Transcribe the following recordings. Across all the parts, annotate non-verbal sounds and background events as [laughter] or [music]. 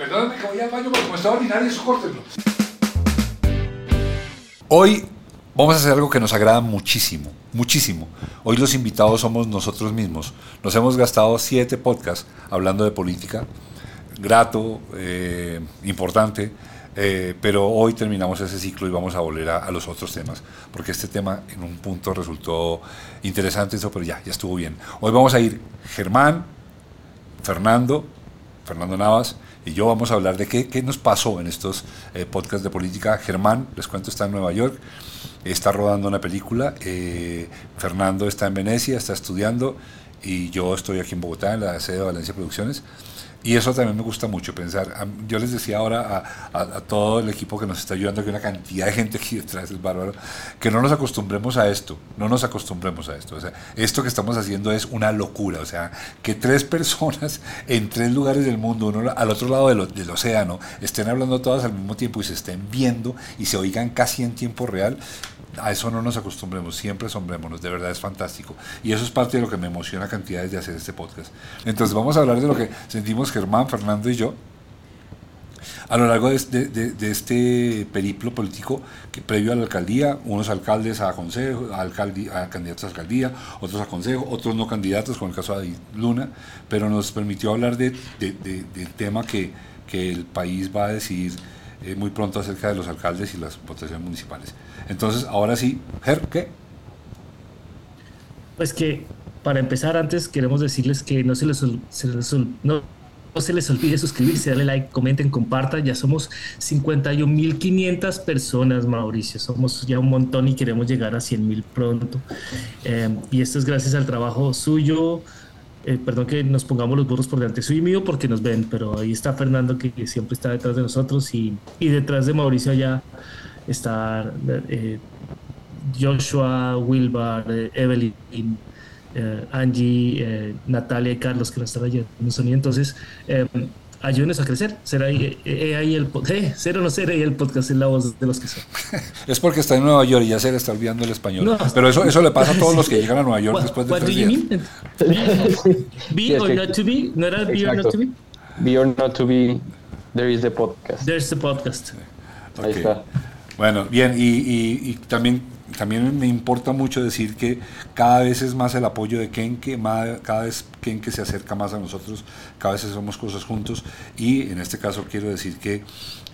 Perdóname que voy al baño porque como estaba ordinario, eso córtenlo. Hoy vamos a hacer algo que nos agrada muchísimo, muchísimo. Hoy los invitados somos nosotros mismos. Nos hemos gastado siete podcasts hablando de política, grato, eh, importante, eh, pero hoy terminamos ese ciclo y vamos a volver a, los otros temas, porque este tema en un punto resultó interesante, eso, pero ya, ya estuvo bien. Hoy vamos a ir Germán, Fernando, Fernando Navas y yo vamos a hablar de qué, qué nos pasó en estos eh, podcasts de política. Germán, les cuento, está en Nueva York, está rodando una película, eh, Fernando está en Venecia, está estudiando y yo estoy aquí en Bogotá, en la sede de Valencia Producciones. Y eso también me gusta mucho pensar. Yo les decía ahora a, todo el equipo que nos está ayudando, que hay una cantidad de gente aquí detrás es bárbaro, que no nos acostumbremos a esto, no nos acostumbremos a esto. O sea, esto que estamos haciendo es una locura. O sea, que tres [laughs] personas en tres lugares del mundo, uno al otro lado del, del océano, estén hablando todas al mismo tiempo y se estén viendo y se oigan casi en tiempo real, a eso no nos acostumbremos, siempre asombrémonos, de verdad es fantástico. Y eso es parte de lo que me emociona cantidades de hacer este podcast. Entonces vamos a hablar de lo que sentimos Germán, Fernando y yo a lo largo de, este periplo político que previo a la alcaldía, unos alcaldes a consejo, a, a candidatos a alcaldía, otros a consejo, otros no candidatos, con el caso de Luna, pero nos permitió hablar del tema que, que el país va a decidir eh, muy pronto acerca de los alcaldes y las votaciones municipales. Entonces, ahora sí, Ger, ¿qué? Pues que para empezar, antes queremos decirles que no se les, no, se les olvide suscribirse, darle like, comenten, compartan. Ya somos 51.500 personas, Mauricio. Somos ya un montón y queremos llegar a 100.000 pronto. Eh, y esto es gracias al trabajo suyo, eh, perdón que nos pongamos los burros por delante, soy mío porque nos ven, pero ahí está Fernando que siempre está detrás de nosotros y, y detrás de Mauricio allá está eh, Joshua, Wilbar, eh, Evelyn, Angie, Natalia y Carlos que nos están ayudando en sonido. Entonces, ayúdenos a crecer. Será ahí, eh, ahí el eh, ser o no ser ahí el podcast es la voz de los que son. [laughs] es porque está en Nueva York y ya se le está olvidando el español. Pero eso, eso le pasa a todos los que llegan a Nueva York después de tres días. [laughs] be or not to be, ¿no era be or not to be? Be or not to be, there is the podcast. There's the podcast. Ahí está. Bueno, bien, y, y, y también también me importa mucho decir que cada vez es más el apoyo de Kenke, cada vez Kenke se acerca más a nosotros, cada vez hacemos cosas juntos y en este caso quiero decir que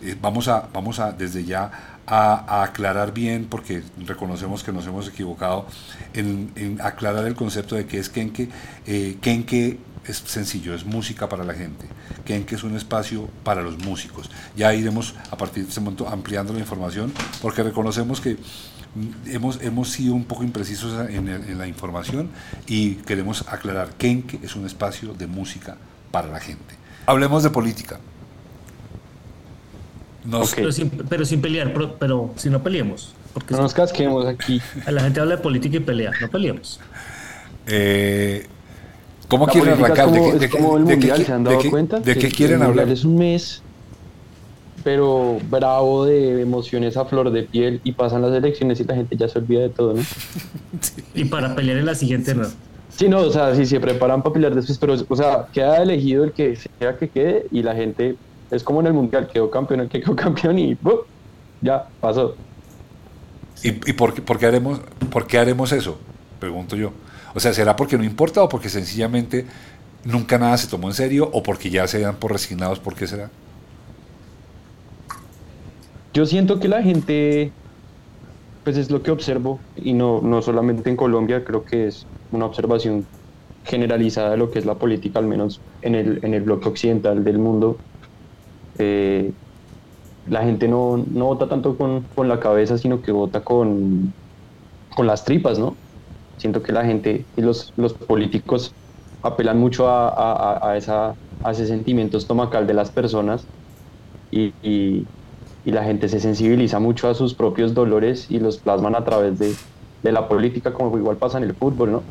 eh, vamos, a, vamos a desde ya a, aclarar bien, porque reconocemos que nos hemos equivocado, en, aclarar el concepto de qué es Kenke. Eh, Kenke es sencillo, es música para la gente. Kenke es un espacio para los músicos. Ya iremos a partir de este momento ampliando la información, porque reconocemos que hemos, hemos sido un poco imprecisos en, la información y queremos aclarar que es un espacio de música para la gente. Hablemos de política. Pero, sin, pelear, pero, si no peleemos. Porque no nos casquemos aquí. [laughs] La gente habla de política y pelea, no peleemos. Eh, ¿Cómo quieren arrancar? ¿De, de, qué quieren hablar? Es un mes pero bravo de emociones a flor de piel y pasan las elecciones y la gente ya se olvida de todo, ¿no? Y para pelear en la siguiente, ¿no? Sí, no, o sea, sí se preparan para pelear después, pero, o sea, queda elegido el que sea que quede y la gente es como en el mundial, quedó campeón el que quedó campeón y ya pasó. ¿Y, y por, por, qué haremos, por qué haremos eso? Pregunto yo. O sea, ¿será porque no importa o porque sencillamente nunca nada se tomó en serio o porque ya se dan por resignados? ¿Por qué será? Yo siento que la gente, pues es lo que observo, y no, no solamente en Colombia, creo que es una observación generalizada de lo que es la política, al menos en el, en el bloque occidental del mundo. Eh, la gente no, no, vota tanto con, con, la cabeza, sino que vota con, con las tripas, ¿no? Siento que la gente y los, los políticos apelan mucho a, a, a, esa, a ese sentimiento estomacal de las personas y, y la gente se sensibiliza mucho a sus propios dolores y los plasman a través de, de la política, como igual pasa en el fútbol, ¿no?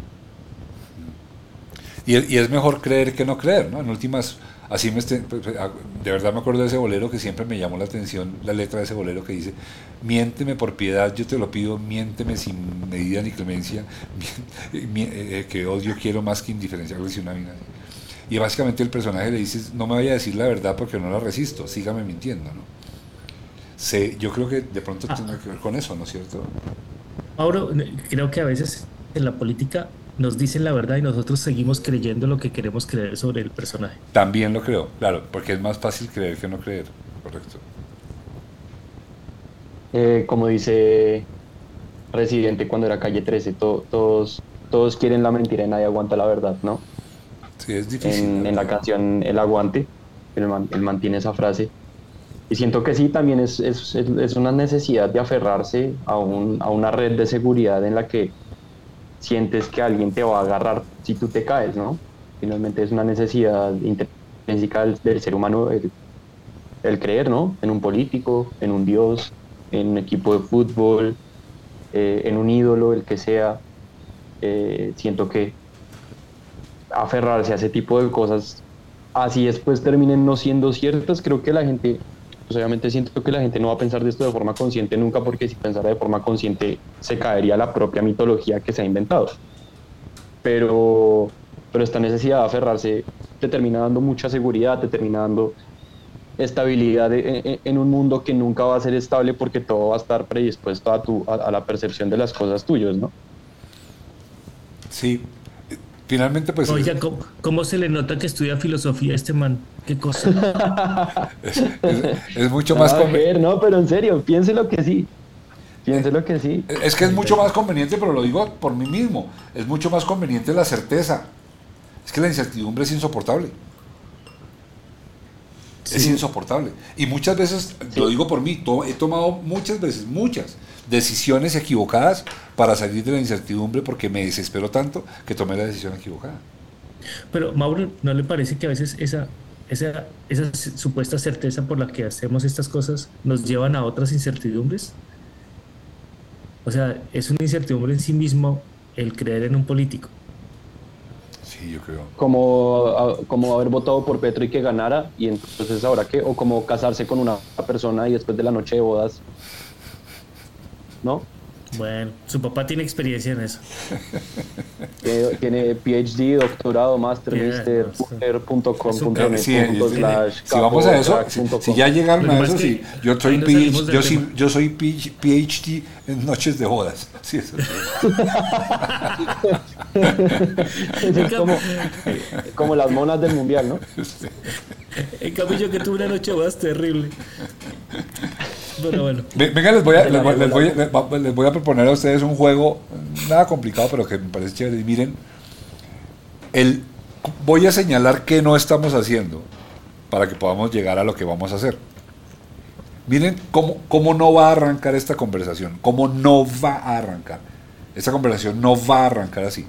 Y, y, es mejor creer que no creer, ¿no? En últimas, así me este, pues, pues, de verdad me acuerdo de ese bolero que siempre me llamó la atención, la letra de ese bolero que dice, miénteme por piedad, yo te lo pido, miénteme sin medida ni clemencia, [laughs] eh, que odio quiero más que indiferencia, algo así una Y básicamente el personaje le dice, no me vaya a decir la verdad porque no la resisto, sígame mintiendo, ¿no? Se, yo creo que de pronto tiene que ver con eso, ¿no es cierto? Mauro, creo que a veces en la política nos dicen la verdad y nosotros seguimos creyendo lo que queremos creer sobre el personaje. También lo creo, claro, porque es más fácil creer que no creer, correcto. Eh, como dice Residente cuando era calle 13, todos, todos quieren la mentira y nadie aguanta la verdad, ¿no? Sí, es difícil. En, la canción El Aguante, él, mantiene esa frase. Y siento que sí, también es, es, es una necesidad de aferrarse a, un, a una red de seguridad en la que sientes que alguien te va a agarrar si tú te caes, ¿no? Finalmente es una necesidad intrínseca del, ser humano el, creer, ¿no? En un político, en un dios, en un equipo de fútbol, eh, en un ídolo, el que sea. Eh, siento que aferrarse a ese tipo de cosas, así después terminen no siendo ciertas, creo que la gente pues obviamente siento que la gente no va a pensar de esto de forma consciente nunca, porque si pensara de forma consciente se caería la propia mitología que se ha inventado. Pero, pero esta necesidad de aferrarse te termina dando mucha seguridad, te termina dando estabilidad en, un mundo que nunca va a ser estable porque todo va a estar predispuesto a, tu, a, a la percepción de las cosas tuyas, ¿no? Sí, Finalmente, pues. Oiga, ¿cómo, se le nota que estudia filosofía a este man? ¿Qué cosa? [laughs] es, mucho más conveniente. No, pero en serio, piénselo que sí. Piénselo que sí. Es que es mucho más conveniente, pero lo digo por mí mismo. Es mucho más conveniente la certeza. Es que la incertidumbre es insoportable. Es insoportable. Y muchas veces, lo digo por mí, he tomado muchas veces, muchas decisiones equivocadas para salir de la incertidumbre porque me desespero tanto que tomé la decisión equivocada. Pero Mauro, ¿no le parece que a veces esa, esa, esa supuesta certeza por la que hacemos estas cosas nos llevan a otras incertidumbres? O sea, es una incertidumbre en sí mismo el creer en un político. Sí, yo creo. Como, como haber votado por Petro y que ganara, y entonces ahora qué, o como casarse con una persona y después de la noche de bodas ¿no? Bueno, su papá tiene experiencia en eso. tiene PhD, doctorado, master, mister, si vamos a eso, si, ya llegaron a eso, sí, yo soy, PhD, yo, soy, yo soy PhD noches de bodas. [laughs] Sí, eso es [laughs] como, como las monas del mundial, ¿no? [laughs] En cambio, yo que tuve una noche de bodas terrible. Bueno, bueno. Venga, les voy, a, les, voy a, proponer a ustedes un juego, nada complicado, pero que me parece chévere. Miren, el, voy a señalar qué no estamos haciendo para que podamos llegar a lo que vamos a hacer. Miren cómo, cómo no va a arrancar esta conversación, cómo no va a arrancar. Esta conversación no va a arrancar así.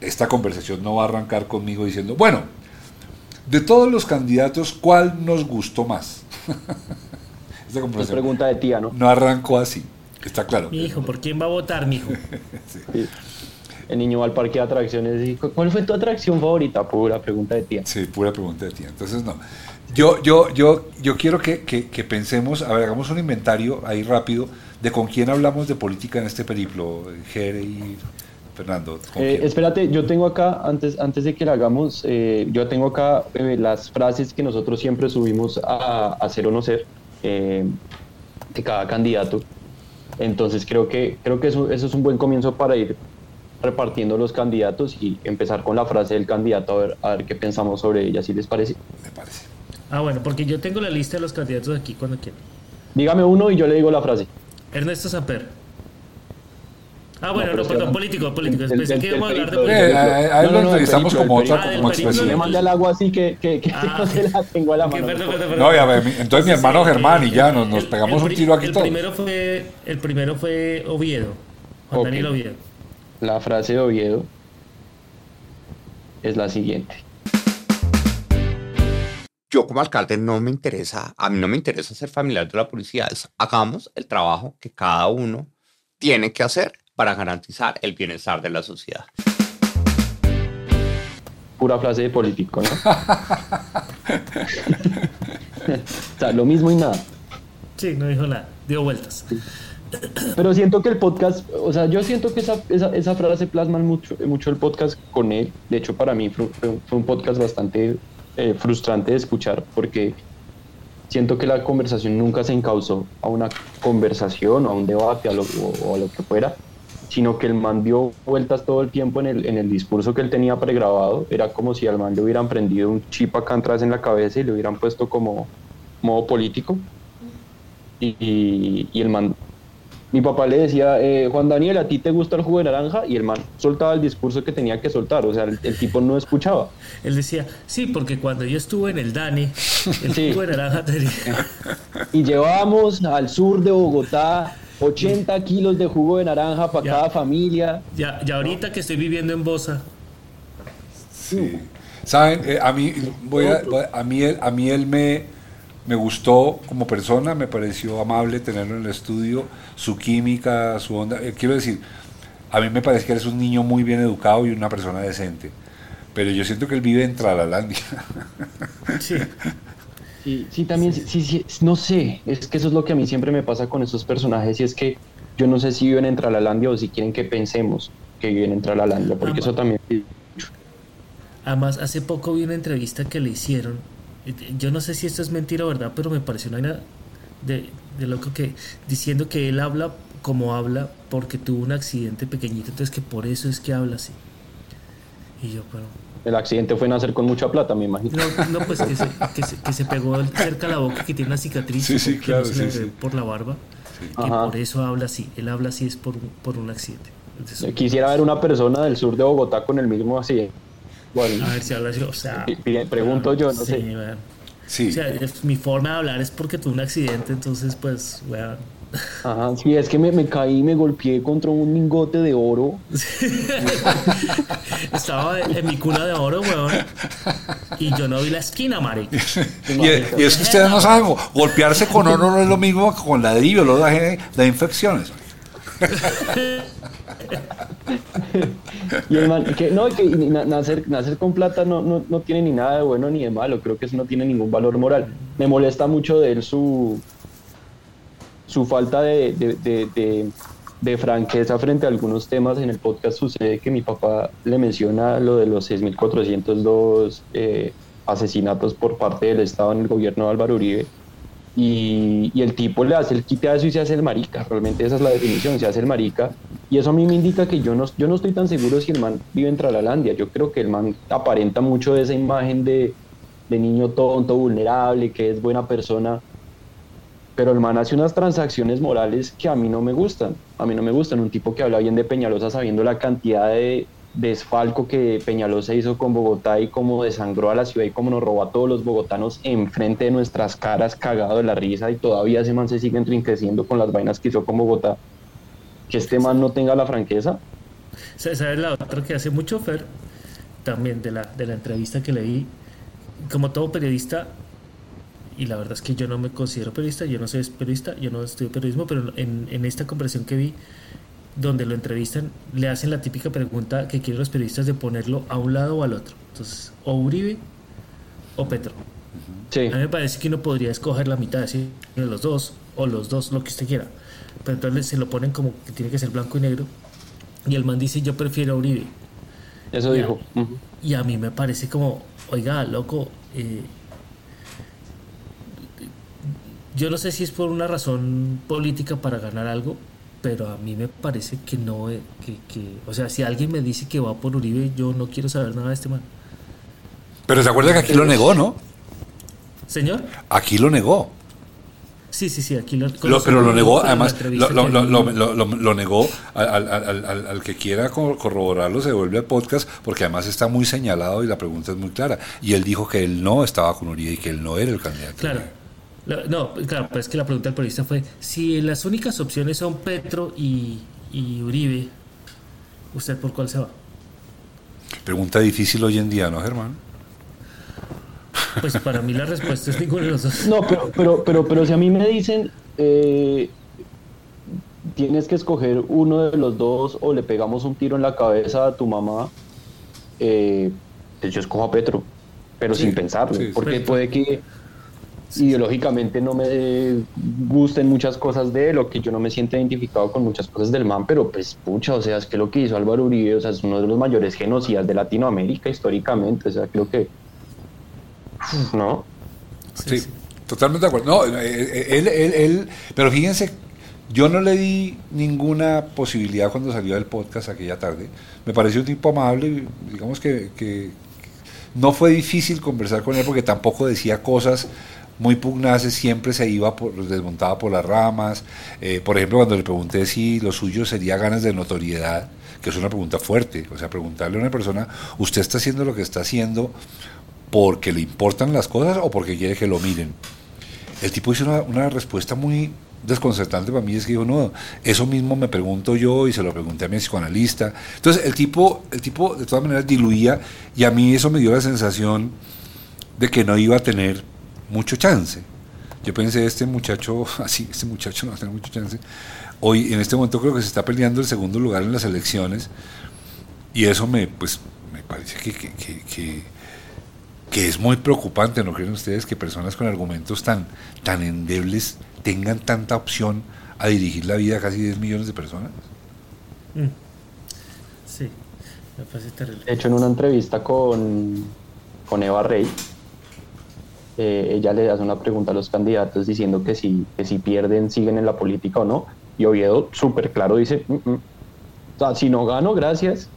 Esta conversación no va a arrancar conmigo diciendo, bueno, de todos los candidatos, ¿cuál nos gustó más? [laughs] Esta pregunta de tía, ¿no? No arrancó así, está claro. Mi hijo, ¿por quién va a votar, mi hijo? [laughs] El niño va al parque de atracciones y ¿cuál fue tu atracción favorita? Pura pregunta de tía. Sí, pura pregunta de tía. Entonces, no. Yo, yo, yo, yo quiero que, pensemos, a ver, hagamos un inventario ahí rápido de con quién hablamos de política en este periplo, Jere y Fernando. Eh, espérate, yo tengo acá, antes, antes de que lo hagamos, eh, yo tengo acá eh, las frases que nosotros siempre subimos a, hacer o no ser de cada candidato. Entonces creo que, creo que eso, eso, es un buen comienzo para ir repartiendo los candidatos y empezar con la frase del candidato a ver, a ver qué pensamos sobre ella, si les parece. Me parece. Ah, bueno, porque yo tengo la lista de los candidatos aquí cuando quieran. Dígame uno y yo le digo la frase. Ernesto Samper. Ah, bueno, no, perdón, político, político. Pensé que íbamos a hablar de político. Eh, a él lo entrevistamos como otra como expresión. Le mandé al agua así que, que, que ah, [laughs] no se la tengo a la mano. No, ya ver, entonces mi hermano Germán y ya nos, nos pegamos un tiro aquí el todos. Primero fue, el primero fue Oviedo, Juan okay. Daniel Oviedo. La frase de Oviedo es la siguiente. Yo como alcalde no me interesa, a mí no me interesa ser familiar de la policía, hagamos el trabajo que cada uno tiene que hacer para garantizar el bienestar de la sociedad. Pura frase de político, ¿no? [laughs] o sea, lo mismo y nada. Sí, no dijo nada, dio vueltas. Pero siento que el podcast, o sea, yo siento que esa, esa, esa frase plasma mucho, mucho el podcast con él. De hecho, para mí fue un podcast bastante eh, frustrante de escuchar porque siento que la conversación nunca se encauzó a una conversación o a un debate a lo- o, a lo que fuera, sino que el man dio vueltas todo el tiempo en el, en el discurso que él tenía pregrabado. Era como si al man le hubieran prendido un chip acá atrás en la cabeza y le hubieran puesto como modo político. Y, y- y el man, mi papá le decía, eh, Juan Daniel, ¿a ti te gusta el jugo de naranja? Y el man soltaba el discurso que tenía que soltar, o sea, el, el tipo no escuchaba. Él decía, sí, porque cuando yo estuve en el Dani, el Sí. jugo de naranja tenía... Y llevábamos al sur de Bogotá 80 kilos de jugo de naranja para Ya. cada familia. Ya, ya ahorita que estoy viviendo en Bosa, Sí. Saben, Eh, a mí voy a, voy- a mí él, a mí él me, me gustó como persona, me pareció amable tenerlo en el estudio, su química, su onda. eh, quiero decir, a mí me parece que él es un niño muy bien educado y una persona decente. Pero yo siento que él vive en Tralalandia. sí. [laughs] Sí, sí, también, sí, sí, sí, no sé, es que eso es lo que a mí siempre me pasa con esos personajes y es que yo no sé si viven en Tralalandia o si quieren que pensemos que viven en Tralalandia, porque eso también... Además, hace poco vi una entrevista que le hicieron. Yo no sé si esto es mentira o verdad, pero me pareció una vaina de, de loco que diciendo que él habla como habla porque tuvo un accidente pequeñito, entonces que por eso es que habla así. Y yo, pero. El accidente fue nacer con mucha plata, me imagino. No, no pues que se, que, se, que se pegó cerca a la boca, que tiene una cicatriz Sí, sí, que claro, no se le sí, por la barba. Que Ajá. por eso habla así. Él habla así es por, un- por un accidente. Entonces, Quisiera ver una persona del sur de Bogotá con el mismo accidente. Bueno, a ver si habla así. O sea. Pregunto yo, no sí, sé. weón. Sí. O sea, es- mi forma de hablar es porque tuve un accidente, entonces, pues, weón. Ajá, sí, es que me, me caí y me golpeé contra un lingote de oro. [laughs] Estaba en mi cuna de oro, weón. Y yo no vi la esquina, marica. [laughs] Y, y es que ustedes no saben, go- golpearse con oro no es lo mismo que con ladrillo, lo da, da infecciones. [laughs] [laughs] Y el man, que, no, que nacer, con plata no, no, no tiene ni nada de bueno ni de malo, creo que eso no tiene ningún valor moral. Me molesta mucho de él su, su falta de- de- de franqueza frente a algunos temas. En el podcast sucede que mi papá le menciona lo de los 6.402 eh, asesinatos por parte del Estado en el gobierno de Álvaro Uribe. Y, y el tipo le hace el quite a eso y se hace el marica. Realmente esa es la definición, se hace el marica. Y eso a mí me indica que yo no, yo no estoy tan seguro si el man vive en Tralalandia. Yo creo que el man aparenta mucho de esa imagen de, de niño tonto, vulnerable, que es buena persona. Pero el man hace unas transacciones morales que a mí no me gustan. A mí no me gustan. Un tipo que habla bien de Peñalosa sabiendo la cantidad de desfalco que Peñalosa hizo con Bogotá y cómo desangró a la ciudad y cómo nos robó a todos los bogotanos enfrente de nuestras caras cagado de la risa y todavía ese man se sigue enriqueciendo con las vainas que hizo con Bogotá. Que este man no tenga la franqueza. ¿Sabes la otra que hace mucho Fer? También de la, de la entrevista que leí. Como todo periodista, y la verdad es que yo no me considero periodista, yo no soy periodista, yo no estudio periodismo, pero en, en esta conversación que vi, donde lo entrevistan, le hacen la típica pregunta que quieren los periodistas de ponerlo a un lado o al otro. Entonces, o Uribe o Petro. Sí. A mí me parece que uno podría escoger la mitad, decir los dos, o los dos, lo que usted quiera. Pero entonces se lo ponen como que tiene que ser blanco y negro. Y el man dice, yo prefiero a Uribe. Eso Ya. dijo. Ujú. Y a mí me parece como, oiga, loco, eh, yo no sé si es por una razón política para ganar algo, pero a mí me parece que no, eh, que, que- o sea, si alguien me dice que va por Uribe, yo no quiero saber nada de este man. Pero se acuerda que aquí lo negó, ¿no? Señor, Aquí lo negó. Sí, sí, sí, aquí lo... Lo- pero lo negó, además, lo, negó al, al- al- al- al que quiera co- corroborarlo, se devuelve al podcast, porque además está muy señalado y la pregunta es muy clara. Y él dijo que él no estaba con Uribe y que él no era el candidato. Claro. No, claro, pero es que la pregunta del periodista fue, si las únicas opciones son Petro y, y Uribe, ¿usted por cuál se va? Pregunta difícil hoy en día, ¿no, Germán? Pues para mí la respuesta es ninguno de los dos. No, pero, pero, pero, pero si a mí me dicen, eh, tienes que escoger uno de los dos o le pegamos un tiro en la cabeza a tu mamá, eh, pues yo escojo a Petro, pero Sí, sin pensarlo, sí, porque puede que, ideológicamente no me gusten muchas cosas de él o que yo no me sienta identificado con muchas cosas del man, pero pues pucha, o sea, es que lo que hizo Álvaro Uribe, o sea, es uno de los mayores genocidas de Latinoamérica históricamente, o sea, creo que... ¿No? Sí, totalmente de acuerdo. No, eh, eh, él, él, él, pero fíjense, yo no le di ninguna posibilidad cuando salió del podcast aquella tarde. Me pareció un tipo amable, digamos que, que no fue difícil conversar con él porque tampoco decía cosas muy pugnaces, siempre se iba por, desmontaba por las ramas. Eh, por ejemplo, cuando le pregunté si lo suyo sería ganas de notoriedad, que es una pregunta fuerte, o sea, preguntarle a una persona, ¿usted está haciendo lo que está haciendo porque le importan las cosas o porque quiere que lo miren? El tipo hizo una, una respuesta muy desconcertante para mí, es que dijo, no, eso mismo me pregunto yo y se lo pregunté a mi psicoanalista. Entonces, el tipo, el tipo de todas maneras diluía y a mí eso me dio la sensación de que no iba a tener mucho chance. Yo pensé, este muchacho, [laughs] así, este muchacho no va a tener mucho chance. Hoy, en este momento, creo que se está peleando el segundo lugar en las elecciones y eso me, pues, me parece que, que, que, que, es muy preocupante, ¿no creen ustedes? Que personas con argumentos tan, tan endebles tengan tanta opción a dirigir la vida a casi 10 millones de personas. Mm. Sí, me parece terrible. De hecho, en una entrevista con, con Eva Rey, eh, ella le hace una pregunta a los candidatos diciendo que si, que si pierden siguen en la política o no. Y Oviedo súper claro dice, mm, mm". o sea, si no gano, gracias.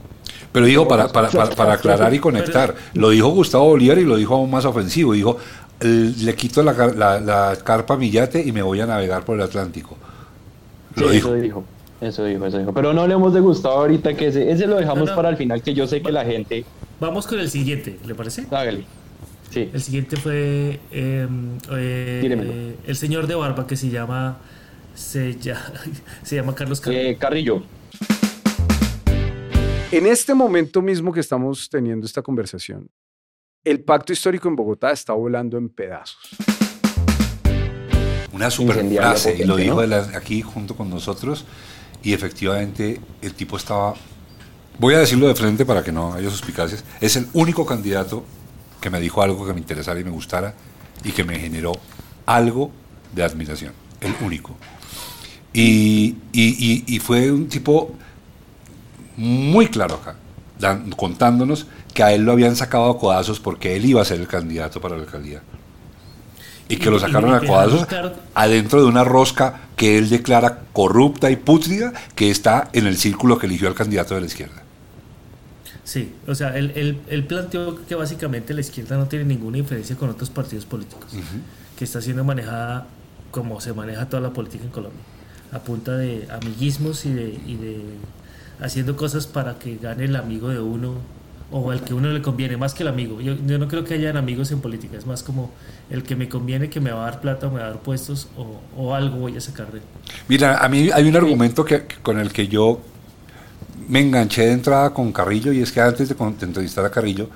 Pero dijo, para, para, para, para aclarar y conectar, lo dijo Gustavo Bolívar y lo dijo aún más ofensivo. Dijo, le quito la, la, la carpa a mi yate y me voy a navegar por el Atlántico. Lo Sí, dijo. Eso dijo. Eso dijo, eso dijo. Pero no le hemos de Gustavo ahorita que ese, ese lo dejamos No, no. para el final, que yo sé que la gente... Vamos con el siguiente, ¿le parece? Hágale. Sí. El siguiente fue eh, eh, el señor de barba que se llama se, ya- [laughs] se llama Carlos Carlos. Eh, Carrillo. En este momento mismo que estamos teniendo esta conversación, el pacto histórico en Bogotá está volando en pedazos. Una super frase, y lo dijo ¿no? de la- aquí junto con nosotros, y efectivamente el tipo estaba, voy a decirlo de frente para que no haya suspicacias, es el único candidato que me dijo algo que me interesara y me gustara y que me generó algo de admiración, el único. Y, y- y- y fue un tipo muy claro acá, dan- contándonos que a él lo habían sacado a codazos porque él iba a ser el candidato para la alcaldía. Y que lo sacaron a codazos adentro de una rosca que él declara corrupta y pútrida que está en el círculo que eligió al candidato de la izquierda. Sí, o sea, él, él- él planteó que básicamente la izquierda no tiene ninguna diferencia con otros partidos políticos, que está siendo manejada como se maneja toda la política en Colombia, a punta de amiguismos y de, y de haciendo cosas para que gane el amigo de uno o al que uno le conviene, más que el amigo. Yo, no creo que hayan amigos en política, es más como el que me conviene, que me va a dar plata o me va a dar puestos o, algo voy a sacar de él. Mira, a mí hay un argumento que, con el que yo me enganché de entrada con Carrillo y es que antes de, de entrevistar a Carrillo,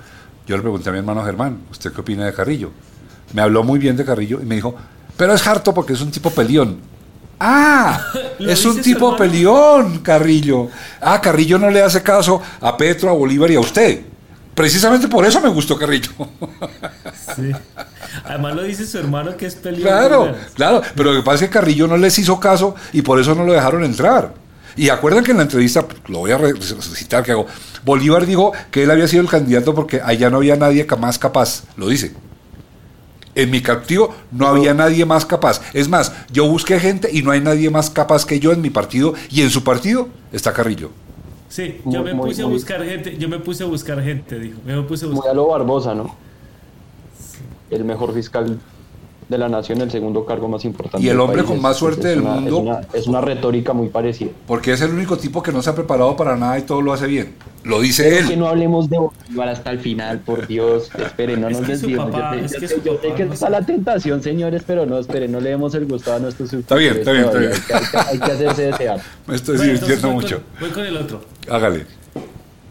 yo le pregunté a mi hermano Germán, ¿usted qué opina de Carrillo? Me habló muy bien de Carrillo y me dijo, pero es harto porque es un tipo pelión. Ah, [laughs] es un tipo hermano. pelión, Carrillo. Ah, Carrillo no le hace caso a Petro, a Bolívar y a usted. Precisamente por eso me gustó Carrillo. [laughs] Sí. Además lo dice su hermano que es peleón. Claro, claro, pero lo que pasa es que Carrillo no les hizo caso y por eso no lo dejaron entrar. Y acuerdan que en la entrevista, lo voy a re- citar, que hago, Bolívar dijo que él había sido el candidato porque allá no había nadie más capaz, lo dice. En mi captivo no había nadie más capaz. Es más, yo busqué gente y no hay nadie más capaz que yo en mi partido y en su partido está Carrillo. Sí, Muy- yo me muy- puse a muy- buscar gente, yo me puse a buscar gente, dijo. Yo me puse a Muy buscar. a lo Barbosa, ¿no? El mejor fiscal de la nación, el segundo cargo más importante. Y el hombre con más suerte es del una- mundo. Es una, es una retórica muy parecida. Porque es el único tipo que no se ha preparado para nada y todo lo hace bien. Lo dice Que él. no hablemos de Bolívar hasta el final, por Dios. [laughs] Esperen, no nos que desviemos. yo es sé, que que está la tentación, señores, pero no, esperen, no le demos el gusto a nuestros Está bien, está bien, está bien. Hay que, hay que- hay que hacerse desear. [laughs] Me estoy Bueno, divirtiendo voy mucho. Con, voy con el otro. Hágale.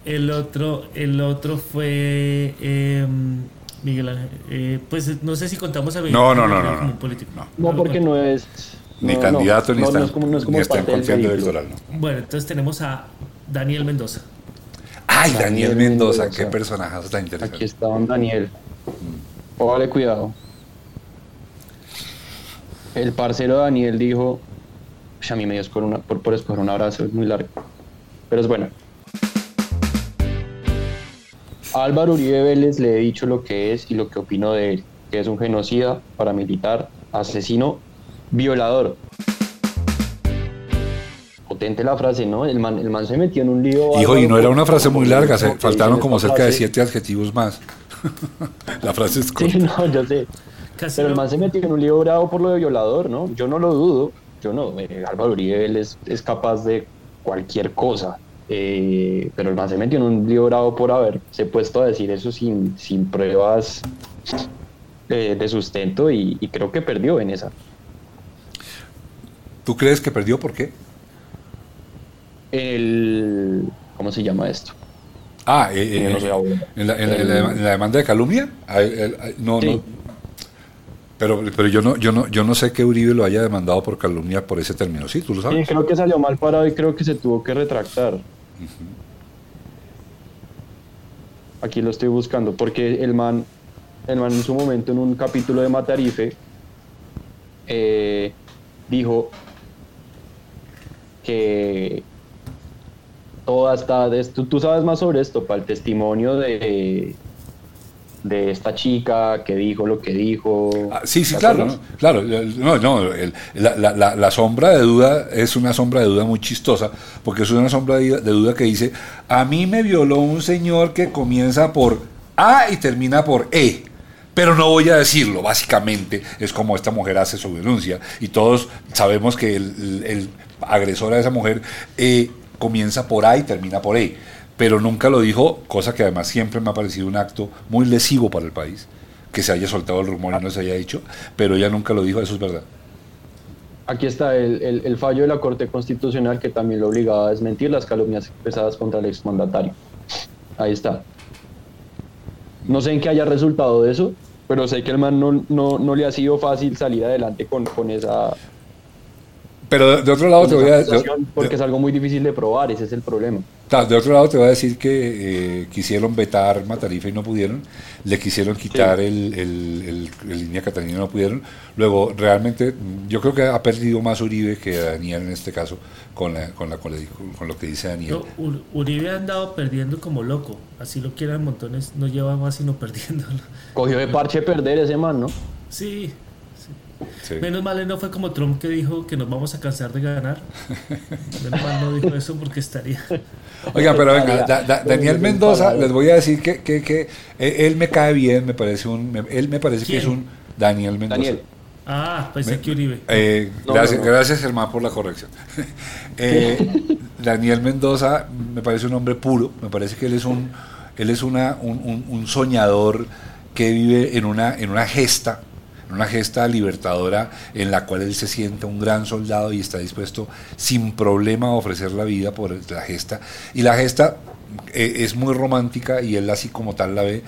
El otro, el otro fue eh, Miguel Ángel. eh, pues no sé si contamos a Miguel No, no, Ángel no, no, como no. un político. No. No, porque no es. Ni no, candidato no, ni no, está, no es como, no es como ni está en parte del confiando vehículo. electoral. ¿no? Bueno, entonces tenemos a Daniel Mendoza. Ay, Daniel, Daniel Mendoza, Mendoza. qué personaje tan interesante. Aquí está don Daniel. Póngale cuidado. El parcero Daniel dijo, a mí me dio por, una, por, por escoger un abrazo, es muy largo, pero es bueno. Álvaro Uribe Vélez le he dicho lo que es y lo que opino de él, que es un genocida, paramilitar, asesino, violador. Potente la frase, ¿no? El man, el man se metió en un lío. Hijo, y no era una frase muy larga, se, faltaron como cerca de siete adjetivos más. [laughs] la frase es corta. Sí, no, yo sé. Pero el man se metió en un lío bravo por lo de violador, ¿no? Yo no lo dudo. Yo no. Eh, Álvaro Uribe Vélez es capaz de cualquier cosa. Eh, pero el man se metió en un lío bravo por haberse puesto a decir eso sin, sin pruebas eh, de sustento y, creo que perdió en esa. ¿Tú crees que perdió por qué? El, ¿Cómo se llama esto? Ah, eh, en, la, demanda de calumnia. No, no. Pero, pero yo no, yo no, yo no sé que Uribe lo haya demandado por calumnia por ese término. Sí, tú lo sabes. Sí, creo que salió mal parado y creo que se tuvo que retractar. Aquí lo estoy buscando porque el man, el man en su momento en un capítulo de Matarife eh, dijo que toda esta, tú, tú sabes más sobre esto, para el testimonio de, de esta chica que dijo lo que dijo. Ah, sí, sí, claro, ¿no? claro. No, no, la, la, sombra de duda es una sombra de duda muy chistosa, porque es una sombra de, duda que dice, a mí me violó un señor que comienza por A y termina por E. Pero no voy a decirlo, básicamente es como esta mujer hace su denuncia y todos sabemos que el, agresor a esa mujer eh, comienza por A y termina por E pero nunca lo dijo, cosa que además siempre me ha parecido un acto muy lesivo para el país, que se haya soltado el rumor y no se haya dicho, pero ella nunca lo dijo, eso es verdad. Aquí está el, fallo de la Corte Constitucional que también lo obligaba a desmentir las calumnias expresadas contra el exmandatario. Ahí está. No sé en qué haya resultado de eso, pero sé que el man no, no, le ha sido fácil salir adelante con, con esa... Pero de otro lado te voy a... decir... Porque es algo muy difícil de probar, ese es el problema de otro lado te voy a decir que eh, quisieron vetar Matarife y no pudieron, le quisieron quitar el, el, línea Catalina y no pudieron. Luego, realmente, yo creo que ha perdido más Uribe que Daniel en este caso con, con, la, con, lo que dice Daniel. Uribe ha andado perdiendo como loco, así lo quieran montones, no lleva más sino [laughs] perdiéndolo. Cogió de parche perder ese man, ¿no? Sí, Menos mal no fue como Trump que dijo que nos vamos a cansar de ganar. Menos mal no dijo eso porque estaría. Oigan, pero venga, Daniel Mendoza, les voy a decir que, que, que, e, él me cae bien, me parece un, él me parece que es un Daniel Mendoza. Daniel. Ah, pensé que Uribe. Eh, gracias, gracias Germán por la corrección. [laughs] Eh, Daniel Mendoza me parece un hombre puro, me parece que él es un, él es una, un, un soñador que vive en una, en una gesta una gesta libertadora en la cual él se siente un gran soldado y está dispuesto sin problema a ofrecer la vida por la gesta. Y la gesta eh, es muy romántica y él así como tal la ve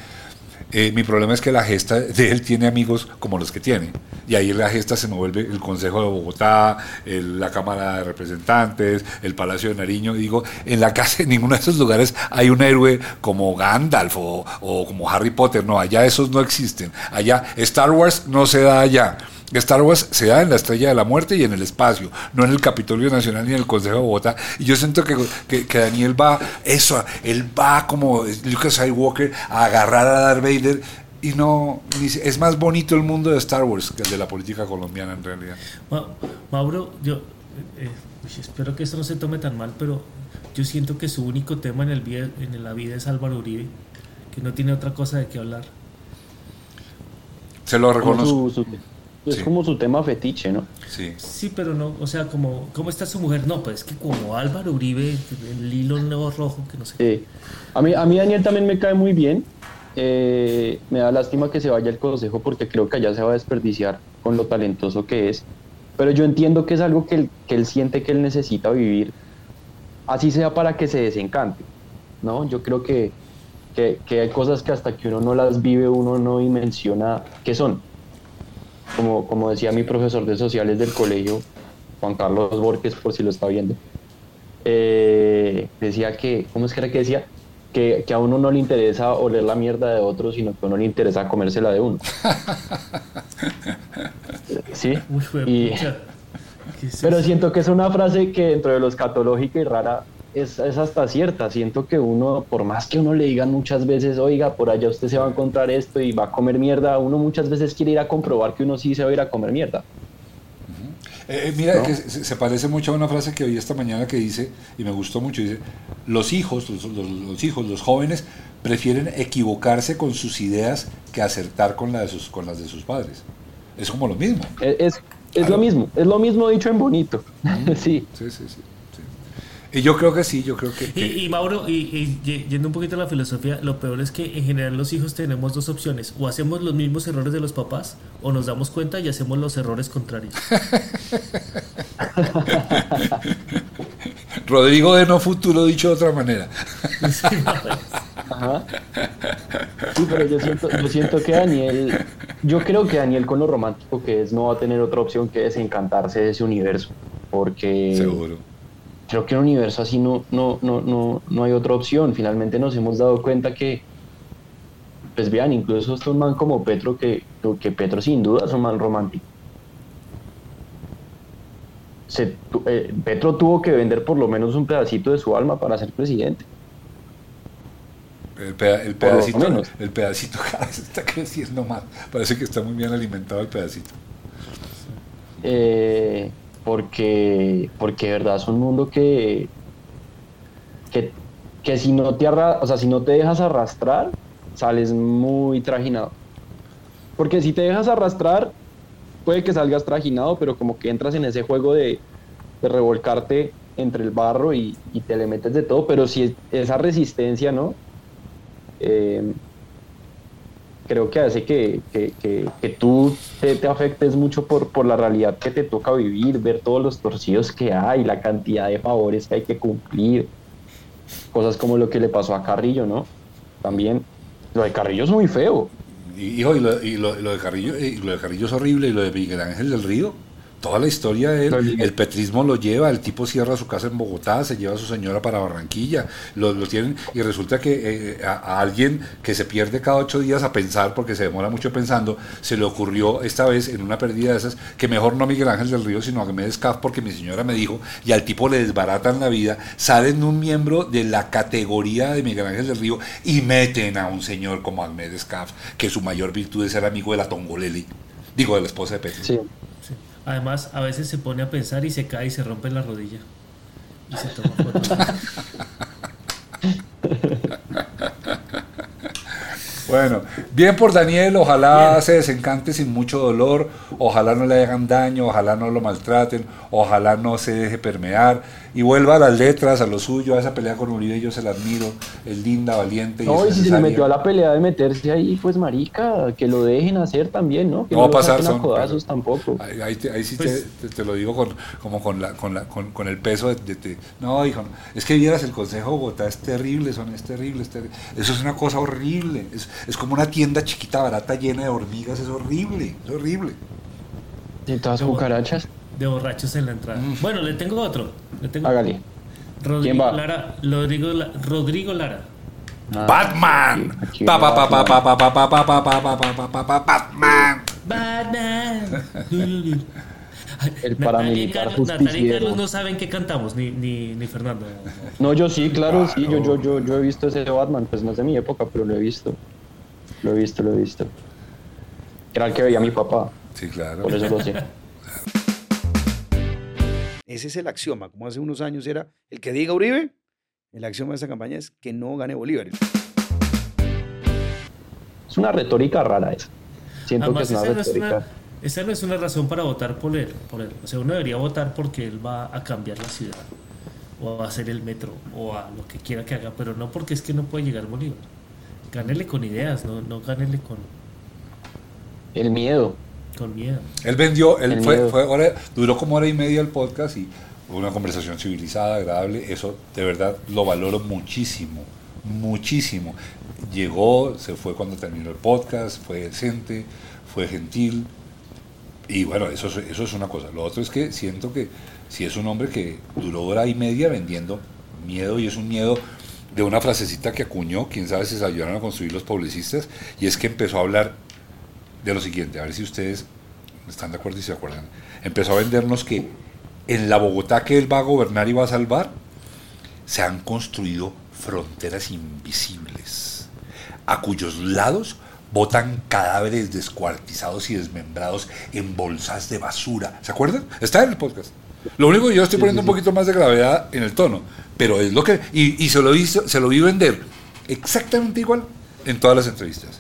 eh, mi problema es que la gesta de él tiene amigos como los que tiene. Y ahí la gesta se me vuelve el Consejo de Bogotá, la Cámara de Representantes, el Palacio de Nariño. digo, en la casa, en ninguno de esos lugares hay un héroe como Gandalf o, o como Harry Potter. No, allá esos no existen. Allá, Star Wars no se da allá. Star Wars se da en la Estrella de la Muerte y en el espacio, no en el Capitolio Nacional ni en el Consejo de Bogotá. Y yo siento que, que, Daniel va, eso, él va como Lucas Skywalker a agarrar a Darth Vader y no, es más bonito el mundo de Star Wars que el de la política colombiana en realidad. Mauro, yo eh, eh, espero que esto no se tome tan mal, pero yo siento que su único tema en, el en la vida es Álvaro Uribe, que no tiene otra cosa de qué hablar. Se lo reconozco. Es como su tema fetiche, ¿no? Sí. Sí, pero no, o sea, como, ¿cómo está su mujer? No, pues es que como Álvaro Uribe, el hilo nuevo rojo, que no sé. Sí. A mí, a mí Daniel también me cae muy bien. Eh, me da lástima que se vaya el consejo porque creo que allá se va a desperdiciar con lo talentoso que es. Pero yo entiendo que es algo que él, que él siente que él necesita vivir, así sea para que se desencante. ¿no? Yo creo que, que, que hay cosas que hasta que uno no las vive, uno no dimensiona qué son como, como decía mi profesor de sociales del colegio, Juan Carlos Borges, por si lo está viendo, eh, decía que, ¿cómo es que era que decía? Que, que, a uno no le interesa oler la mierda de otro, sino que a uno le interesa comérsela de uno. [laughs] Sí. Uy, Y- pucha. [laughs] ¿Qué es Pero siento que es una frase que dentro de lo escatológica y rara es, es hasta cierta. Siento que uno, por más que uno le digan muchas veces, oiga, por allá usted se va a encontrar esto y va a comer mierda, uno muchas veces quiere ir a comprobar que uno sí se va a ir a comer mierda. Eh, eh, mira, ¿No? que se, se parece mucho a una frase que oí esta mañana que dice, y me gustó mucho, dice, los hijos, los, los- los hijos, los jóvenes, prefieren equivocarse con sus ideas que acertar con, la de sus, con las de sus padres. Es como lo mismo. Es, es, es lo mismo, es lo mismo dicho en bonito. [laughs] sí, sí, sí. Y yo creo que sí, yo creo que... que- Y, y Mauro, y, y ye- yendo un poquito a la filosofía, lo peor es que en general los hijos tenemos dos opciones, o hacemos los mismos errores de los papás, o nos damos cuenta y hacemos los errores contrarios. [laughs] Rodrigo de No Futuro, dicho de otra manera. Ajá. Sí, pero yo siento, yo siento que Daniel, yo creo que Daniel con lo romántico que es no va a tener otra opción que desencantarse de ese universo, porque Seguro. Creo que en un universo así no, no, no, no, no hay otra opción. Finalmente nos hemos dado cuenta que, pues vean, incluso esto un man como Petro, que, que Petro sin duda es un man romántico. Se eh, Petro tuvo que vender por lo menos un pedacito de su alma para ser presidente. El, peda- el pedacito, menos. el pedacito [laughs] cada vez está creciendo más. Parece que está muy bien alimentado el pedacito. Eh, porque, porque de verdad es un mundo que, que, que si no te arra- o sea, si no te dejas arrastrar, sales muy trajinado. Porque si te dejas arrastrar, puede que salgas trajinado, pero como que entras en ese juego de, de revolcarte entre el barro y, y te le metes de todo, pero si esa resistencia, ¿no? Eh, creo que hace que, que, que- que tú te, te afectes mucho por, por la realidad que te toca vivir, ver todos los torcidos que hay, la cantidad de favores que hay que cumplir, cosas como lo que le pasó a Carrillo, ¿no? También, lo de Carrillo es muy feo. Y, hijo, y, lo, y lo- lo de Carrillo, y lo de Carrillo es horrible, y lo de Miguel Ángel del Río. Toda la historia de él, el petrismo lo lleva, el tipo cierra su casa en Bogotá, se lleva a su señora para Barranquilla, lo, lo tienen, y resulta que eh, a, a alguien que se pierde cada ocho días a pensar, porque se demora mucho pensando, se le ocurrió esta vez en una pérdida de esas, que mejor no Miguel Ángel del Río, sino a Ahmed Escaf, porque mi señora me dijo, y al tipo le desbaratan la vida, salen un miembro de la categoría de Miguel Ángel del Río y meten a un señor como Ahmed Escaf, que su mayor virtud es ser amigo de la Tongoleli, digo, de la esposa de Petro. Sí. Además, a veces se pone a pensar y se cae y se rompe la rodilla. Y se toma fotos. [laughs] Bueno, bien por Daniel, ojalá se desencante sin mucho dolor, ojalá no le hagan daño, ojalá no lo maltraten, ojalá no se deje permear y vuelva a las letras, a lo suyo, a esa pelea con Uribe, yo se la admiro, es linda, valiente y No, y si se le metió a la pelea de meterse ahí, pues marica, que lo dejen hacer también, ¿no? Que No no, va a pasar, saquen a son- codazos tampoco. Ahí, ahí te- ahí sí Pues- te, te- te lo digo con, como con, la, con, la, con, con el peso de, de- de- No, hijo, no. es que vieras el Consejo de Bogotá, es terrible, son, es terrible, es terrible. Eso es una cosa horrible. Es, es como una tienda chiquita, barata, llena de hormigas, es horrible, es horrible. Y todas cucarachas. De borrachos en la entrada. Bueno, le tengo otro. Le tengo Hágale. Rodrigo ¿Quién va? Lara. Rodrigo, La- Rodrigo Lara. Ah, Batman. Pa, pa, pa, pa, Batman. pa, pa, pa, pa, pa, pa, pa, pa, pa, pa, Batman. Batman. El paramilitar Carlos- Natalia y justiciero. Carlos no saben qué cantamos, ni, ni, ni Fernando. No, yo sí, claro, sí, yo, yo, yo, yo he visto ese Batman, pues no es de mi época, pero lo he visto. Lo he visto, lo he visto. Era el que veía mi papá, Sí, claro. por eso lo sé. Ese es el axioma, como hace unos años era el que diga Uribe, el axioma de esta campaña es que no gane Bolívar. Es una retórica rara esa. Siento Además, que es esa una no es retórica. una, esa no es una razón para votar por él, por él. O sea, uno debería votar porque él va a cambiar la ciudad, o a hacer el metro, o a lo que quiera que haga, pero no porque es que no puede llegar Bolívar. Gánele con ideas, no, no gánele con, El miedo. Con miedo. Él vendió, él El fue, fue hora- duró como hora y media el podcast y fue una conversación civilizada, agradable. Eso de verdad lo valoro muchísimo, muchísimo. Llegó, se fue cuando terminó el podcast, fue decente, fue gentil. Y bueno, eso, es- eso es una cosa. Lo otro es que siento que si es un hombre que duró hora y media vendiendo miedo y es un miedo de una frasecita que acuñó, quién sabe si se ayudaron a construir los publicistas, y es que empezó a hablar de lo siguiente, a ver si ustedes están de acuerdo y se acuerdan, empezó a vendernos que en la Bogotá que él va a gobernar y va a salvar, se han construido fronteras invisibles, a cuyos lados botan cadáveres descuartizados y desmembrados en bolsas de basura. ¿Se acuerdan? Está en el podcast. Lo único que yo estoy poniendo un poquito más de gravedad en el tono, pero es lo que... Y, se, lo hizo, se lo vi vender exactamente igual en todas las entrevistas.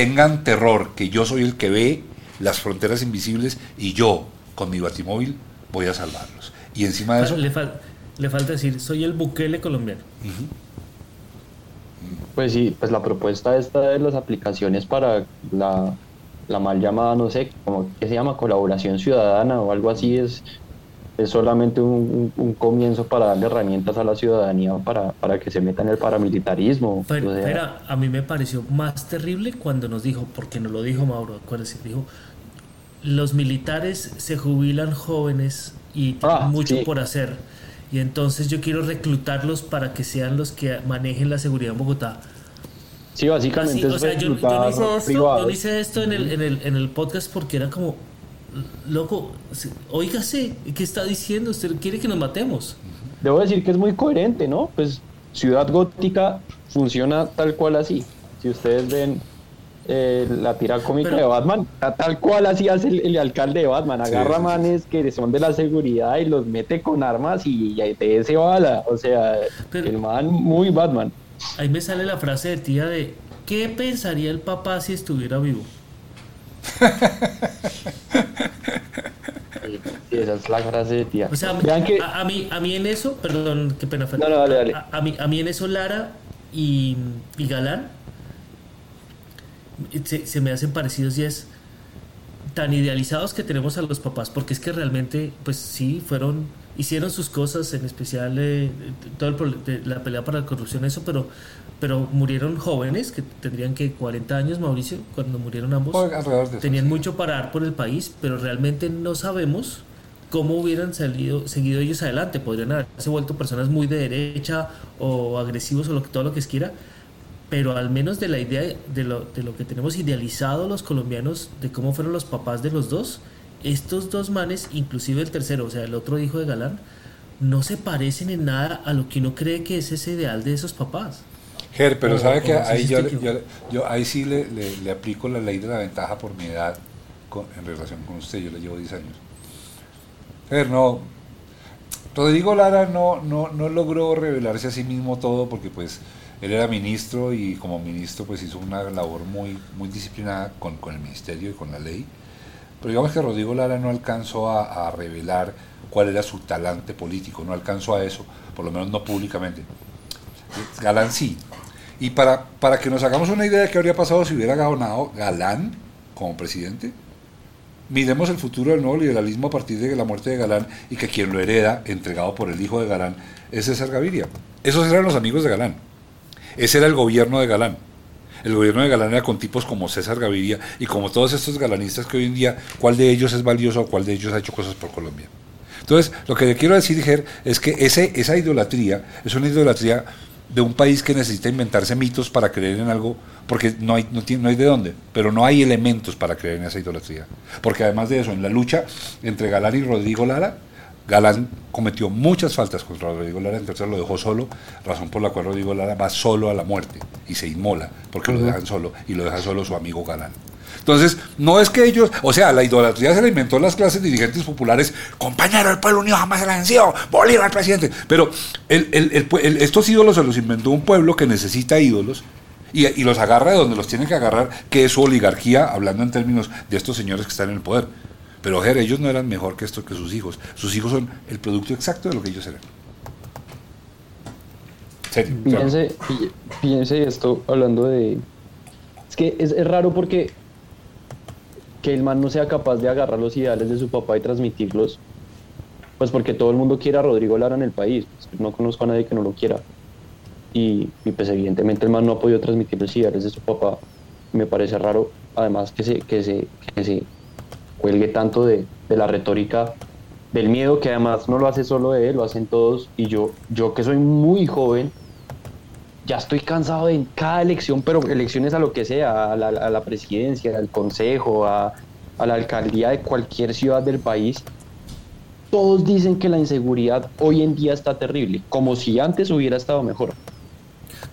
Tengan terror, que yo soy el que ve las fronteras invisibles y yo, con mi batimóvil, voy a salvarlos. Y encima de eso... Le, le falta decir, soy el buquele colombiano. Pues sí, pues la propuesta esta de las aplicaciones para la, mal llamada, no sé, como que se llama colaboración ciudadana o algo así, es, es solamente un, comienzo para darle herramientas a la ciudadanía para, para que se meta en el paramilitarismo. Pero, a mí me pareció más terrible cuando nos dijo, porque nos lo dijo Mauro, acuérdense, dijo, los militares se jubilan jóvenes y tienen ah, mucho por hacer y entonces yo quiero reclutarlos para que sean los que manejen la seguridad en Bogotá. Sí, básicamente o sea, yo, no hice esto, yo hice esto en el, en, el, en el podcast porque era como, loco, oígase, ¿qué está diciendo? ¿Usted quiere que nos matemos? Debo decir que es muy coherente, ¿no? Pues Ciudad Gótica funciona tal cual así. Si ustedes ven eh, la tira cómica de Batman, tal cual así hace el, alcalde de Batman, agarra manes que son de la seguridad y los mete con armas y, y te ese bala, o sea, el man muy Batman. Ahí me sale la frase de tía de ¿qué pensaría el papá si estuviera vivo? Esa es la frase de tía. O sea, a, mí, a mí en eso, perdón, qué pena. No, no, dale, dale. A, mí, a mí en eso Lara y, y Galán se, me hacen parecidos y es tan idealizados que tenemos a los papás, porque es que realmente, pues sí, fueron, hicieron sus cosas, en especial eh, todo la pelea para la corrupción, eso, pero, pero murieron jóvenes, que tendrían que 40 años, Mauricio, cuando murieron ambos, tenían mucho para dar por el país, pero realmente no sabemos cómo hubieran salido, seguido ellos adelante, podrían haberse vuelto personas muy de derecha o agresivos o lo, todo lo que quiera, pero al menos de la idea de lo, de lo que tenemos idealizado los colombianos, de cómo fueron los papás de los dos, estos dos manes, inclusive el tercero, o sea, el otro hijo de Galán, no se parecen en nada a lo que uno cree que es ese ideal de esos papás. Ger, pero sabe que ahí yo, yo, ahí sí le, le, aplico la ley de la ventaja por mi edad en relación con usted, yo le llevo 10 años. Ger, no, Rodrigo Lara no, no, no logró revelarse a sí mismo todo porque pues él era ministro y como ministro pues hizo una labor muy, muy disciplinada con, el ministerio y con la ley. Pero digamos que Rodrigo Lara no alcanzó a, revelar cuál era su talante político, no alcanzó a eso, por lo menos no públicamente. Galán sí. Y para, para que nos hagamos una idea de qué habría pasado si hubiera ganado Galán como presidente, miremos el futuro del nuevo liberalismo a partir de la muerte de Galán y que quien lo hereda, entregado por el hijo de Galán, es César Gaviria. Esos eran los amigos de Galán. Ese era el gobierno de Galán. El gobierno de Galán era con tipos como César Gaviria y como todos estos galanistas que hoy en día, ¿cuál de ellos es valioso o cuál de ellos ha hecho cosas por Colombia? Entonces, lo que le quiero decir, Ger, es que ese, esa idolatría es una idolatría de un país que necesita inventarse mitos para creer en algo, porque no hay, no, no hay de dónde, pero no hay elementos para creer en esa idolatría. Porque además de eso, en la lucha entre Galán y Rodrigo Lara, Galán cometió muchas faltas contra Rodrigo Lara, entonces lo dejó solo, razón por la cual Rodrigo Lara va solo a la muerte y se inmola, porque lo dejan solo y lo deja solo su amigo Galán. Entonces, no es que ellos, o sea, la idolatría se la inventó las clases dirigentes populares, compañero, el pueblo unido jamás se la venció, Bolívar presidente. Pero estos ídolos se los inventó un pueblo que necesita ídolos y, y, los agarra de donde los tiene que agarrar, que es su oligarquía, hablando en términos de estos señores que están en el poder. Pero Ger, ellos no eran mejor que esto que sus hijos. Sus hijos son el producto exacto de lo que ellos eran. Serio, piense, piense esto hablando de... Es que es, raro porque que el man no sea capaz de agarrar los ideales de su papá y transmitirlos, pues porque todo el mundo quiere a Rodrigo Lara en el país. No conozco a nadie que no lo quiera. Y, pues evidentemente el man no ha podido transmitir los ideales de su papá. Me parece raro, además, que se, que se, que se cuelgue tanto de, la retórica del miedo, que además no lo hace solo él, lo hacen todos. Y yo, yo que soy muy joven, ya estoy cansado de cada elección, pero elecciones a lo que sea, a la, presidencia, al consejo, a, a la alcaldía de cualquier ciudad del país, todos dicen que la inseguridad hoy en día está terrible, como si antes hubiera estado mejor.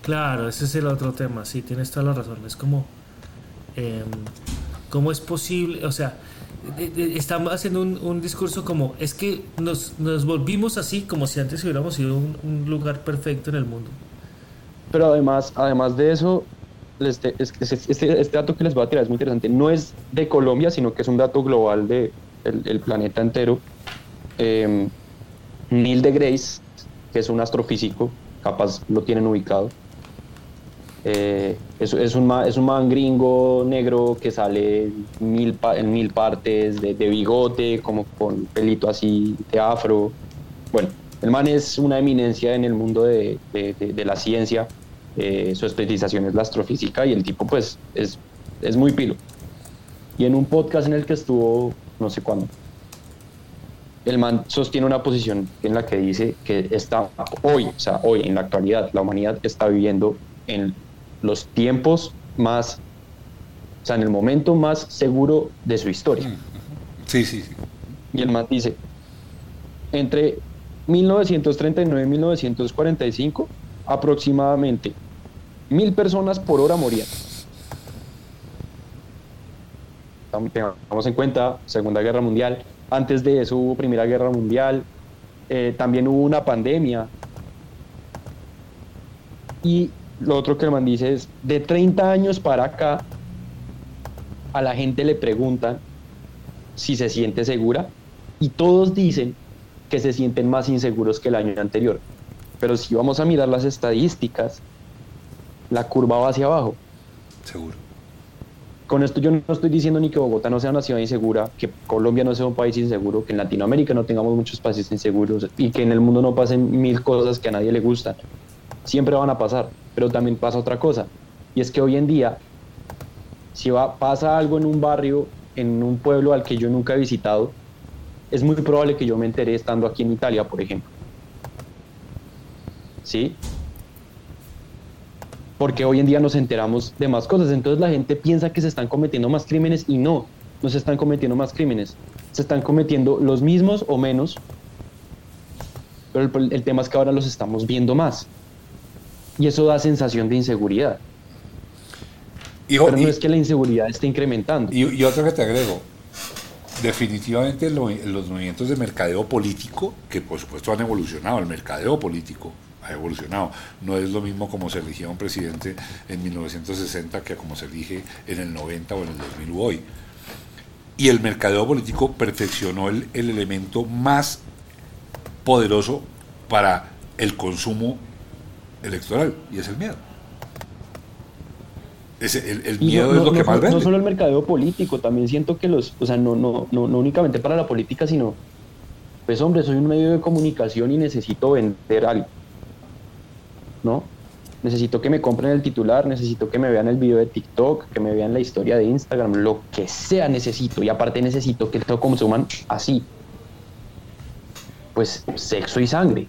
Claro, ese es el otro tema, sí, tienes toda la razón. Es como, em, ¿cómo es posible? O sea, estamos haciendo un, discurso como, es que nos, volvimos así, como si antes hubiéramos sido un, lugar perfecto en el mundo. Pero además, además de eso, este, este, este, dato que les voy a tirar es muy interesante. No es de Colombia, sino que es un dato global del de el planeta entero. Eh, Neil deGrasse, que es un astrofísico, capaz lo tienen ubicado, eh, es, es, un man, es un man gringo negro que sale mil en mil partes, de, bigote, como con pelito así de afro. Bueno, el man es una eminencia en el mundo de, de, la ciencia. Eh, su especialización es la astrofísica y el tipo pues es, es muy pilo. Y en un podcast en el que estuvo, no sé cuándo, el man sostiene una posición en la que dice que está hoy, o sea, hoy en la actualidad, la humanidad está viviendo en los tiempos más, o sea, en el momento más seguro de su historia. Sí, sí, sí. Y el más dice, entre 1939 y 1945, aproximadamente mil personas por hora morían. Tengamos en cuenta Segunda Guerra Mundial. Antes de eso hubo Primera Guerra Mundial. Eh, también hubo una pandemia. Y lo otro que el man dice es, de 30 años para acá, a la gente le preguntan si se siente segura y todos dicen que se sienten más inseguros que el año anterior. Pero si vamos a mirar las estadísticas, la curva va hacia abajo. Seguro. Con esto yo no estoy diciendo ni que Bogotá no sea una ciudad insegura, que Colombia no sea un país inseguro, que en Latinoamérica no tengamos muchos países inseguros y que en el mundo no pasen mil cosas que a nadie le gustan. Siempre van a pasar pero también pasa otra cosa, y es que hoy en día, si va, pasa algo en un barrio, en un pueblo al que yo nunca he visitado, es muy probable que yo me enteré estando aquí en Italia, por ejemplo. ¿Sí? Porque hoy en día nos enteramos de más cosas, entonces la gente piensa que se están cometiendo más crímenes y no, no se están cometiendo más crímenes, se están cometiendo los mismos o menos, pero el, el tema es que ahora los estamos viendo más y eso da sensación de inseguridad. Pero no es que la inseguridad esté incrementando. Y, y otro que te agrego, definitivamente los movimientos de mercadeo político, que por supuesto han evolucionado, el mercadeo político ha evolucionado. No es lo mismo como se elegía un presidente en 1960 que como se elige en el 90 o en el 2000 hoy. Y el mercadeo político perfeccionó el, el elemento más poderoso para el consumo electoral y es el miedo. el, miedo es lo que más vende. No solo el mercadeo político, también siento que los, o sea, no, no, no, no únicamente para la política, sino, pues hombre, soy un medio de comunicación y necesito vender algo. ¿No? Necesito que me compren el titular, necesito que me vean el video de TikTok, que me vean la historia de Instagram, lo que sea necesito. Y aparte necesito que todo consuman así. Pues sexo y sangre.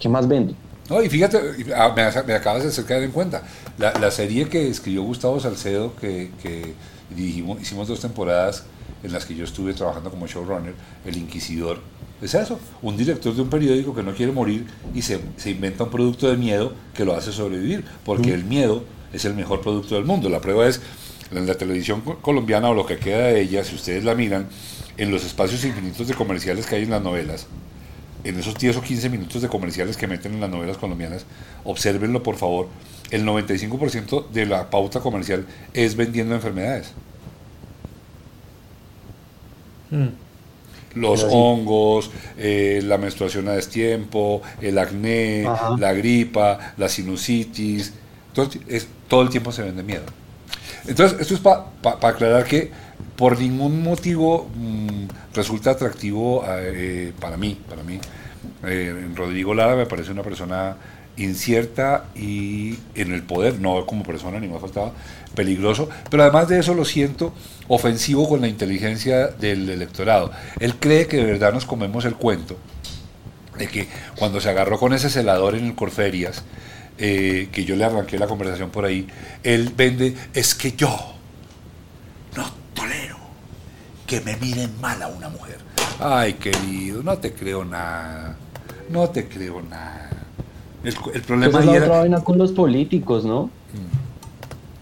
¿Qué más vendo? No, y fíjate, ah, me, acabas de hacer caer en cuenta, la, serie que escribió Gustavo Salcedo, que, que dirigimos, hicimos dos temporadas en las que yo estuve trabajando como showrunner, El Inquisidor, es eso, un director de un periódico que no quiere morir y se, inventa un producto de miedo que lo hace sobrevivir, porque el miedo es el mejor producto del mundo. La prueba es, en la televisión colombiana o lo que queda de ella, si ustedes la miran, en los espacios infinitos de comerciales que hay en las novelas, en esos 10 o 15 minutos de comerciales que meten en las novelas colombianas, observenlo por favor, el 95% de la pauta comercial es vendiendo enfermedades. Hmm. Los hongos, eh, la menstruación a destiempo, el acné, la gripa, la sinusitis, es, todo el tiempo se vende miedo. Entonces, esto es para aclarar que por ningún motivo mm, resulta atractivo eh, para mí, para mí. Eh, Rodrigo Lara me parece una persona incierta y en el poder, no como persona ni más faltaba, peligroso, pero además de eso lo siento ofensivo con la inteligencia del electorado. Él cree que de verdad nos comemos el cuento de que cuando se agarró con ese celador en el Corferias, eh, que yo le arranqué la conversación por ahí, él vende, es que yo que me miren mal a una mujer. Ay, querido, no te creo nada. No te creo nada. El, el problema Pues es la era- otra vaina con los políticos, ¿no?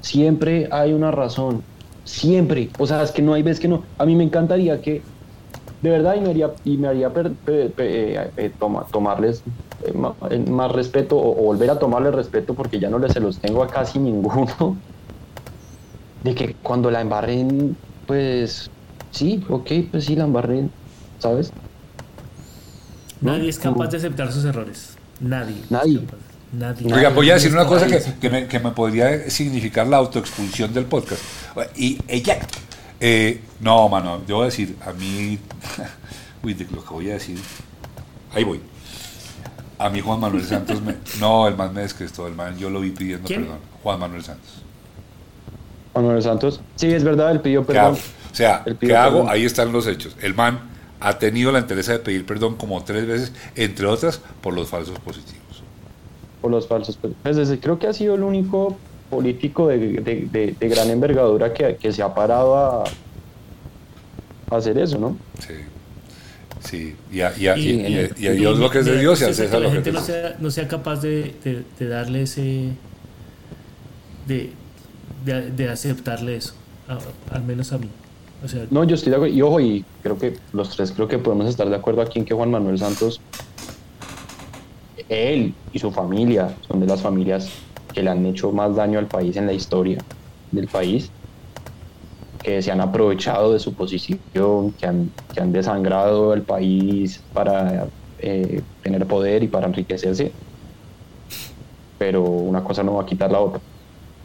Siempre hay una razón. Siempre. O sea, es que no hay veces que no. A mí me encantaría que, de verdad, y me haría, y me haría per- eh, eh, toma- tomarles eh, más respeto o, o volver a tomarles respeto porque ya no les se los tengo a casi ninguno. [laughs] De que cuando la embarren, pues sí, ok, pues sí, la embarren, ¿sabes? Nadie es capaz de aceptar sus errores. Nadie. Nadie. Nadie. Oiga, voy a decir una cosa que, que me, que me podría significar la autoexpulsión del podcast. Y ella. eh, no, mano, yo voy a decir, a mí. [laughs] Uy, de lo que voy a decir. Ahí voy. A mí Juan Manuel Santos me. [laughs] No, el man me descrestó, el man, yo lo vi pidiendo ¿Quién? perdón. Juan Manuel Santos. Juan Manuel Santos. Sí, es verdad, él pidió ¿Qué perdón. O sea, ¿qué hago? perdón. Ahí están los hechos. El man ha tenido la interés de pedir perdón como tres veces, entre otras por los falsos positivos. por los falsos. Pues, desde- creo que ha sido el único político de, de- de- de gran envergadura que, que se ha parado a, a hacer eso, ¿no? Sí. Sí, y a, y a- y- Y- y- y- y a Dios lo que es de Dios y al usted César que lo que es gente de sea, no sea capaz de, de- de darle ese. De, de, de aceptarle eso. a- al menos a mí. No, yo estoy de acuerdo. Y ojo, y creo que los tres creo que podemos estar de acuerdo aquí en que Juan Manuel Santos, él y su familia son de las familias que le han hecho más daño al país en la historia del país, que se han aprovechado de su posición, que han, que han desangrado el país para eh, tener poder y para enriquecerse. Pero una cosa no va a quitar la otra.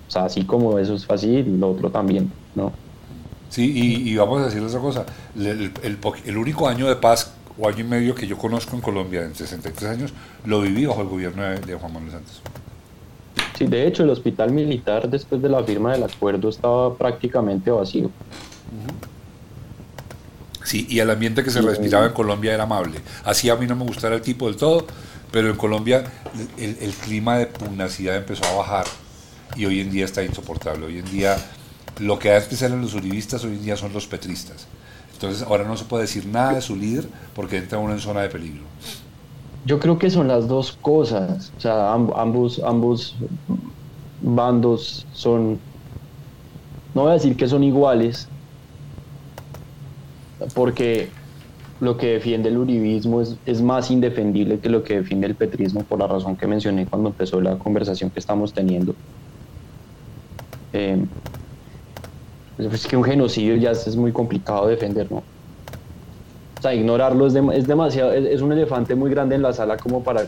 O sea, así como eso es fácil, lo otro también, ¿no? Sí, y, y vamos a decir otra cosa. El, el- el po- el único año de paz o año y medio que yo conozco en Colombia, en 63 años, lo viví bajo el gobierno de, de Juan Manuel Santos. Sí, de hecho, el hospital militar después de la firma del acuerdo estaba prácticamente vacío. Sí, y el ambiente que se Sí. respiraba en Colombia era amable. Así a mí no me gustara el tipo del todo, pero en Colombia el, el clima de pugnacidad empezó a bajar y hoy en día está insoportable. Hoy en día lo que antes eran los uribistas, hoy en día son los petristas. Entonces ahora no se puede decir nada de su líder porque entra uno en zona de peligro. Yo creo que son las dos cosas. O sea, amb- ambos, ambos bandos son, no voy a decir que son iguales, porque lo que defiende el uribismo es, es más indefendible que lo que defiende el petrismo, por la razón que mencioné cuando empezó la conversación que estamos teniendo. Eh, es que un genocidio ya es muy complicado de defender, ¿no? O sea, ignorarlo es, es demasiado, es, un elefante muy grande en la sala como para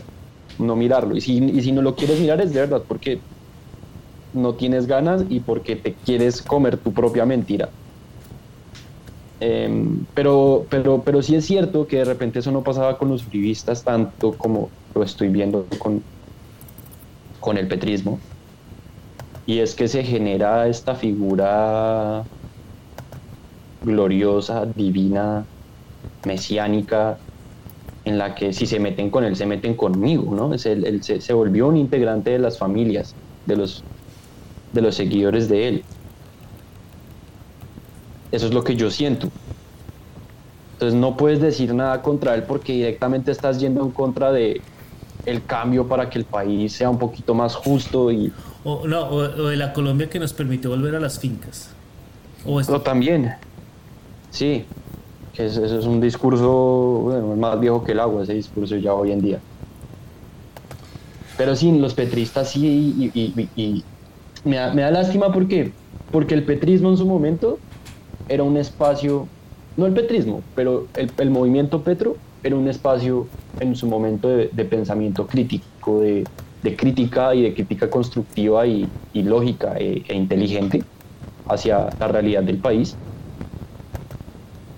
no mirarlo. Y si, y si no lo quieres mirar es de verdad porque no tienes ganas y porque te quieres comer tu propia mentira. Em, pero, pero, pero sí es cierto que de repente eso no pasaba con los uribistas tanto como lo estoy viendo con, con el petrismo. Y es que se genera esta figura gloriosa, divina, mesiánica, en la que si se meten con él, se meten conmigo, ¿no? Es se, se volvió un integrante de las familias, de los, de los seguidores de él. Eso es lo que yo siento. Entonces no puedes decir nada contra él porque directamente estás yendo en contra de el cambio para que el país sea un poquito más justo y o, no, o, o de la Colombia que nos permitió volver a las fincas. O esto- también, sí, que eso, eso es un discurso bueno, más viejo que el agua, ese discurso ya hoy en día. Pero sí, los petristas sí, y, y- y- y me, da, me da lástima porque, porque el petrismo en su momento era un espacio, no el petrismo, pero el, el movimiento Petro era un espacio en su momento de, de pensamiento crítico, de, de crítica y de crítica constructiva y, y lógica e- e inteligente hacia la realidad del país.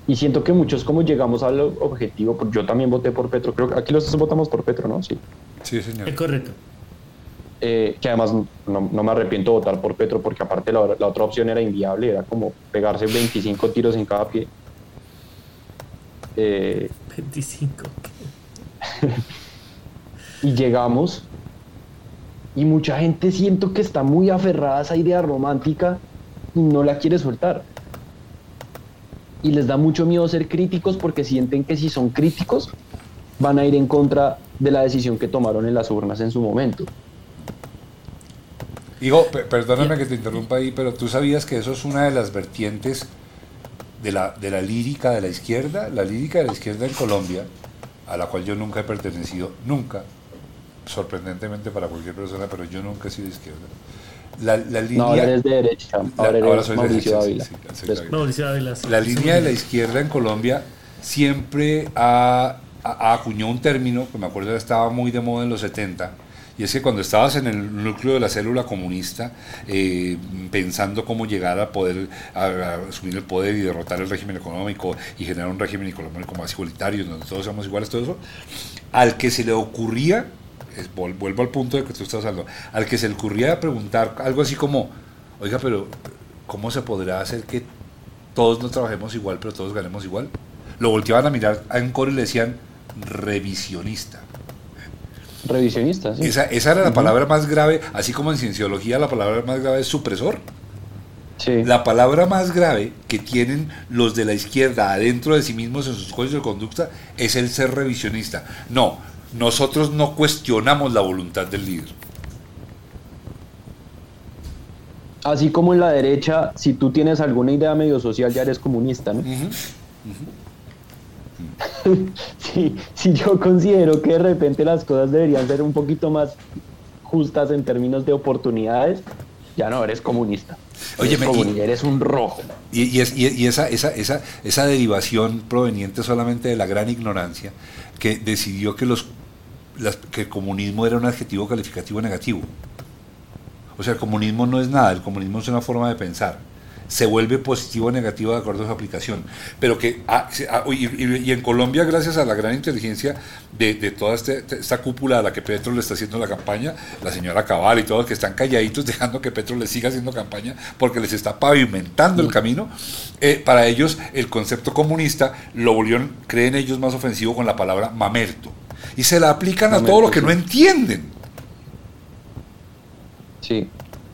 Y siento que muchos como llegamos al objetivo, yo también voté por Petro, creo que aquí los votamos por Petro, ¿no? Sí. Sí, señor. es correcto. Eh, que además no, no me arrepiento de votar por Petro porque aparte la, la otra opción era inviable, era como pegarse 25 tiros en cada pie. Eh, 25. y llegamos y mucha gente siento que está muy aferrada a esa idea romántica y no la quiere soltar. y les da mucho miedo ser críticos porque sienten que si son críticos van a ir en contra de la decisión que tomaron en las urnas en su momento. Hijo, perdóname que te interrumpa ahí, pero tú sabías que eso es una de las vertientes de la, de la lírica de la izquierda, la lírica de la izquierda en Colombia, a la cual yo nunca he pertenecido, nunca, sorprendentemente para cualquier persona, pero yo nunca he sido de izquierda. La, la línea, no, ahora eres de derecha, ahora, eres Mauricio Ávila. Mauricio Ávila. La línea de la izquierda en Colombia siempre ha, ha, acuñó un término que me acuerdo estaba muy de moda en los 70, y es que cuando estabas en el núcleo de la célula comunista, eh, pensando cómo llegar a poder asumir el poder y derrotar el régimen económico y generar un régimen económico más igualitario, donde todos somos iguales, todo eso, al que se le ocurría, vuelvo al punto de que tú estás hablando, al que se le ocurría preguntar algo así como, oiga, pero ¿cómo se podrá hacer que todos no trabajemos igual, pero todos ganemos igual? Lo volteaban a mirar a un coro y le decían revisionista. Revisionista, sí. Esa, esa era la palabra más grave, así como en cienciología la palabra más grave es supresor. Sí. La palabra más grave que tienen los de la izquierda adentro de sí mismos en sus códigos de conducta es el ser revisionista. No, nosotros no cuestionamos la voluntad del líder. Así como en la derecha, si tú tienes alguna idea medio social ya eres comunista, ¿no? [laughs] si, yo considero que de repente las cosas deberían ser un poquito más justas en términos de oportunidades, ya no eres comunista. Oye, eres, eres un rojo. Y, esa, esa, esa, esa derivación proveniente solamente de la gran ignorancia que decidió que, los, que el comunismo era un adjetivo calificativo negativo. O sea, el comunismo no es nada, el comunismo es una forma de pensar se vuelve positivo o negativo de acuerdo a su aplicación. Pero que, ah, ah, y, en Colombia, gracias a la gran inteligencia de, toda este, esta cúpula a la que Petro le está haciendo la campaña, la señora Cabal y todos que están calladitos [laughs] dejando que Petro le siga haciendo campaña porque les está pavimentando el camino, eh, para ellos el concepto comunista lo volvieron, creen ellos, más ofensivo con la palabra mamerto. Y se la aplican a todo lo que no entienden. Sí,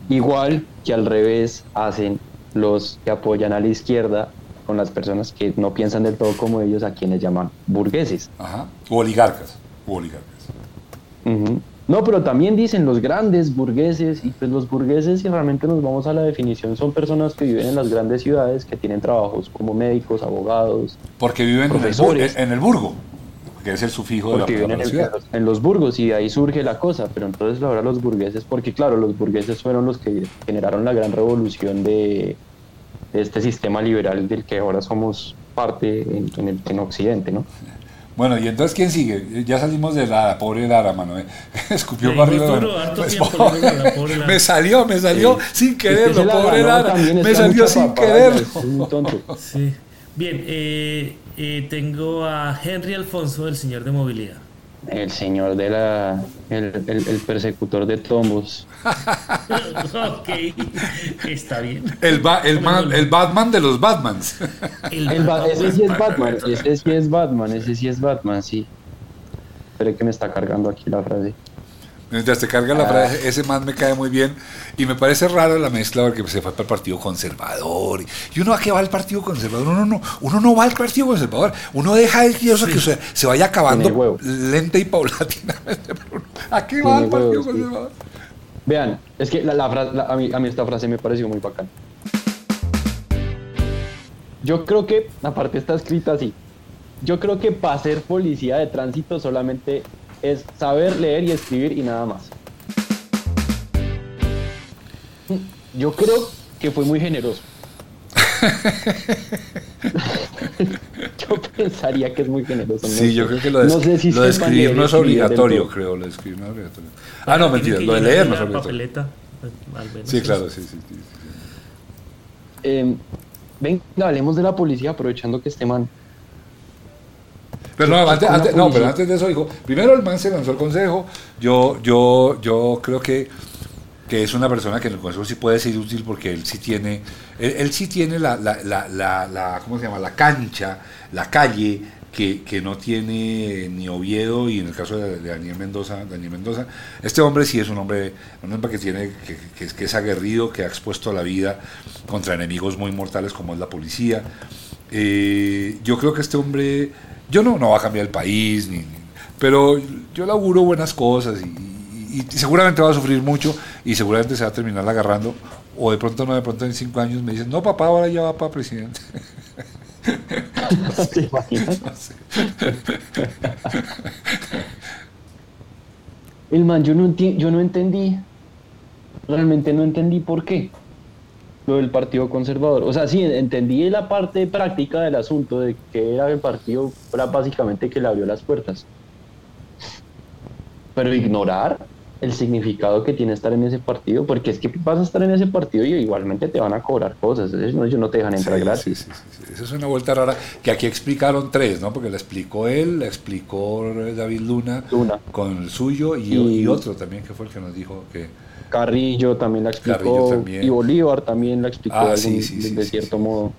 igual que al revés hacen los que apoyan a la izquierda con las personas que no piensan del todo como ellos, a quienes llaman burgueses. Ajá. O oligarcas. oligarcas. No, pero también dicen los grandes burgueses, y pues los burgueses, si realmente nos vamos a la definición, son personas que viven en las grandes ciudades, que tienen trabajos como médicos, abogados. Porque viven profesores. En, el, burgo, que es el sufijo de la, viven en, ciudad. en los burgos, y de ahí surge la cosa, pero entonces ahora los burgueses, porque claro, los burgueses fueron los que generaron la gran revolución de, este sistema liberal del que ahora somos parte en, el, en Occidente, ¿no? Bueno, y entonces, ¿quién sigue? Ya salimos de la pobre Lara, mano. ¿eh? [laughs] Escupió para arriba. Pues, [laughs] me salió, me salió sin quererlo, pobre Lara. Me salió sin quererlo. Sí. Bien, eh, eh, tengo a Henry Alfonso, el señor de movilidad el señor de la. el, el, persecutor de tombos. [laughs] ok, está bien. El, el, el, Batman de los Batmans. ese sí es Batman, ese sí es Batman, ese sí es Batman, sí. Espera que me está cargando aquí la frase. Mientras te carga la frase, ah. ese man me cae muy bien. Y me parece raro la mezcla porque se fue para el Partido Conservador. Y uno a qué va el Partido Conservador. Uno no, uno no va al Partido Conservador. Uno deja el que se, vaya acabando lenta y paulatinamente. [laughs] ¿A qué va el Partido Conservador? Vean, es que la, a, mí, a mí esta frase me pareció muy bacán. Yo creo que, aparte está escrita así, yo creo que para ser policía de tránsito solamente es saber leer y escribir y nada más. Yo creo que fue muy generoso. [laughs] yo pensaría que es muy generoso. Sí, yo creo que lo de, no sé si lo de escribir no es obligatorio, creo. Lo de escribir no es obligatorio. Ah, no, mentira, lo de leer no es obligatorio. sí, claro, sí, sí. sí, Eh, venga, hablemos de la policía aprovechando que este man pero no, antes, no, pero antes de eso dijo, primero el man se lanzó el consejo, yo, yo, yo creo que, que es una persona que en el consejo sí puede ser útil porque él sí tiene, él, sí tiene la, la, la, la, ¿cómo se llama? La cancha, la calle, que, que, no tiene ni Oviedo y en el caso de, Daniel Mendoza, Daniel Mendoza, este hombre sí es un hombre, un hombre que tiene, que, que, es aguerrido, que ha expuesto la vida contra enemigos muy mortales como es la policía, Eh, yo creo que este hombre, yo no, no va a cambiar el país, ni, ni- pero yo le auguro buenas cosas y, y- y seguramente va a sufrir mucho y seguramente se va a terminar agarrando. O de pronto no, de pronto en cinco años me dicen, no papá, ahora ya va para presidente. [laughs] [laughs] No sé. El man, yo no, enti- yo no entendí, realmente no entendí por qué lo del Partido Conservador. O sea, sí, entendí la parte práctica del asunto de que era el partido, era básicamente que le abrió las puertas. Pero ignorar el significado que tiene estar en ese partido, porque es que vas a estar en ese partido y igualmente te van a cobrar cosas, ellos no, ellos no te dejan entrar Sí, gratis. sí, sí, sí. Eso es una vuelta rara que aquí explicaron tres, ¿no? Porque la explicó él, la explicó David Luna Luna. con el suyo y, Y- y otro también que fue el que nos dijo que... Carrillo también la explicó también. y Bolívar también la explicó Ah, de, sí, algún- sí, de- sí, de sí, cierto modo.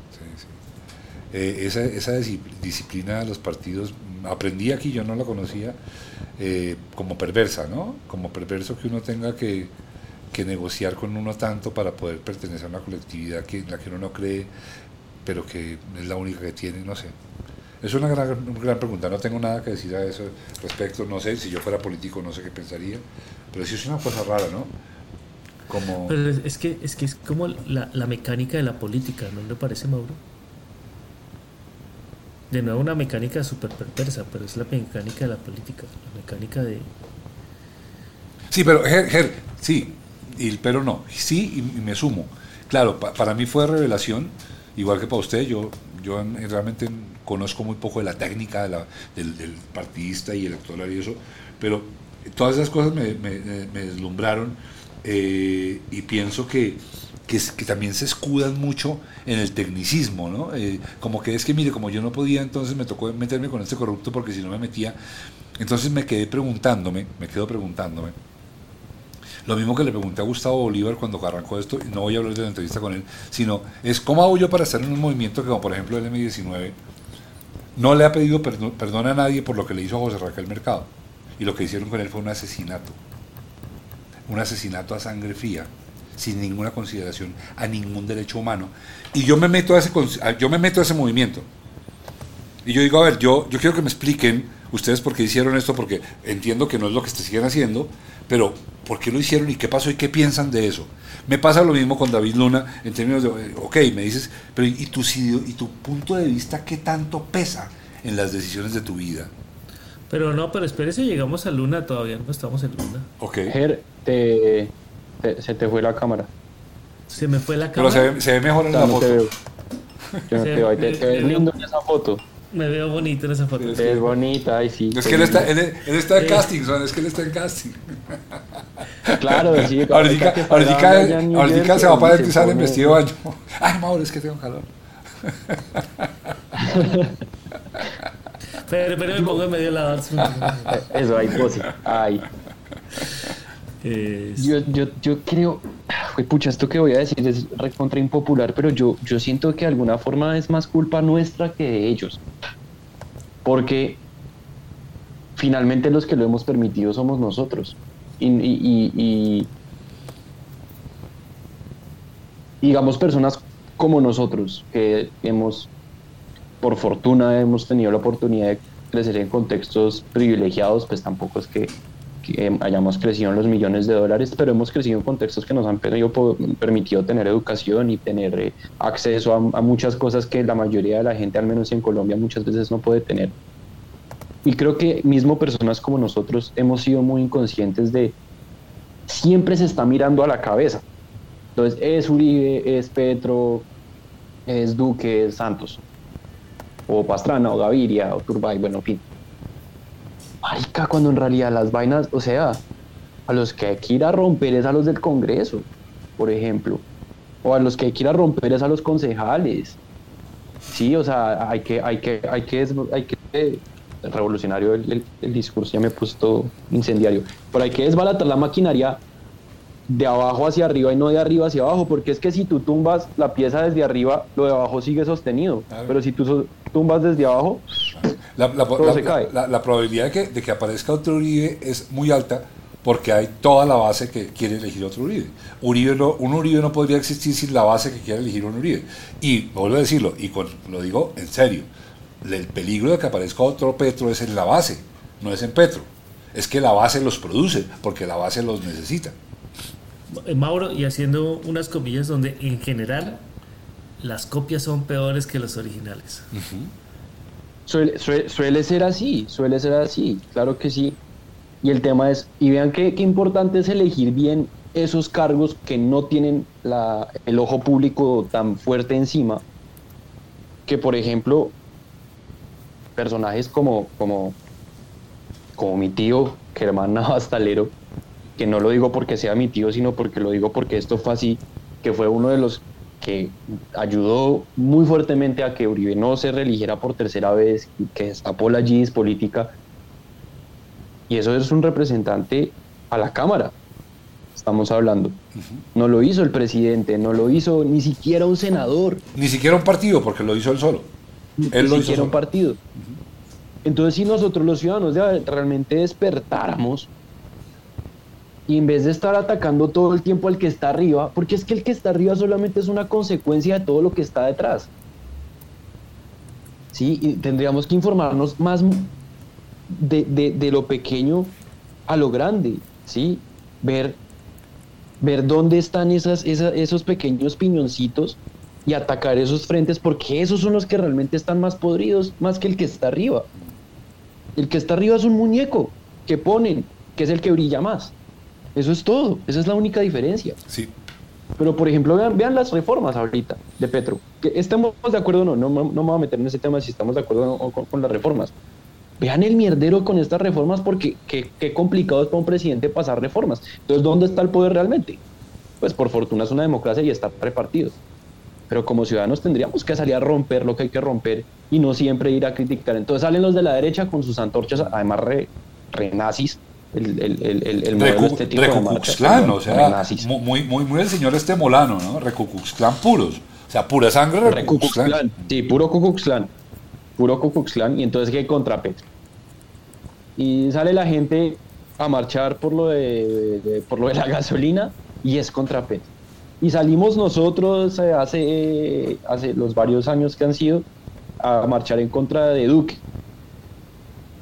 Eh, esa esa disci- disciplina de los partidos, aprendí aquí, yo no la conocía, eh, como perversa, ¿no? Como perverso que uno tenga que, que negociar con uno tanto para poder pertenecer a una colectividad que, en la que uno no cree, pero que es la única que tiene, no sé. Es una gran, una gran pregunta, no tengo nada que decir a eso respecto, no sé, si yo fuera político no sé qué pensaría, pero sí es una cosa rara, ¿no? Como... Pero es, que, es que es como la, la mecánica de la política, ¿no le parece, Mauro? De nuevo una mecánica súper perversa, pero es la mecánica de la política, la mecánica de... Sí, pero Ger, Ger, sí, y, pero no, sí y, y me sumo. Claro, pa- para mí fue revelación, igual que para usted, yo, yo en- en- realmente conozco muy poco de la técnica de la- del, del partidista y electoral y eso, pero todas esas cosas me, me- me deslumbraron eh, y pienso que, también se escudan mucho en el tecnicismo, ¿no? Eh, como que es que, mire, como yo no podía, entonces me tocó meterme con este corrupto porque si no me metía, entonces me quedé preguntándome, me quedo preguntándome, lo mismo que le pregunté a Gustavo Bolívar cuando arrancó esto, y no voy a hablar de la entrevista con él, sino es cómo hago yo para estar en un movimiento que, como por ejemplo el M19, no le ha pedido perdo- perdón a nadie por lo que le hizo a José Raquel Mercado. Y lo que hicieron con él fue un asesinato. Un asesinato a sangre fría, sin ninguna consideración a ningún derecho humano. Y yo me meto a ese, yo me meto a ese movimiento. Y yo digo, a ver, yo, yo quiero que me expliquen ustedes por qué hicieron esto, porque entiendo que no es lo que se siguen haciendo, pero ¿por qué lo hicieron y qué pasó y qué piensan de eso? Me pasa lo mismo con David Luna en términos de, eh, ok, me dices, pero ¿y tu, y tu punto de vista qué tanto pesa en las decisiones de tu vida? Pero no, pero espérese, llegamos a Luna, todavía no estamos en Luna. Ok. Ger, te, te- se te fue la cámara. Se me fue la Pero cámara. se ve, se ve mejor en la no te foto. veo. Yo no Se- te veo. Te, te ves lindo en esa foto. Me veo bonito en esa foto. Es ves bonita, ay sí. Es que él está, él, él está en Eh. casting, son, es que él está en casting. Claro, sí. [laughs] Ahorita, ahorita, se va para adentro y se sale en vestido de baño. [laughs] Ay, Mauro, es que tengo calor. [laughs] Pero, pero me pongo en medio de la [laughs] Eso, ahí, pose. Ay. Eh, Yo, yo, yo creo, Uy, pucha, esto que voy a decir es recontra impopular, pero yo, yo siento que de alguna forma es más culpa nuestra que de ellos. Porque finalmente los que lo hemos permitido somos nosotros. Y, y- y- y- digamos, personas como nosotros, que hemos, por fortuna, hemos tenido la oportunidad de crecer en contextos privilegiados, pues tampoco es que que hayamos crecido en los millones de dólares, pero hemos crecido en contextos que nos han permitido, permitido tener educación y tener eh, acceso a, a muchas cosas que la mayoría de la gente, al menos en Colombia, muchas veces no puede tener. Y creo que mismo personas como nosotros hemos sido muy inconscientes de siempre se está mirando a la cabeza. Entonces, es Uribe, es Petro, es Duque, es Santos, o Pastrana, o Gaviria, o Turbay, bueno, en fin. Marica, cuando en realidad las vainas, o sea, a los que hay que ir a romper es a los del Congreso, por ejemplo, o a los que hay que ir a romper es a los concejales. Sí, o sea, hay que, hay que, hay que, hay que, eh, revolucionario el, el- discurso, ya me he puesto incendiario, pero hay que desbaratar la maquinaria de abajo hacia arriba y no de arriba hacia abajo, porque es que si tú tumbas la pieza desde arriba, lo de abajo sigue sostenido, Claro. pero si tú tumbas desde abajo, La, la- Todo la- se cae. la- la probabilidad de que, de que aparezca otro Uribe es muy alta porque hay toda la base que quiere elegir otro Uribe. Uribe no, un Uribe no podría existir sin la base que quiere elegir un Uribe. Y vuelvo a decirlo, y con, lo digo en serio, el peligro de que aparezca otro Petro es en la base, no es en Petro. Es que la base los produce, porque la base los necesita. Eh, Mauro, y haciendo unas comillas donde en general las copias son peores que los originales. suele, suele, ser así, suele ser así, claro que sí. Y el tema es, y vean qué, qué importante es elegir bien esos cargos que no tienen la, el ojo público tan fuerte encima, que por ejemplo, personajes como, como, como mi tío Germán Navastalero, que no lo digo porque sea mi tío, sino porque lo digo porque esto fue así, que fue uno de los que ayudó muy fuertemente a que Uribe no se reeligiera por tercera vez, que destapó la GIS política. Y eso es un representante a la Cámara, estamos hablando. No lo hizo el presidente, no lo hizo ni siquiera un senador. Ni siquiera un partido, porque lo hizo él solo. Él ni lo siquiera un partido. Entonces, si nosotros los ciudadanos realmente despertáramos y en vez de estar atacando todo el tiempo al que está arriba, porque es que el que está arriba solamente es una consecuencia de todo lo que está detrás. Sí, y tendríamos que informarnos más de, lo pequeño a lo grande, ¿sí? Ver, ver dónde están esas, esos pequeños piñoncitos y atacar esos frentes, porque esos son los que realmente están más podridos, más que el que está arriba. El que está arriba es un muñeco que ponen, que es el que brilla más. Eso es todo, esa es la única diferencia. Sí. Pero, por ejemplo, vean, vean las reformas ahorita de Petro. Que estemos de acuerdo o no, no, no, me voy a meter en ese tema si estamos de acuerdo o con, con, las reformas. Vean el mierdero con estas reformas porque qué, qué complicado es para un presidente pasar reformas. Entonces, ¿dónde está el poder realmente? Pues por fortuna es una democracia y está repartido. Pero como ciudadanos tendríamos que salir a romper lo que hay que romper y no siempre ir a criticar. Entonces salen los de la derecha con sus antorchas, además re, re nazis, el, el, el, el modelo estético Recucuxclán, o sea, muy, muy, muy el señor este molano, ¿no? Recucuxclán puros, o sea, pura sangre Recucuxclán. Sí, puro Cucuxclán, puro Cucuxclán, y entonces ¿qué contra Petro? Y sale la gente a marchar por lo de, por lo de la [laughs] gasolina y es contra Petro. Y salimos nosotros eh, hace, hace los varios años que han sido a marchar en contra de Duque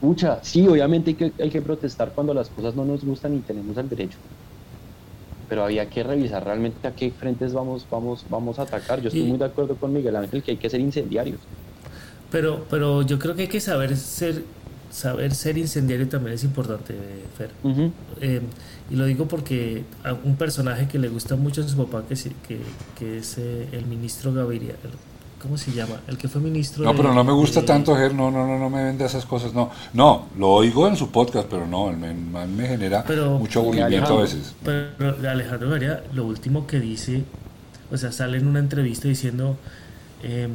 Pucha, sí, obviamente hay que, hay que protestar cuando las cosas no nos gustan y tenemos el derecho. Pero había que revisar realmente a qué frentes vamos, vamos, vamos a atacar. Yo estoy muy de acuerdo con Miguel Ángel que hay que ser incendiarios. Pero, pero yo creo que hay que saber ser, saber ser incendiario también es importante, Fer. Eh, y lo digo porque a un personaje que le gusta mucho a su papá, que, que, que es eh, el ministro Gaviria, ¿cómo se llama? El que fue ministro. No, pero no me gusta tanto, Ger, no, no, no, no me vende esas cosas, no. No, lo oigo en su podcast, pero no, me, me genera mucho aburrimiento a veces. Pero Alejandro María, lo último que dice, o sea, sale en una entrevista diciendo, em,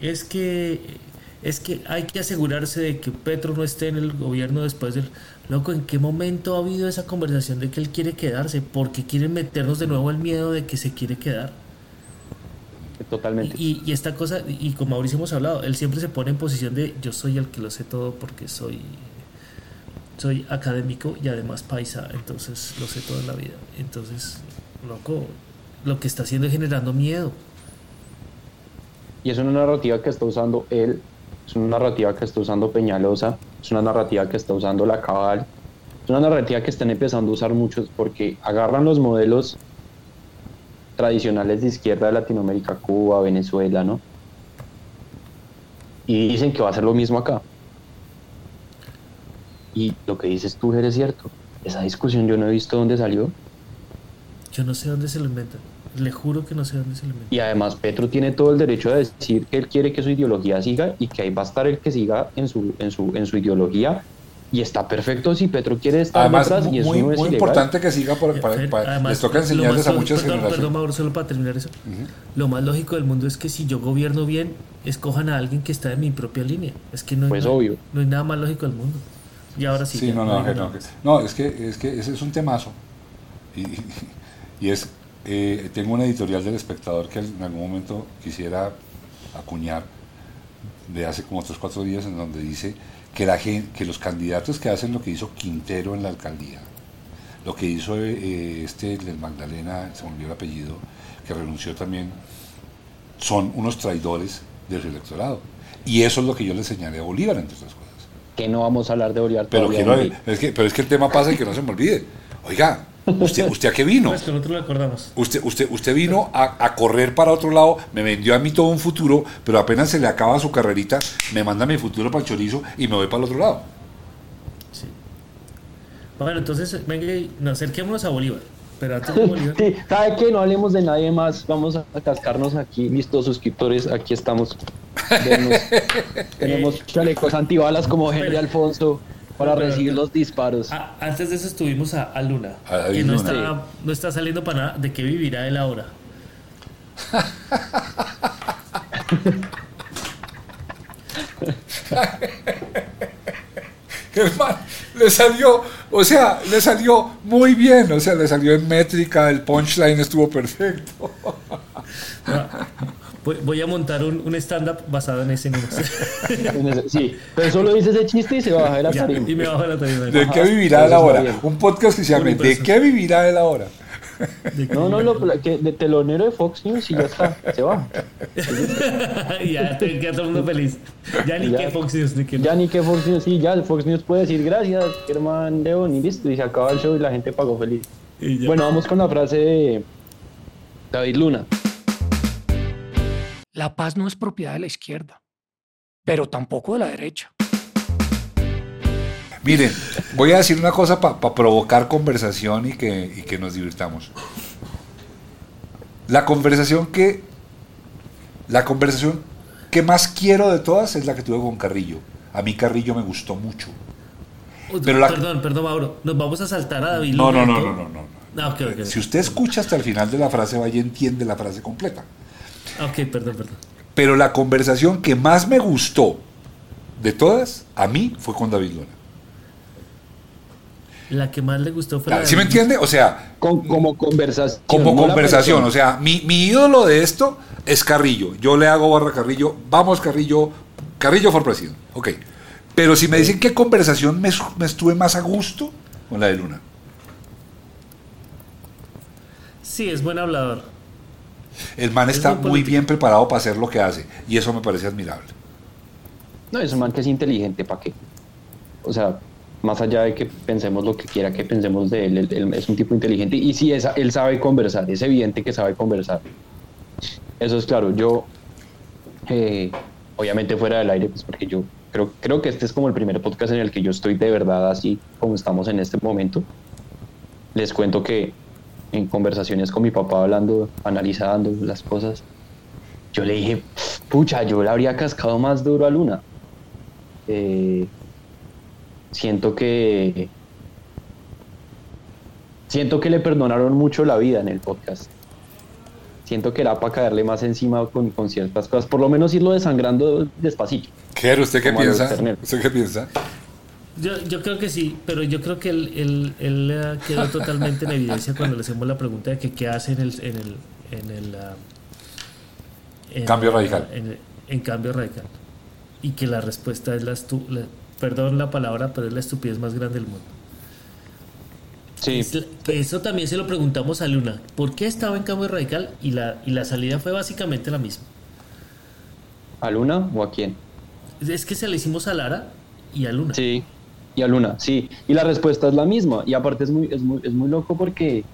es que es que hay que asegurarse de que Petro no esté en el gobierno después del... Loco, ¿en qué momento ha habido esa conversación de que él quiere quedarse? Porque quieren meternos de nuevo el miedo de que se quiere quedar. Totalmente. Y, esta cosa, y con Mauricio hemos hablado, él siempre se pone en posición de yo soy el que lo sé todo porque soy, soy académico y además paisa, entonces lo sé todo en la vida. Entonces, loco, lo que está haciendo es generando miedo. Y es una narrativa que está usando él, es una narrativa que está usando Peñalosa, es una narrativa que está usando la Cabal, es una narrativa que están empezando a usar muchos porque agarran los modelos tradicionales de izquierda de Latinoamérica, Cuba, Venezuela, ¿no? Y dicen que va a ser lo mismo acá. Y lo que dices tú, eres cierto. Esa discusión yo no he visto dónde salió. Yo no sé dónde se lo inventan. Le juro que no sé dónde se lo inventan. Y además Petro tiene todo el derecho a decir que él quiere que su ideología siga y que ahí va a estar el que siga en su, en su, en su ideología y está perfecto si Petro quiere estar Además, y es muy, muy importante que siga por, para, les toca enseñarles a muchas perdón, generaciones. Perdón, Mauro, solo para terminar eso. Lo más lógico del mundo es que si yo gobierno bien, escojan a alguien que está en mi propia línea. Es que no hay, pues obvio. no hay nada más lógico del mundo. Y ahora sí. Sí, no, no, no, no, es que, es que ese es un temazo. Y, [laughs] y es, eh, tengo una editorial del espectador que en algún momento quisiera acuñar de hace como otros cuatro días en donde dice que, la que los candidatos que hacen lo que hizo Quintero en la alcaldía, lo que hizo eh, este del Magdalena, se me olvidó el apellido, que renunció también, son unos traidores del electorado. Y eso es lo que yo le señalé a Bolívar, entre otras cosas. Que no vamos a hablar de Bolívar Pero, todavía, quiero- Miguel. es que, pero es que el tema pasa y que no se me olvide. Oiga, ¿usted, usted a qué vino? Pues que nosotros lo acordamos. Usted, usted, usted vino a, a correr para otro lado, me vendió a mí todo un futuro, pero apenas se le acaba su carrerita, me manda mi futuro para el chorizo y me voy para el otro lado. Bueno, entonces, venga, y nos acerquémonos a Bolívar. Pero antes de Bolívar, Sí, ¿sabe qué? No hablemos de nadie más. Vamos a cascarnos aquí. Listo, suscriptores, aquí estamos. [laughs] Tenemos chalecos antibalas como Henry Alfonso para Pero- recibir los disparos. Antes de eso estuvimos a, a Luna, A que no Luna. está, no está saliendo para nada. ¿De qué vivirá él ahora? [laughs] Hermano, le salió, o sea, le salió muy bien, o sea, le salió en métrica, el punchline estuvo perfecto. Voy, voy a montar un, un stand-up basado en ese número. [laughs] Sí, pero solo dice ese chiste y se baja de la tarima. y me bajo de la tarima. ¿De qué vivirá él ahora? Un podcast que se llame ¿De qué vivirá él ahora? ¿De qué No, no, lo, que de telonero de Fox News y ya está, se baja. [laughs] ya, te queda todo el mundo feliz. Ya ni Ya. que Fox News, ni que Ya ni que Fox News, sí, ya Fox News puede decir gracias, Germán León, y listo, y se acaba el show y la gente pagó feliz. Bueno, vamos con la frase de David Luna. La paz no es propiedad de la izquierda, pero tampoco de la derecha. Miren, voy a decir una cosa para provocar conversación y que, y que nos divirtamos. La conversación que la conversación que más quiero de todas es la que tuve con Carrillo. A mí Carrillo me gustó mucho. Uy, pero la- Perdón, perdón, Mauro. Nos vamos a saltar a David No, no, no, no, no, no. Ah. Si usted escucha hasta el final de la frase, vaya entiende la frase completa. Ah, Ok, perdón, perdón. Pero la conversación que más me gustó de todas, a mí, fue con David Luna. La que más le gustó fue la ¿Sí me de- entiende? O sea, Con, como conversación. como no conversación. O sea, mi, mi ídolo de esto es Carrillo. Yo le hago barra a Carrillo. Vamos, Carrillo. Carrillo for president. Ok. Pero si me dicen qué conversación me, me estuve más a gusto, con la de Luna. Sí, es buen hablador. El man Es está muy muy político. bien preparado para hacer lo que hace. Y eso me parece admirable. No, es un man que es inteligente, ¿para qué? O sea, más allá de que pensemos lo que quiera que pensemos de él, él, él es un tipo inteligente y sí, es, él sabe conversar, es evidente que sabe conversar. Eso es claro, yo, eh, obviamente fuera del aire, pues porque yo creo, creo que este es como el primer podcast en el que yo estoy de verdad así como estamos en este momento. Les cuento que en conversaciones con mi papá hablando, analizando las cosas, yo le dije, pucha, yo le habría cascado más duro a Luna. Eh, siento que siento que le perdonaron mucho la vida en el podcast. Siento que era para caerle más encima con, con ciertas cosas, por lo menos irlo desangrando despacito. ¿Qué ¿Usted qué piensa? ¿Usted qué piensa? Yo, yo creo que sí, pero yo creo que él, él- él, eh, quedó totalmente en evidencia cuando le hacemos la pregunta de que qué hace en el... En el, en el ah, en Cambio la- radical. En, en cambio radical. Y que la respuesta es la, estu- la- Perdón la palabra, pero es la estupidez más grande del mundo. Sí, Es la- Eso también se lo preguntamos a Luna. ¿Por qué estaba en cambio radical? Y la, y la salida fue básicamente la misma. ¿a Luna o a quién? Es que se le hicimos a Lara y a Luna. Sí, y a Luna, sí. Y la respuesta es la misma. Y aparte es muy, es muy, es muy loco porque.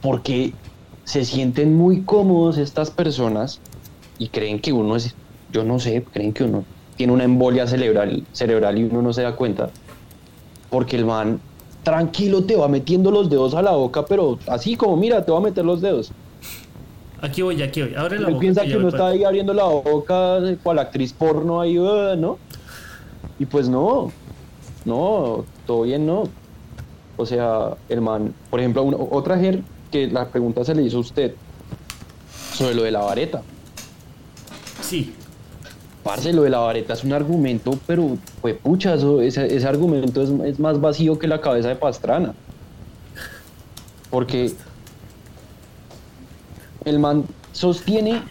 Porque se sienten muy cómodos estas personas y creen que uno es. Yo no sé, creen que uno tiene una embolia cerebral, cerebral y uno no se da cuenta. Porque el man tranquilo te va metiendo los dedos a la boca, pero así como mira, te va a meter los dedos. Aquí voy, aquí voy. Abre la boca. piensa que que uno está ahí abriendo la boca de cual actriz porno ahí, "Ah", ¿no? Y pues no, no, todo bien no. O sea, el man, por ejemplo, una- otra Ger que la pregunta se le hizo a usted sobre lo de la vareta. Sí, Parce, lo de la vareta es un argumento, pero pues pucha, eso- ese, ese argumento es, es más vacío que la cabeza de Pastrana. Porque el man sostiene,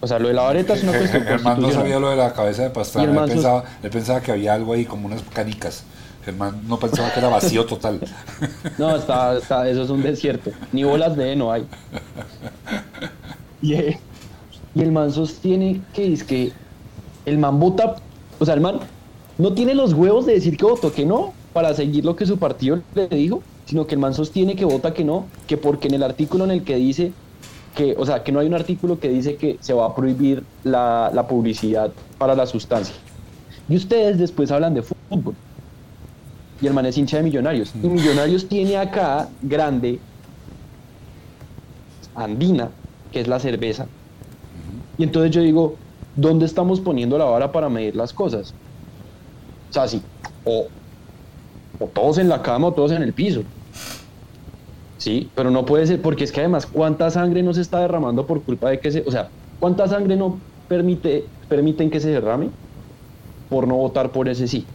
o sea, lo de la vareta es una cuestión Germán no sabía lo de la cabeza de Pastrana. Él pensaba, él pensaba que había algo ahí como unas canicas. Germán no pensaba que era vacío total. [laughs] No, está, está, eso es un desierto. Ni bolas de no hay. Y, eh, y el man sostiene que es que el man vota, o sea, el man no tiene los huevos de decir que votó que no para seguir lo que su partido le dijo, sino que el man sostiene que vota que no, que porque en el artículo en el que dice que, o sea, que no hay un artículo que dice que se va a prohibir la, la publicidad para la sustancia. Y ustedes después hablan de fútbol. Y el man es hincha de Millonarios. Y Millonarios tiene acá grande Andina, que es la cerveza. Y entonces yo digo, ¿dónde estamos poniendo la vara para medir las cosas? O sea, sí, o, o todos en la cama o todos en el piso. Sí, pero no puede ser, porque es que además, ¿cuánta sangre no se está derramando por culpa de que se, o sea, cuánta sangre no permite, permiten que se derrame por no votar por ese sí?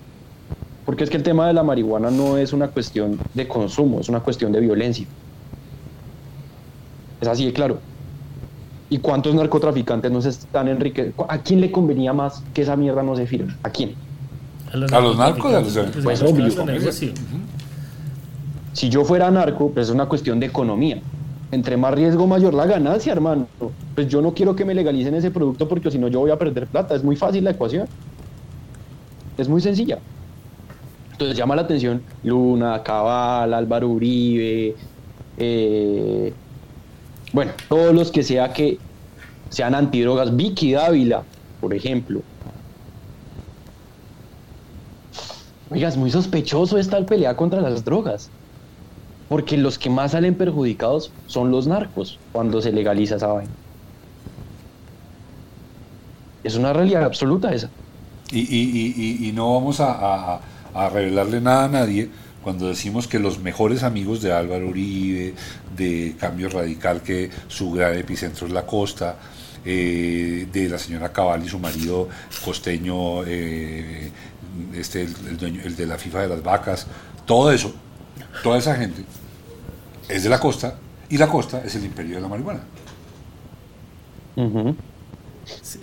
Porque es que el tema de la marihuana no es una cuestión de consumo, es una cuestión de violencia. Es así de claro. ¿Y cuántos narcotraficantes no se están enriqueciendo? ¿A quién le convenía más que esa mierda no se firme? ¿A quién? A los narcos, a los- Pues obvio. Si yo fuera narco, pues es una cuestión de economía. Entre más riesgo, mayor la ganancia, hermano. Pues yo no quiero que me legalicen ese producto porque si no yo voy a perder plata. Es muy fácil la ecuación. Es muy sencilla. Entonces llama la atención Luna, Cabal, Álvaro Uribe, eh, bueno, todos los que sea que sean antidrogas, Vicky Dávila, por ejemplo. Oiga, es muy sospechoso esta pelea contra las drogas. Porque los que más salen perjudicados son los narcos cuando se legaliza esa vaina. Es una realidad absoluta esa. Y, y- y- no vamos a, a- a revelarle nada a nadie cuando decimos que los mejores amigos de Álvaro Uribe, de Cambio Radical, que su gran epicentro es la costa, eh, de la señora Cabal y su marido costeño, eh, este, el dueño- el de la FIFA de las vacas, todo eso, toda esa gente es de la costa y la costa es el imperio de la marihuana. Sí.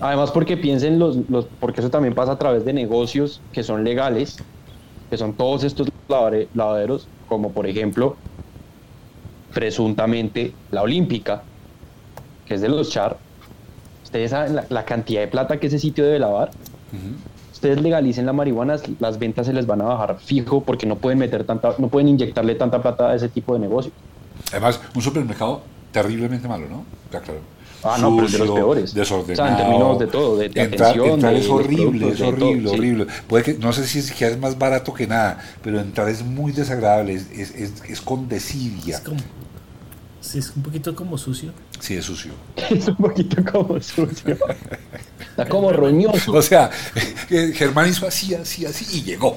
Además, porque piensen los, los, porque eso también pasa a través de negocios que son legales, que son todos estos lavaderos, como por ejemplo, presuntamente la Olímpica, que es de los Char. Ustedes saben la, la cantidad de plata que ese sitio debe lavar. Ustedes legalicen la marihuana, las ventas se les van a bajar fijo porque no pueden meter tanta, no pueden inyectarle tanta plata a ese tipo de negocio. Además, un supermercado terriblemente malo, ¿no? Está claro. Ah, no, pero es de los peores. Desordenado. O sea, en términos de todo, de- de entrar, atención, entrar de- es horrible, es horrible, todo, sí. horrible. Puede que, no sé si es que es más barato que nada, pero entrar es muy desagradable, es, es, es- es con desidia. Es como, sí, es un poquito como sucio. Sí, es sucio. [laughs] Es un poquito como sucio. Está como roñoso. O sea, eh, Germán hizo así, así, así y llegó.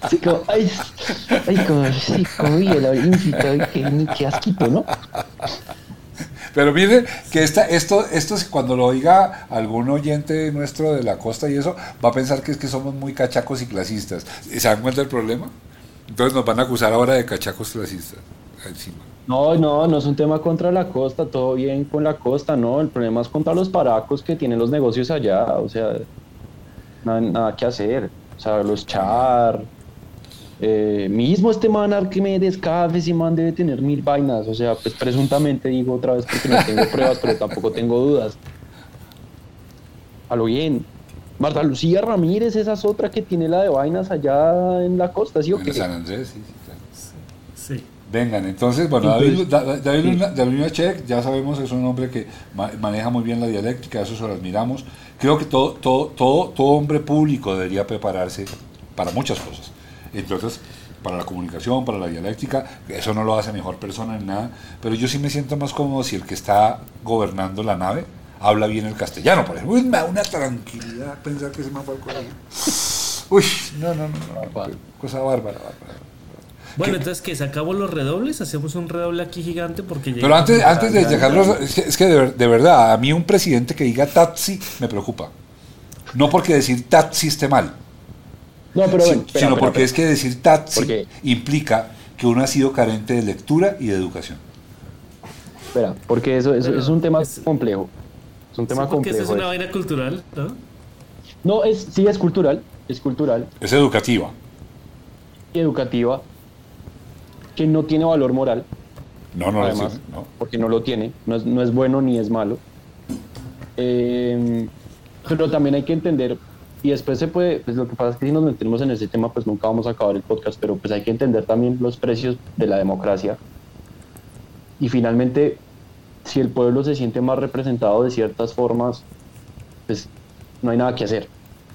Así como, ay, ay, como, sí, como olímpica, ay, qué, qué asquito, ¿no? Pero miren que esta, esto, esto es cuando lo oiga algún oyente nuestro de la costa y eso, va a pensar que es que somos muy cachacos y clasistas. ¿Se dan cuenta del problema? Entonces nos van a acusar ahora de cachacos clasistas. Encima. No, no, no es un tema contra la costa, todo bien con la costa, no, el problema es contra los paracos que tienen los negocios allá, o sea, nada, nada que hacer, o sea, los char, eh, mismo este man Arquimedes, cada vez ese man debe tener mil vainas, o sea, pues presuntamente digo otra vez porque no tengo [laughs] pruebas, pero tampoco tengo dudas. A lo bien. Marta Lucía Ramírez, esa es otra que tiene la de vainas allá en la costa, ¿sí o En qué? San Andrés, sí, sí, claro. Sí. Vengan, entonces, bueno, David, Da- Da- David, Luna- David Lunacek, ya sabemos, es un hombre que ma- maneja muy bien la dialéctica, eso se lo admiramos. Creo que todo, todo, todo, todo hombre público debería prepararse para muchas cosas. Entonces, para la comunicación, para la dialéctica, eso no lo hace mejor persona ni nada, pero yo sí me siento más cómodo si el que está gobernando la nave habla bien el castellano, por ejemplo. Uy, me da una tranquilidad pensar que se me fue al colegio. Uy, no, no, no, no, cosa bárbara, bárbara. Bueno, entonces que sacamos los redobles, hacemos un redoble aquí gigante porque Pero antes, antes de dejarlos, es que, es que de, ver- de verdad, a mí un presidente que diga taxi me preocupa. No porque decir taxi esté mal, No, pero si- bueno, espera, sino espera, porque espera. es que decir taxi Porque- implica que uno ha sido carente de lectura y de educación. Espera, porque eso, es un tema es- complejo. Es un tema porque complejo. eso es una vaina cultural, ¿no? No, es, sí es cultural, es cultural Es educativa. y educativa, que no tiene valor moral, No, no, Además, no. porque no lo tiene, no es, no es bueno ni es malo. Eh, pero también hay que entender, y después se puede, pues lo que pasa es que si nos metemos en ese tema, pues nunca vamos a acabar el podcast, pero pues hay que entender también los precios de la democracia. Y finalmente, si el pueblo se siente más representado de ciertas formas, pues no hay nada que hacer.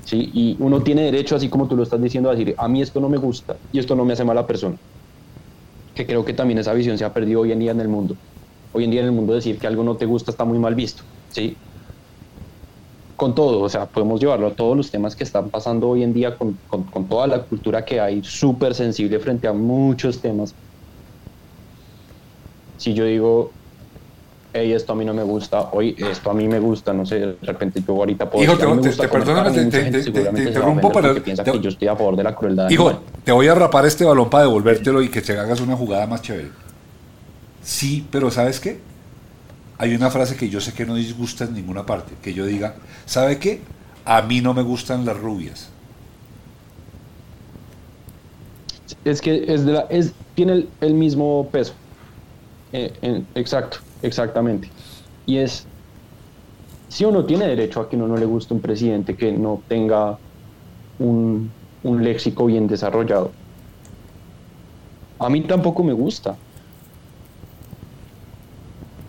¿sí? Y uno tiene derecho, así como tú lo estás diciendo, a decir, a mí esto no me gusta y esto no me hace mala persona que creo que también esa visión se ha perdido hoy en día en el mundo. Hoy en día en el mundo decir que algo no te gusta está muy mal visto, ¿sí? Con todo, o sea, podemos llevarlo a todos los temas que están pasando hoy en día con, con- con toda la cultura que hay, súper sensible frente a muchos temas. Si yo digo, hey, esto a mí no me gusta, hoy esto a mí me gusta, no sé, de repente yo ahorita puedo Hijo, te- perdóname, te- interrumpo para- porque piensa te- que yo estoy a favor de la crueldad Hijo, animal. te voy a rapar este balón para devolvértelo y que te hagas una jugada más chévere. Sí, pero ¿sabes qué? Hay una frase que yo sé que no disgusta en ninguna parte, que yo diga, ¿sabe qué? A mí no me gustan las rubias. Es que es de la- es, tiene el, el mismo peso. Eh, exacto, exactamente. Y es, si uno tiene derecho a que uno no le guste un presidente que no tenga un, un léxico bien desarrollado. A mí tampoco me gusta.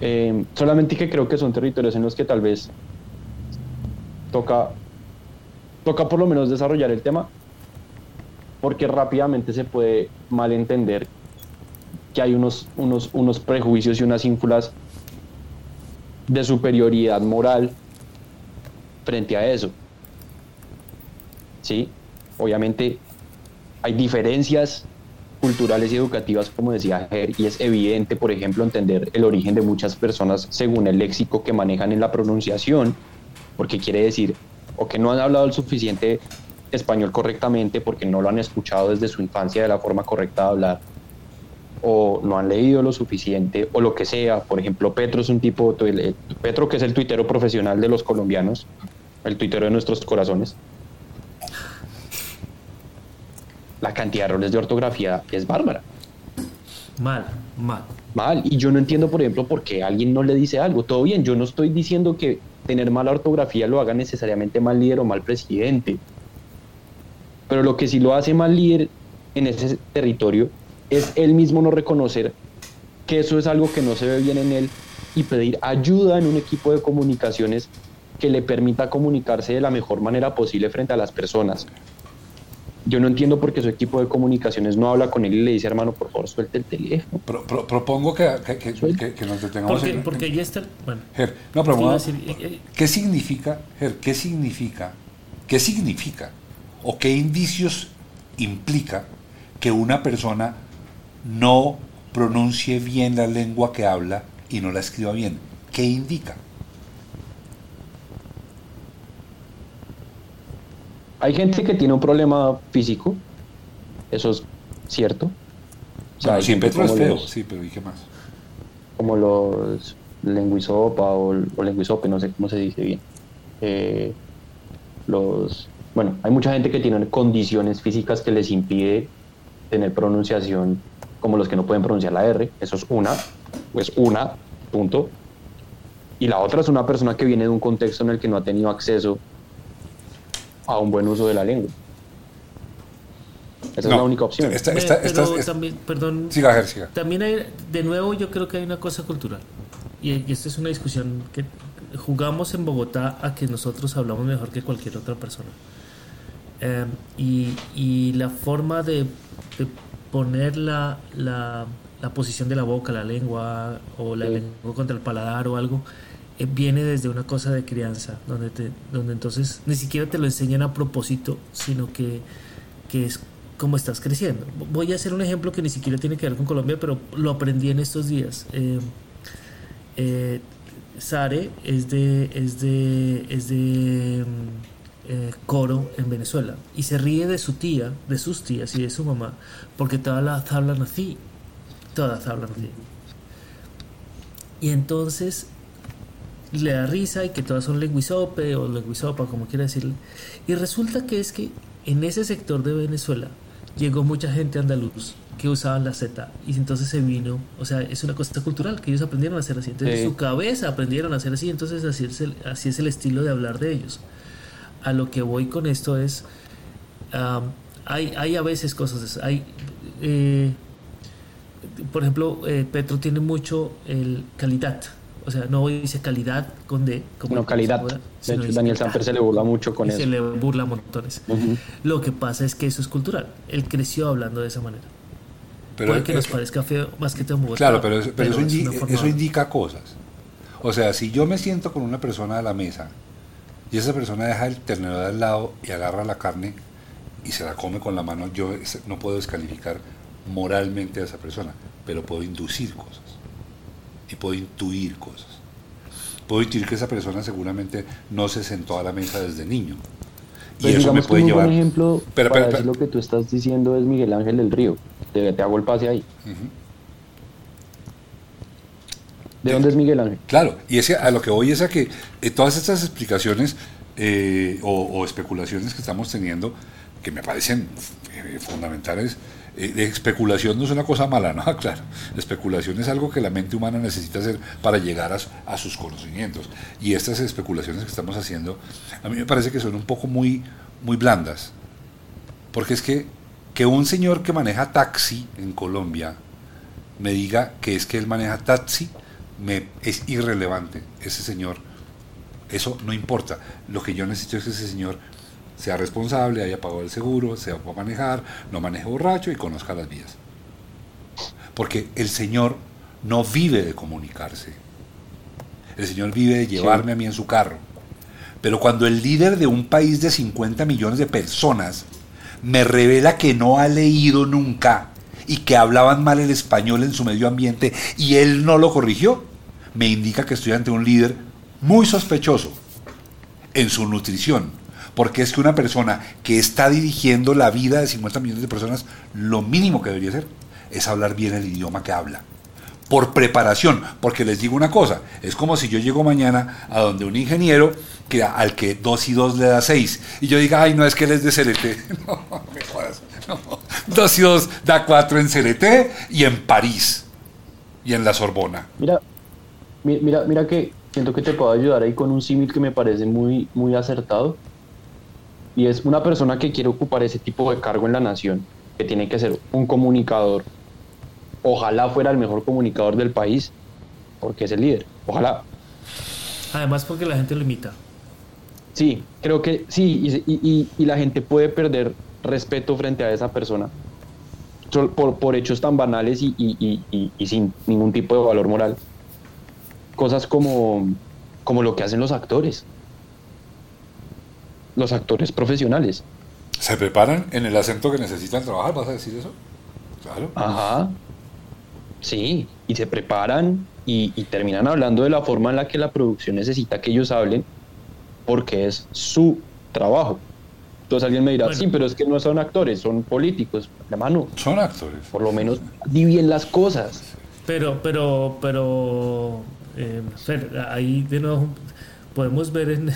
Eh, solamente que creo que son territorios en los que tal vez toca, toca por lo menos desarrollar el tema porque rápidamente se puede malentender que hay unos, unos, unos prejuicios y unas ínfulas de superioridad moral frente a eso. ¿Sí? Obviamente hay diferencias culturales y educativas, como decía Ger, y es evidente, por ejemplo, entender el origen de muchas personas según el léxico que manejan en la pronunciación, porque quiere decir o que no han hablado el suficiente español correctamente porque no lo han escuchado desde su infancia de la forma correcta de hablar o no han leído lo suficiente o lo que sea. Por ejemplo, Petro es un tipo, Petro que es el tuitero profesional de los colombianos, el tuitero de nuestros corazones. La cantidad de errores de ortografía es bárbara. Mal, mal. Mal. Y yo no entiendo, por ejemplo, por qué alguien no le dice algo. Todo bien, yo no estoy diciendo que tener mala ortografía lo haga necesariamente mal líder o mal presidente. Pero lo que sí lo hace mal líder en ese territorio es él mismo no reconocer que eso es algo que no se ve bien en él y pedir ayuda en un equipo de comunicaciones que le permita comunicarse de la mejor manera posible frente a las personas. Yo no entiendo por qué su equipo de comunicaciones no habla con él y le dice, hermano, por favor, suelte el teléfono. Pro- pro- propongo que, que, que- que- que nos detengamos Porque, en- porque ya está. Bueno, Ger, no, pero vamos decir, eh, eh, ¿Qué significa, Ger, qué significa, qué significa o qué indicios implica que una persona no pronuncie bien la lengua que habla y no la escriba bien? ¿Qué indica? Hay gente que tiene un problema físico, eso es cierto. O sea, Bueno, Petro es como feo, los- sí, pero ¿y qué más? como los lenguisopa o, o lenguisope, no sé cómo se dice bien. Eh, los, bueno, hay mucha gente que tiene condiciones físicas que les impide tener pronunciación como los que no pueden pronunciar la R, eso es una, pues una, punto. Y la otra es una persona que viene de un contexto en el que no ha tenido acceso a un buen uso de la lengua. Esa es la única opción. esta- esta- pero también, perdón, Siga, Ger, siga. También hay, de nuevo, yo creo que hay una cosa cultural. Y, y esta es una discusión que jugamos en Bogotá a que nosotros hablamos mejor que cualquier otra persona. Eh, y, y la forma de, de poner la, la, la posición de la boca, la lengua, o la Sí. lengua contra el paladar o algo, eh, viene desde una cosa de crianza, donde, te, donde entonces ni siquiera te lo enseñan a propósito, sino que, que es como estás creciendo. Voy a hacer un ejemplo que ni siquiera tiene que ver con Colombia, pero lo aprendí en estos días. Eh, eh, Sare es de, es de, es de mm, eh, coro en Venezuela y se ríe de su tía, de sus tías y de su mamá, porque todas las hablan así. Todas hablan así. Y entonces le da risa y que todas son lenguisope o lenguisopa, como quiera decirle. Y resulta que es que en ese sector de Venezuela llegó mucha gente andaluz que usaban la Z y entonces se vino, o sea, es una cosa cultural que ellos aprendieron a hacer así, entonces Sí. su cabeza aprendieron a hacer así, entonces así es, el, así es el estilo de hablar de ellos. A lo que voy con esto es, am, hay, hay a veces cosas, hay, eh, por ejemplo, eh, Petro tiene mucho el calidad, o sea, no dice calidad con D, como No, calidad. ahora, De hecho, dice Daniel. Samper se le burla mucho con Y eso. se le burla montones. Lo que pasa es que eso es cultural. Él creció hablando de esa manera. Pero, Puede que nos parezca feo más que te Bogotá, Claro, pero, eso- pero eso, es indi- eso indica cosas. O sea, si yo me siento con una persona a la mesa y esa persona deja el ternero de al lado y agarra la carne y se la come con la mano, yo no puedo descalificar moralmente a esa persona, pero puedo inducir cosas y puedo intuir cosas. Puedo intuir que esa persona seguramente no se sentó a la mesa desde niño. Y eso me puede llevar. ejemplo Espera, para decir lo que tú estás diciendo es Miguel Ángel del Río. Te, te hago el pase ahí. ¿De dónde es Miguel Ángel? Claro, y es a lo que voy es a que eh, todas estas explicaciones eh, o, especulaciones que estamos teniendo, que me parecen eh, fundamentales, especulación no es una cosa mala, [laughs] ¿no? Claro, especulación es algo que la mente humana necesita hacer para llegar a, a sus conocimientos. Y estas especulaciones que estamos haciendo, a mí me parece que son un poco muy, muy blandas. Porque es que, que un señor que maneja taxi en Colombia me diga que es que él maneja taxi, me, es irrelevante. Ese señor, eso no importa. Lo que yo necesito es que ese señor sea responsable, haya pagado el seguro, sepa manejar, no maneje borracho y conozca las vías. Porque el señor no vive de comunicarse. El señor vive de llevarme a mí en su carro. Pero cuando el líder de un país de 50 millones de personas me revela que no ha leído nunca y que hablaban mal el español en su medio ambiente y él no lo corrigió, me indica que estoy ante un líder muy sospechoso en su nutrición. Porque es que una persona que está dirigiendo la vida de 50 millones de personas, lo mínimo que debería hacer es hablar bien el idioma que habla. Por preparación, porque les digo una cosa, es como si yo llego mañana a donde un ingeniero que al que 2 y 2 le da 6 y yo diga, ay, no, es que él es de CLT. [laughs] No, me jodas. No. 2 y 2 da 4 en CLT y en París y en la Sorbona. Mira, mi- mira, mira que siento que te puedo ayudar ahí con un símil que me parece muy, muy acertado. Y es una persona que quiere ocupar ese tipo de cargo en la nación, que tiene que ser un comunicador. Ojalá fuera el mejor comunicador del país, porque es el líder. Ojalá. Además porque la gente lo imita. Sí, creo que sí, y, la gente puede perder respeto frente a esa persona por, por hechos tan banales y, y- y- y- y sin ningún tipo de valor moral. Cosas como, como lo que hacen los actores, los actores profesionales. ¿Se preparan en el acento que necesitan trabajar? ¿Vas a decir eso? Claro. Ajá. Sí, y se preparan y, y terminan hablando de la forma en la que la producción necesita que ellos hablen, porque es su trabajo. Entonces alguien me dirá, Bueno. sí, pero es que no son actores, son políticos. Hermano, Son actores. por lo menos di bien las cosas. Pero, pero, pero, eh, Fer, ahí de nuevo podemos ver en,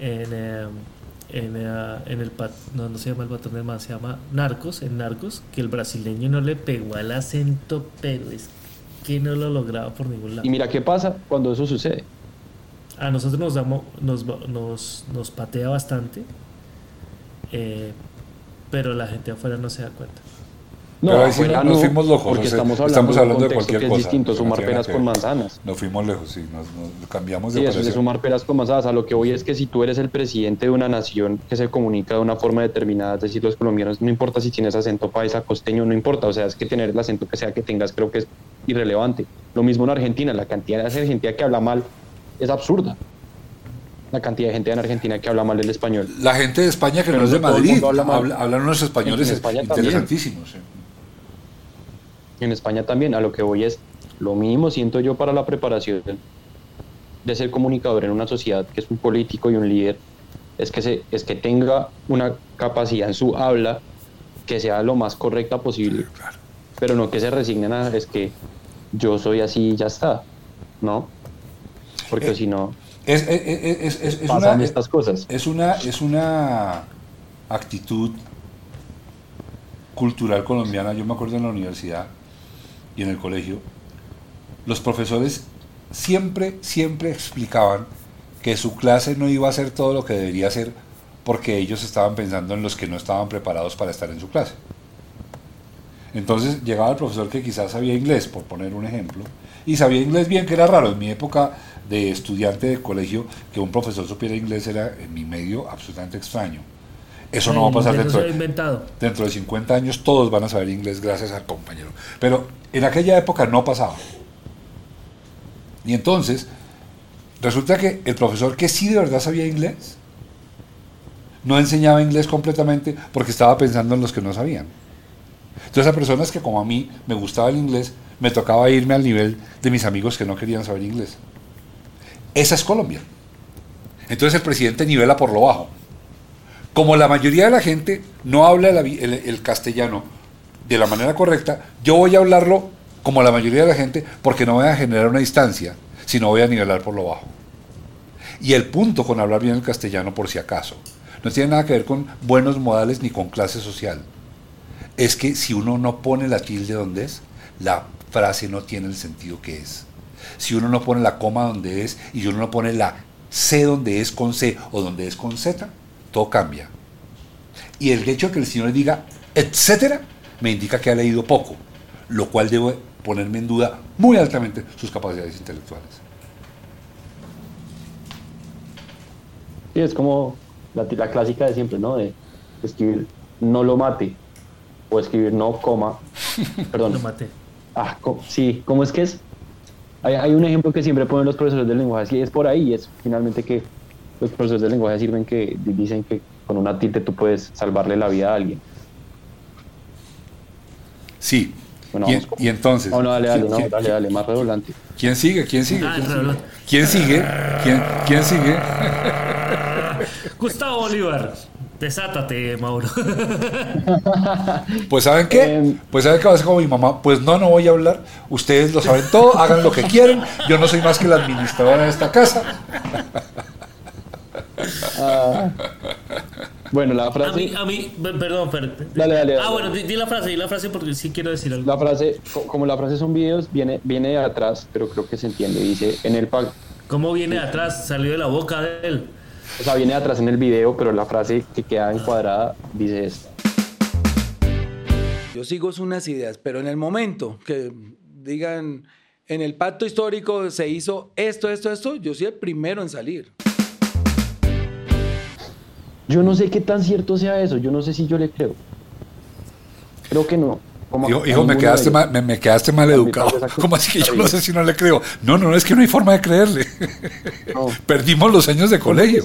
en, eh, en, en el, no, no se llama el patrón de más, se llama Narcos, en Narcos, que el brasileño no le pegó al acento, pero es que no lo lograba por ningún lado. Y mira qué pasa cuando eso sucede. A nosotros nos, damos, nos, nos, nos patea bastante, eh, pero la gente afuera no se da cuenta. No, Pero ahí sí afuera nos no, fuimos locos, porque o sea, estamos hablando, estamos hablando de cualquier que es cosa, distinto, no sumar tiene peras con manzanas. Nos fuimos lejos, sí, nos, nos cambiamos de Sí, eso es de sumar peras con manzanas. A lo que voy es que si tú eres el presidente de una nación que se comunica de una forma determinada, es decir, los colombianos, no importa si tienes acento paisa, costeño, no importa. O sea, es que tener el acento que sea que tengas creo que es irrelevante. Lo mismo en Argentina, la cantidad de gente que habla mal es absurda. La cantidad de gente en Argentina que habla mal el español. La gente de España que Pero no es de no Madrid, habla hablan unos españoles En España también. interesantísimos. sí. En España también, a lo que voy es lo mínimo siento yo para la preparación de ser comunicador en una sociedad que es un político y un líder, es que, se, es que tenga una capacidad en su habla que sea lo más correcta posible, Claro. pero no que se resignen a es que yo soy así y ya está, ¿no? porque Eh, si no, Es, es- es- es- es- es pasan una, estas cosas. es, una, es una actitud cultural colombiana. Yo me acuerdo en la universidad y en el colegio, los profesores siempre, siempre explicaban que su clase no iba a ser todo lo que debería ser porque ellos estaban pensando en los que no estaban preparados para estar en su clase. Entonces llegaba el profesor que quizás sabía inglés, por poner un ejemplo, y sabía inglés bien, que era raro. En mi época de estudiante de colegio, que un profesor supiera inglés era en mi medio absolutamente extraño. Eso no va a pasar dentro de, dentro de 50 años, todos van a saber inglés gracias al compañero. Pero en aquella época no pasaba. Y entonces, resulta que el profesor que sí de verdad sabía inglés, no enseñaba inglés completamente porque estaba pensando en los que no sabían. Entonces a personas que como a mí me gustaba el inglés, me tocaba irme al nivel de mis amigos que no querían saber inglés. Esa es Colombia. Entonces el presidente nivela por lo bajo. Como la mayoría de la gente no habla el castellano de la manera correcta, yo voy a hablarlo como la mayoría de la gente porque no voy a generar una distancia, sino voy a nivelar por lo bajo. Y el punto con hablar bien el castellano, por si acaso, no tiene nada que ver con buenos modales ni con clase social. Es que si uno no pone la tilde donde es, la frase no tiene el sentido que es. Si uno no pone la coma donde es y uno no pone la C donde es con C o donde es con Z, todo cambia. Y el hecho de que el señor diga etcétera me indica que ha leído poco, lo cual debe ponerme en duda muy altamente sus capacidades intelectuales. Sí, es como la, la clásica de siempre, ¿no? De escribir no lo mate o escribir no coma. [laughs] Perdón. Lo maté. Ah, co- sí, ¿cómo es que es? Hay, hay un ejemplo que siempre ponen los profesores de lenguaje, sí, es por ahí, es finalmente que los profesores de lenguaje sirven que dicen que con una tilde tú puedes salvarle la vida a alguien. Sí. Bueno, y, y entonces, No, no, dale, dale, ¿quién- no, dale, dale, más redundante. ¿quién sigue? ¿Quién sigue? Ah, ¿Quién sigue? ¿Quién sigue? ¿Quién, quién sigue? [laughs] Gustavo Bolívar. Desátate, Mauro. Pues ¿saben qué? Em. Pues ¿saben qué va a ser como mi mamá? Pues no, no voy a hablar. Ustedes lo saben todo, hagan lo que quieren. Yo no soy más que la administradora de esta casa. Ah, bueno, la A frase, mí, a mí, per- perdón, per- Dale, dale, Ah, bueno, di, di la frase, di la frase porque sí quiero decir algo. la frase, co- como la frase son videos, viene, viene de atrás, pero creo que se entiende. Dice, en el pa- ¿Cómo viene de atrás? Salió de la boca de él. o sea, viene de atrás en el video, pero la frase que queda encuadrada dice esto. Yo sigo unas ideas, pero en el momento que digan, en el pacto histórico se hizo esto, esto, esto, yo soy el primero en salir. Yo no sé qué tan cierto sea eso, yo no sé si yo le creo. Creo que no. Como Hijo, me, quedaste mal, me, me quedaste mal educado. [laughs] ¿Cómo así que yo no sé si no le creo? No, no, no, es que no hay forma de creerle. [laughs] No. [laughs] Perdimos los años de colegio.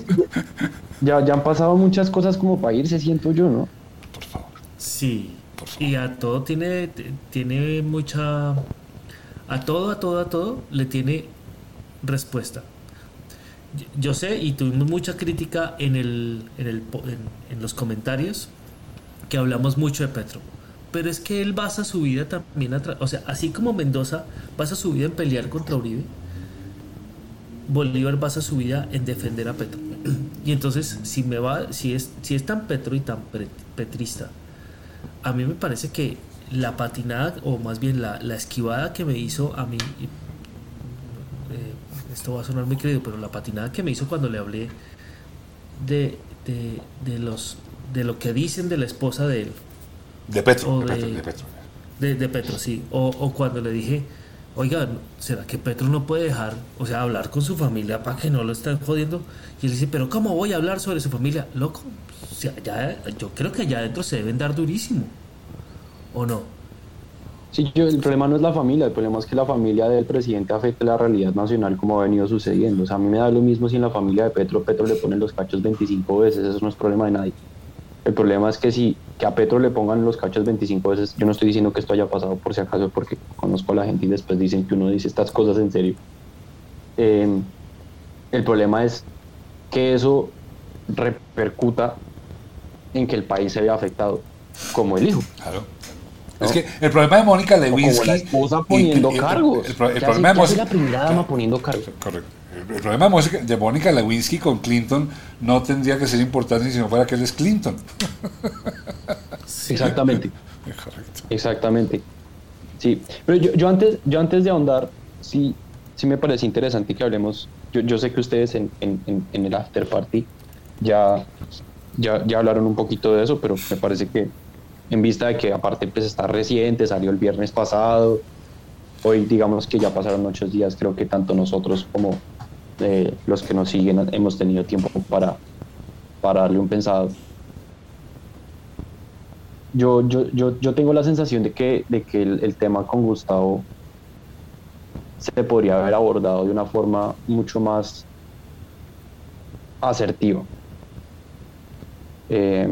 Ya, ya han pasado muchas cosas como para irse, siento yo, ¿no? Por favor. Sí. Por favor. Y a todo tiene, tiene mucha... A todo, a todo, a todo le tiene respuesta. Yo- sé y tuvimos mucha crítica en, el, en, los comentarios que hablamos mucho de Petro. Pero es que él basa su vida también, o sea, así como Mendoza basa su vida en pelear contra Uribe, Bolívar basa su vida en defender a Petro. Y entonces, si me va, si es, si es tan Petro y tan petrista, a mí me parece que la patinada, o más bien la, la esquivada que me hizo a mí, esto va a sonar muy querido, pero la patinada que me hizo cuando le hablé de, de, de los de lo que dicen de la esposa de él, De Petro, de de- Petro, de Petro. de, de Petro, sí. O, o cuando le dije, oiga, ¿será que Petro no puede dejar, o sea, hablar con su familia para que no lo estén jodiendo? Y él dice, pero ¿cómo voy a hablar sobre su familia? Loco, o sea, ya- yo creo que allá adentro se deben dar durísimo. ¿O no? Sí, yo, el problema no es la familia, el problema es que la familia del presidente afecte la realidad nacional como ha venido sucediendo. O sea, a mí me da lo mismo si en la familia de Petro, Petro le ponen los cachos 25 veces, eso no es problema de nadie. El problema es que si que a Petro le pongan los cachos 25 veces, yo no estoy diciendo que esto haya pasado por si acaso, porque conozco a la gente y después dicen que uno dice estas cosas en serio. Eh, el problema es que eso repercuta en que el país se vea afectado, como el hijo. Claro. Es que el problema de Mónica Lewinsky. la esposa poniendo y- cargos. El, pro- el ¿Qué hace- problema de Mónica- la primera dama poniendo cargos? Correcto. El, problema de Mónica, Lewinsky con Clinton no tendría que ser importante si no fuera que él es Clinton. Exactamente. [laughs] Correcto. Exactamente. Sí, pero yo, yo antes, yo antes de ahondar, sí, sí me parece interesante que hablemos. Yo, yo sé que ustedes en, en- en- en el after party ya, ya, ya hablaron un poquito de eso, pero me parece que en vista de que aparte pues está reciente, salió el viernes pasado, hoy digamos que ya pasaron ocho días, creo que tanto nosotros como eh, los que nos siguen hemos tenido tiempo para, para darle un pensado yo, yo, yo, yo tengo la sensación de que, de que el, el tema con Gustavo se podría haber abordado de una forma mucho más asertiva. Eh,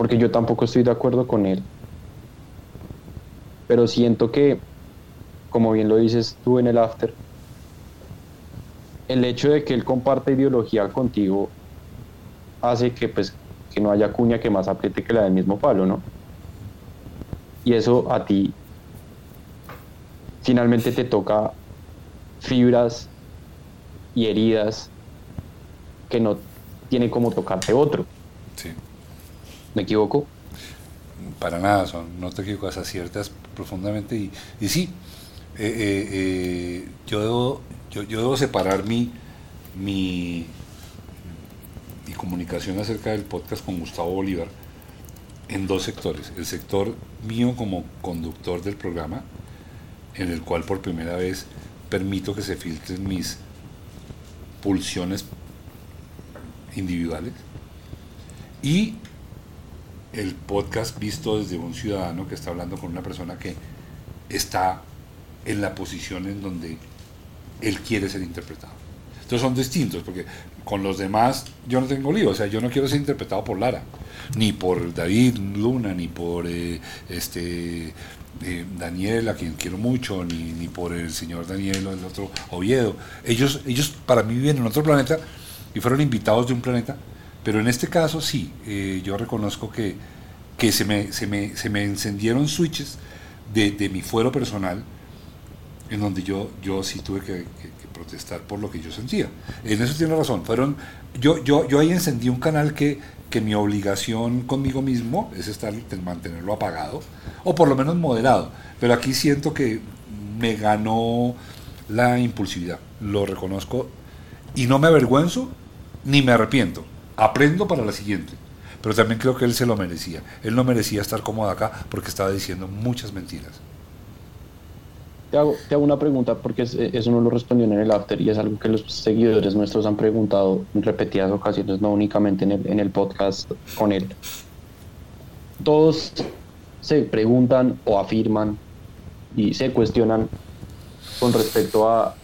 porque yo tampoco estoy de acuerdo con él. Pero siento que, como bien lo dices tú en el after, el hecho de que él comparte ideología contigo hace que pues que no haya cuña que más apriete que la del mismo palo, ¿no? Y eso a ti finalmente te toca fibras y heridas que no tiene como tocarte otro. Sí. ¿Me equivoco? Para nada, son, no te equivocas, aciertas profundamente y, sí, eh, eh, eh, yo, debo, yo debo separar mi, mi, mi comunicación acerca del podcast con Gustavo Bolívar en dos sectores. El sector mío como conductor del programa, en el cual por primera vez permito que se filtren mis pulsiones individuales y el podcast visto desde un ciudadano que está hablando con una persona que está en la posición en donde él quiere ser interpretado. Entonces son distintos, porque con los demás yo no tengo lío, o sea, yo no quiero ser interpretado por Lara, ni por David Luna, ni por eh, este eh, Daniel, a quien quiero mucho, ni, ni por el señor Daniel o el otro Oviedo. Ellos, ellos para mí viven en otro planeta y fueron invitados de un planeta, pero en este caso sí, eh, yo reconozco que, que se, me, se, me, se me encendieron switches de, de mi fuero personal en donde yo, yo sí tuve que, que- protestar por lo que yo sentía. En eso tiene razón. Fueron, yo, yo, yo ahí encendí un canal que, que mi obligación conmigo mismo es estar, mantenerlo apagado, o por lo menos moderado. Pero aquí siento que me ganó la impulsividad. Lo reconozco y no me avergüenzo ni me arrepiento. Aprendo para la siguiente. Pero también creo que él se lo merecía. Él no merecía estar cómodo acá porque estaba diciendo muchas mentiras. Te hago, una pregunta porque es- eso no lo respondió en el after y es algo que los seguidores nuestros han preguntado en repetidas ocasiones, no únicamente en el, en el podcast con él. Todos se preguntan o afirman y se cuestionan con respecto a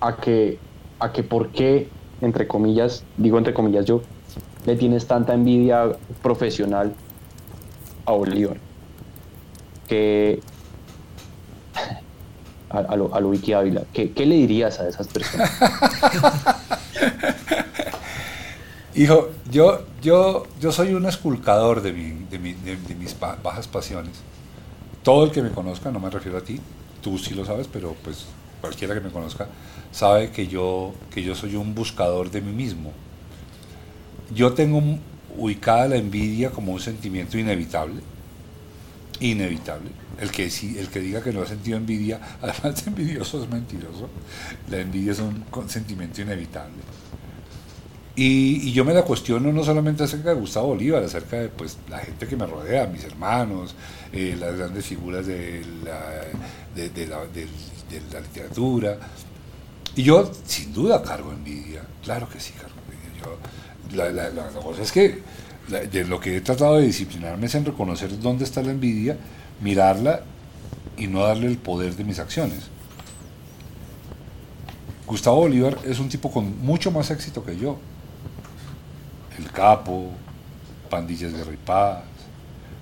a que a que por qué entre comillas digo entre comillas yo le tienes tanta envidia profesional a Bolívar que [laughs] a, lo, a lo Wiki Ávila, ¿qué, le dirías a esas personas? [laughs] Hijo, yo, yo, yo soy un esculcador de, mi- de, mi- de- mis ba- bajas pasiones. Todo el que me conozca, no me refiero a ti, tú sí lo sabes, pero pues cualquiera que me conozca sabe que yo, que yo soy un buscador de mí mismo. Yo tengo ubicada la envidia como un sentimiento inevitable. Inevitable. El que, el que diga que no ha sentido envidia, [laughs] además de envidioso, es mentiroso. La envidia es un sentimiento inevitable. Y, yo me la cuestiono no solamente acerca de Gustavo Bolívar, acerca de pues, la gente que me rodea, mis hermanos, eh, las grandes figuras de del- de la literatura. Y yo, sin duda, cargo envidia. Claro que sí, cargo envidia. Yo, la, la- la- cosa es que de lo que he tratado de disciplinarme es en reconocer dónde está la envidia, mirarla y no darle el poder de mis acciones. Gustavo Bolívar es un tipo con mucho más éxito que yo. El Capo, Pandillas de Paz,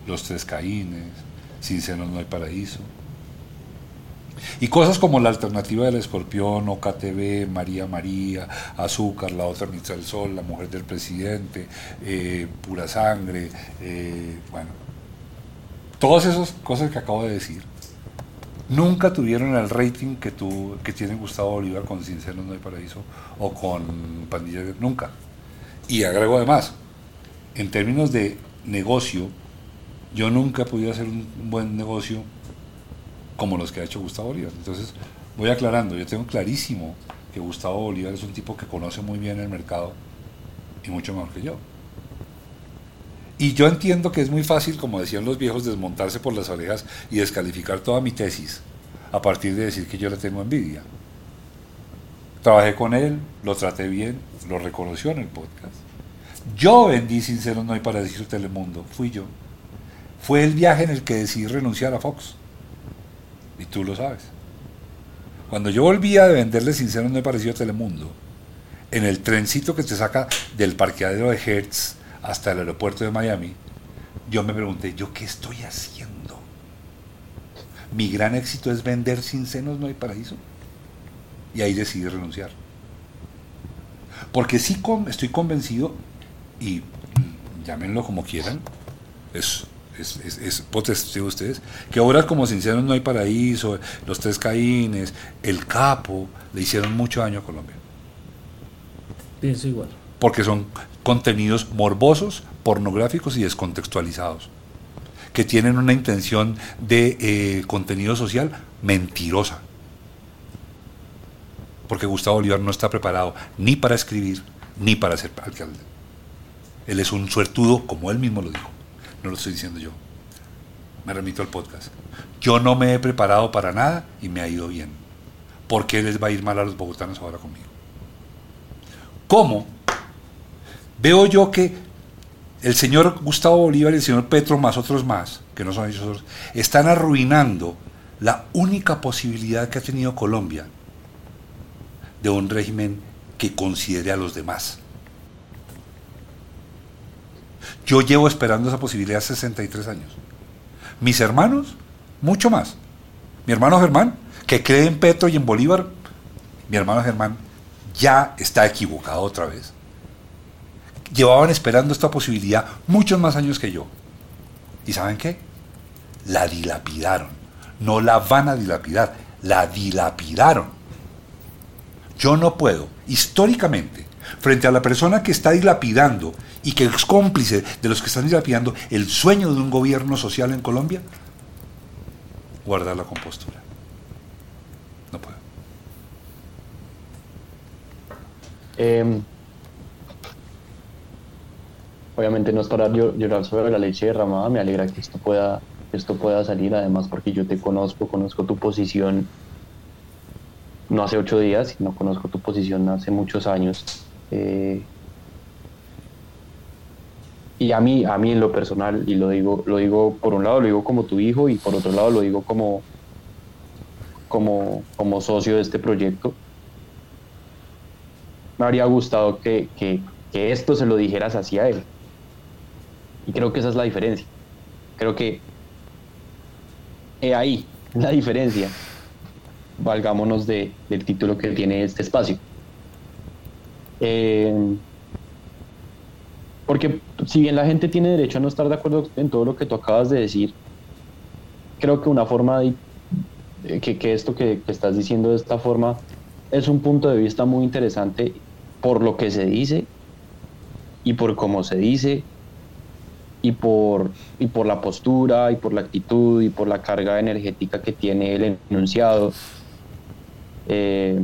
Los Tres Caínes, Sin Senos No hay Paraíso. Y cosas como la alternativa del escorpión, OKTV, María María, Azúcar, la otra mitad del sol, la mujer del presidente, eh, pura sangre, eh, bueno, todas esas cosas que acabo de decir, nunca tuvieron el rating que, tu, que tiene Gustavo Bolívar con Sinceros No hay Paraíso o con Pandilla, nunca. Y agrego además, en términos de negocio, yo nunca he podido hacer un buen negocio como los que ha hecho Gustavo Bolívar. Entonces, voy aclarando, yo tengo clarísimo que Gustavo Bolívar es un tipo que conoce muy bien el mercado y mucho mejor que yo. Y yo entiendo que es muy fácil, como decían los viejos, desmontarse por las orejas y descalificar toda mi tesis a partir de decir que yo le tengo envidia. Trabajé con él, lo traté bien, lo reconoció en el podcast. Yo vendí Sincero No hay para decir Telemundo, fui yo. Fue el viaje en el que decidí renunciar a Fox. Y tú lo sabes. Cuando yo volvía de venderle Sincero No hay parecido a Telemundo, en el trencito que te saca del parqueadero de Hertz hasta el aeropuerto de Miami, yo me pregunté, ¿yo qué estoy haciendo? Mi gran éxito es vender sin senos no hay paraíso. Y ahí decidí renunciar. Porque sí estoy convencido, y mm, llámenlo como quieran, es, es, es, es potestad de ustedes, que obras como Sinceros No hay Paraíso, Los Tres Caínes, El Capo, le hicieron mucho daño a Colombia. Pienso igual. Porque son contenidos morbosos, pornográficos y descontextualizados, que tienen una intención de eh, contenido social mentirosa. Porque Gustavo Bolívar no está preparado ni para escribir ni para ser alcalde. Él es un suertudo, como él mismo lo dijo. No lo estoy diciendo yo. Me remito al podcast. Yo no me he preparado para nada y me ha ido bien. ¿Por qué les va a ir mal a los bogotanos ahora conmigo? ¿Cómo? Veo yo que el señor Gustavo Bolívar y el señor Petro, más otros más, que no son ellos, están arruinando la única posibilidad que ha tenido Colombia de un régimen que considere a los demás. Yo llevo esperando esa posibilidad 63 años. Mis hermanos, mucho más. Mi hermano Germán, que cree en Petro y en Bolívar, mi hermano Germán ya está equivocado otra vez. Llevaban esperando esta posibilidad muchos más años que yo. ¿Y saben qué? La dilapidaron. No la van a dilapidar, la dilapidaron. Yo no puedo, históricamente, frente a la persona que está dilapidando y que es cómplice de los que están dilapidando el sueño de un gobierno social en Colombia, guardar la compostura. No puedo. Eh, obviamente no es para llorar sobre la leche derramada, me alegra que esto pueda, esto pueda salir, además porque yo te conozco, conozco tu posición no hace ocho días, sino conozco tu posición hace muchos años. Eh, y a mí, a mí en lo personal, y lo digo, lo digo por un lado, lo digo como tu hijo, y por otro lado lo digo como, como, como socio de este proyecto. Me habría gustado que, que, esto se lo dijeras hacia él. Y creo que esa es la diferencia. Creo que he ahí la diferencia. Valgámonos de, del título que tiene este espacio. Eh, porque si bien la gente tiene derecho a no estar de acuerdo en todo lo que tú acabas de decir, creo que una forma de que, que esto que, que estás diciendo de esta forma es un punto de vista muy interesante por lo que se dice y por cómo se dice y por, y por la postura y por la actitud y por la carga energética que tiene el enunciado. Eh,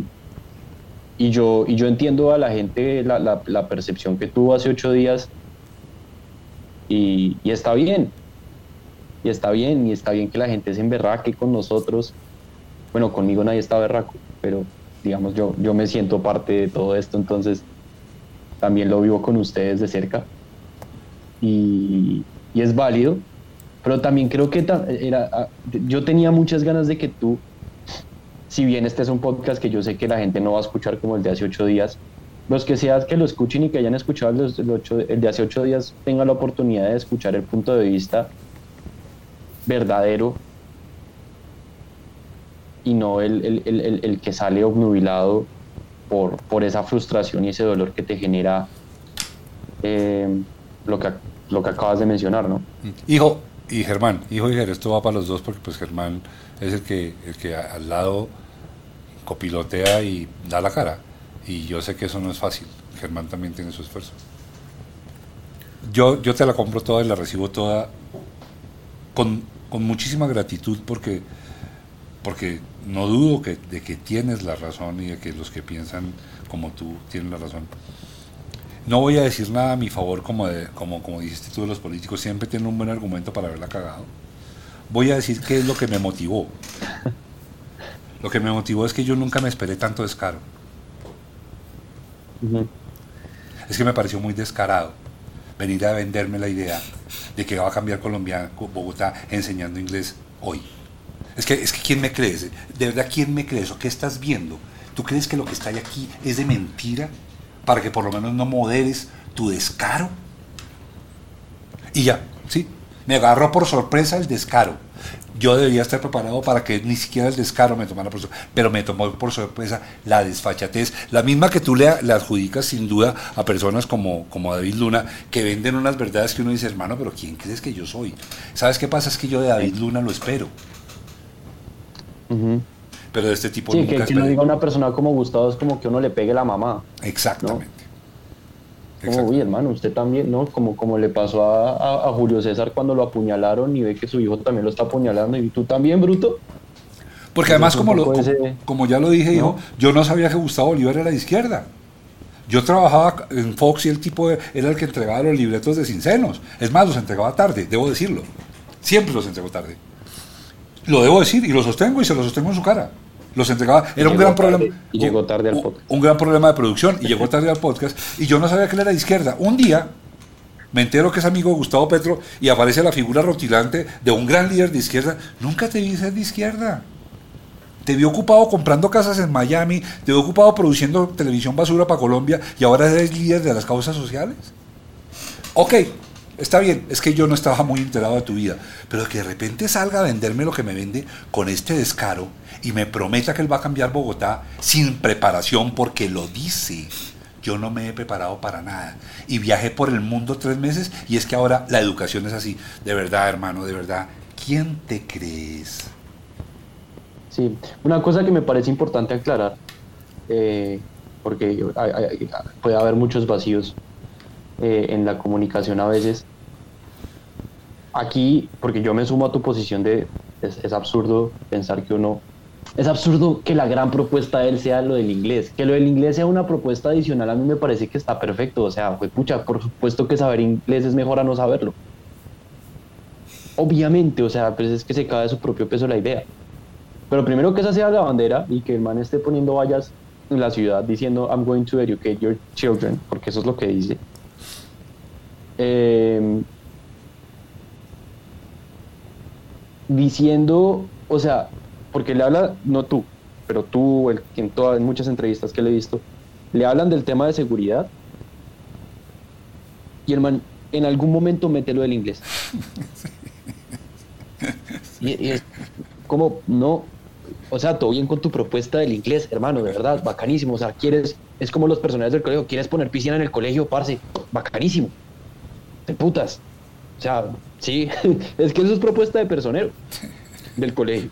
y, yo, y yo entiendo a la gente la, percepción que tuvo hace ocho días y, y, está bien. Y está bien, y está bien que la gente se emberraque con nosotros. Bueno, conmigo nadie está berraco, pero digamos yo, yo me siento parte de todo esto, entonces también lo vivo con ustedes de cerca y, y es válido, pero también creo que era, yo tenía muchas ganas de que tú, si bien este es un podcast que yo sé que la gente no va a escuchar como el de hace ocho días, los que seas que lo escuchen y que hayan escuchado el, ocho, el de hace ocho días tengan la oportunidad de escuchar el punto de vista verdadero y no el, el- el- que sale obnubilado por, por esa frustración y ese dolor que te genera eh, lo, que, lo que acabas de mencionar, ¿no? Hijo y Germán, hijo y Ger, esto va para los dos porque pues Germán es el que, el que al lado copilotea y da la cara. Y yo sé que eso no es fácil. Germán también tiene su esfuerzo. Yo, yo te la compro toda y la recibo toda con, con muchísima gratitud porque, porque no dudo que, de que tienes la razón y de que los que piensan como tú tienen la razón. No voy a decir nada a mi favor como, de, como, como dijiste tú de los políticos, siempre tienen un buen argumento para haberla cagado. Voy a decir qué es lo que me motivó. Lo que me motivó es que yo nunca me esperé tanto descaro. Es que me pareció muy descarado venir a venderme la idea de que va a cambiar Colombia, Bogotá enseñando inglés hoy. Es que, es que ¿quién me crees? De verdad, ¿quién me crees? ¿O qué estás viendo? ¿Tú crees que lo que está ahí aquí es de mentira? Para que por lo menos no moderes tu descaro. Y ya, sí, me agarró por sorpresa el descaro. Yo debía estar preparado para que ni siquiera el descaro me tomara por sorpresa, pero me tomó por sorpresa la desfachatez, la misma que tú le, le adjudicas sin duda a personas como, como David Luna, que venden unas verdades que uno dice, hermano, pero ¿quién crees que yo soy? ¿Sabes qué pasa? Es que yo de David Luna lo espero, pero de este tipo Sí, nunca que, que no diga una persona como Gustavo es como que uno le pegue la mamá. Exactamente. Como, uy, hermano, usted también, ¿no? Como, como le pasó a, a- a Julio César cuando lo apuñalaron y ve que su hijo también lo está apuñalando. ¿Y tú también, bruto? Porque además, como, lo- poco como, ese- como ya lo dije, hijo, yo no sabía que Gustavo Bolívar era de izquierda. Yo trabajaba en Fox y el tipo era el que entregaba los libretos de Cincenos. Es más, los entregaba tarde, debo decirlo. Siempre los entregó tarde. Lo debo decir y lo sostengo y se lo sostengo en su cara. Los entregaba. Era un gran tarde, problema. y llegó tarde al un- podcast. Un gran problema de producción y llegó tarde al podcast. Y yo no sabía que él era de izquierda. Un día me entero que es amigo de Gustavo Petro y aparece la figura rotilante de un gran líder de izquierda. Nunca te vi ser de izquierda. Te vi ocupado comprando casas en Miami, te vi ocupado produciendo televisión basura para Colombia y ahora eres líder de las causas sociales. Ok, está bien, es que yo no estaba muy enterado de tu vida, pero que de repente salga a venderme lo que me vende con este descaro y me prometa que él va a cambiar Bogotá sin preparación porque lo dice. Yo no me he preparado para nada y viajé por el mundo tres meses y es que ahora la educación es así. De verdad, hermano, de verdad, ¿quién te crees? Sí, una cosa que me parece importante aclarar, eh, porque puede haber muchos vacíos eh, en la comunicación a veces. Aquí, porque yo me sumo a tu posición de, es, es absurdo pensar que uno, es absurdo que la gran propuesta de él sea lo del inglés, que lo del inglés sea una propuesta adicional a mí me parece que está perfecto, o sea, fue pucha, por supuesto que saber inglés es mejor a no saberlo. Obviamente, o sea, pues es que se cae de su propio peso la idea. Pero primero que esa sea la bandera y que el man esté poniendo vallas en la ciudad diciendo I'm going to educate your children, porque eso es lo que dice. Eh, diciendo, o sea, porque le habla, no tú, pero tú, el, en, todas, en muchas entrevistas que le he visto, le hablan del tema de seguridad y el man en algún momento mete lo del inglés. [laughs] Y, y es como, no, o sea, todo bien con tu propuesta del inglés, hermano, de verdad, bacanísimo. O sea, quieres, es como los personajes del colegio, quieres poner piscina en el colegio, parce, bacanísimo. De putas. O sea, sí, [laughs] es que eso es propuesta de personero del colegio.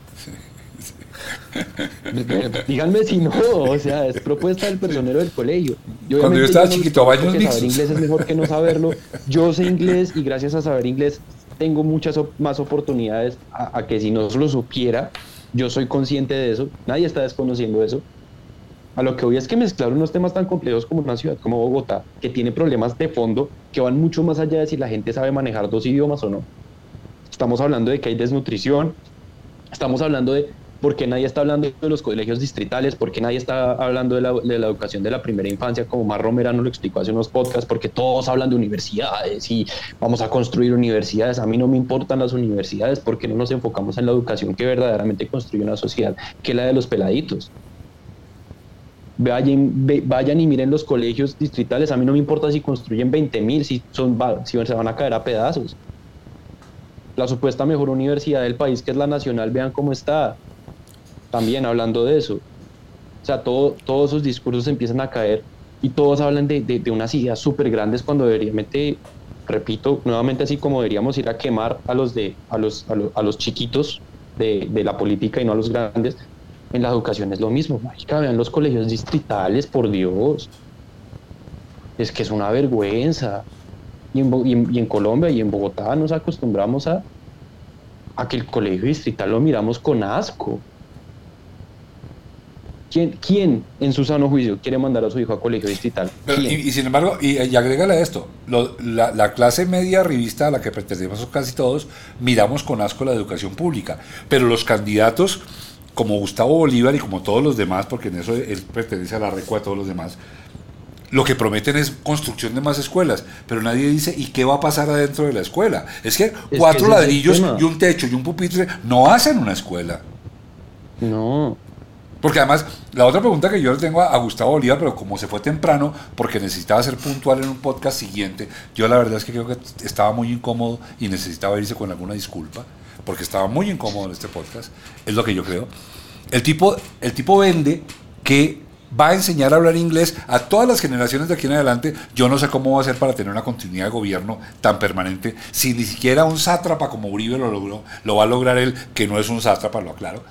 Díganme si no, o sea, es propuesta del personero del colegio. Y Cuando yo estaba no les chiquito, baños mixtos. Saber inglés es mejor que no saberlo. Yo sé inglés y gracias a saber inglés tengo muchas más oportunidades a, a que si no lo supiera, yo soy consciente de eso, nadie está desconociendo eso. A lo que voy es que mezclar unos temas tan complejos como una ciudad como Bogotá, que tiene problemas de fondo que van mucho más allá de si la gente sabe manejar dos idiomas o no. Estamos hablando de que hay desnutrición, estamos hablando de por qué nadie está hablando de los colegios distritales, por qué nadie está hablando de la, de educación de la primera infancia, como Mar Romera nos lo explicó hace unos podcasts, porque todos hablan de universidades y vamos a construir universidades. A mí no me importan las universidades porque no nos enfocamos en la educación que verdaderamente construye una sociedad, que es la de los peladitos. Vayan, vayan y miren los colegios distritales. A mí no me importa si construyen 20 mil, si, si se van a caer a pedazos. La supuesta mejor universidad del país, que es la nacional, vean cómo está. También hablando de eso. O sea, todo, todos esos discursos empiezan a caer y todos hablan de, de, de unas ideas súper grandes cuando deberíamente, repito, nuevamente así como deberíamos ir a quemar a los, de, a los, a los, a los chiquitos de, de, la política y no a los grandes, en la educación es lo mismo. Marica, vean los colegios distritales, por Dios. Es que es una vergüenza. Y en, y en, y en Colombia y en Bogotá nos acostumbramos a, a que el colegio distrital lo miramos con asco. ¿Quién, ¿Quién, en su sano juicio quiere mandar a su hijo a colegio distrital? Pero, y, y, sin embargo, y, y agrégale a esto, lo, la, la, clase media revista a la que pertenecemos casi todos, miramos con asco la educación pública, pero los candidatos como Gustavo Bolívar y como todos los demás, porque en eso él pertenece a la recua de todos los demás, lo que prometen es construcción de más escuelas, pero nadie dice, ¿y qué va a pasar adentro de la escuela? Es que es cuatro que ladrillos y un techo y un pupitre no hacen una escuela. No. Porque además, la otra pregunta que yo le tengo a, Gustavo Bolívar, pero como se fue temprano, porque necesitaba ser puntual en un podcast siguiente, yo la verdad es que creo que estaba muy incómodo y necesitaba irse con alguna disculpa, porque estaba muy incómodo en este podcast, es lo que yo creo. El tipo, el tipo vende que va a enseñar a hablar inglés a todas las generaciones de aquí en adelante. Yo no sé cómo va a ser para tener una continuidad de gobierno tan permanente, si ni siquiera un sátrapa como Uribe lo logró, lo va a lograr él, que no es un sátrapa, lo aclaro.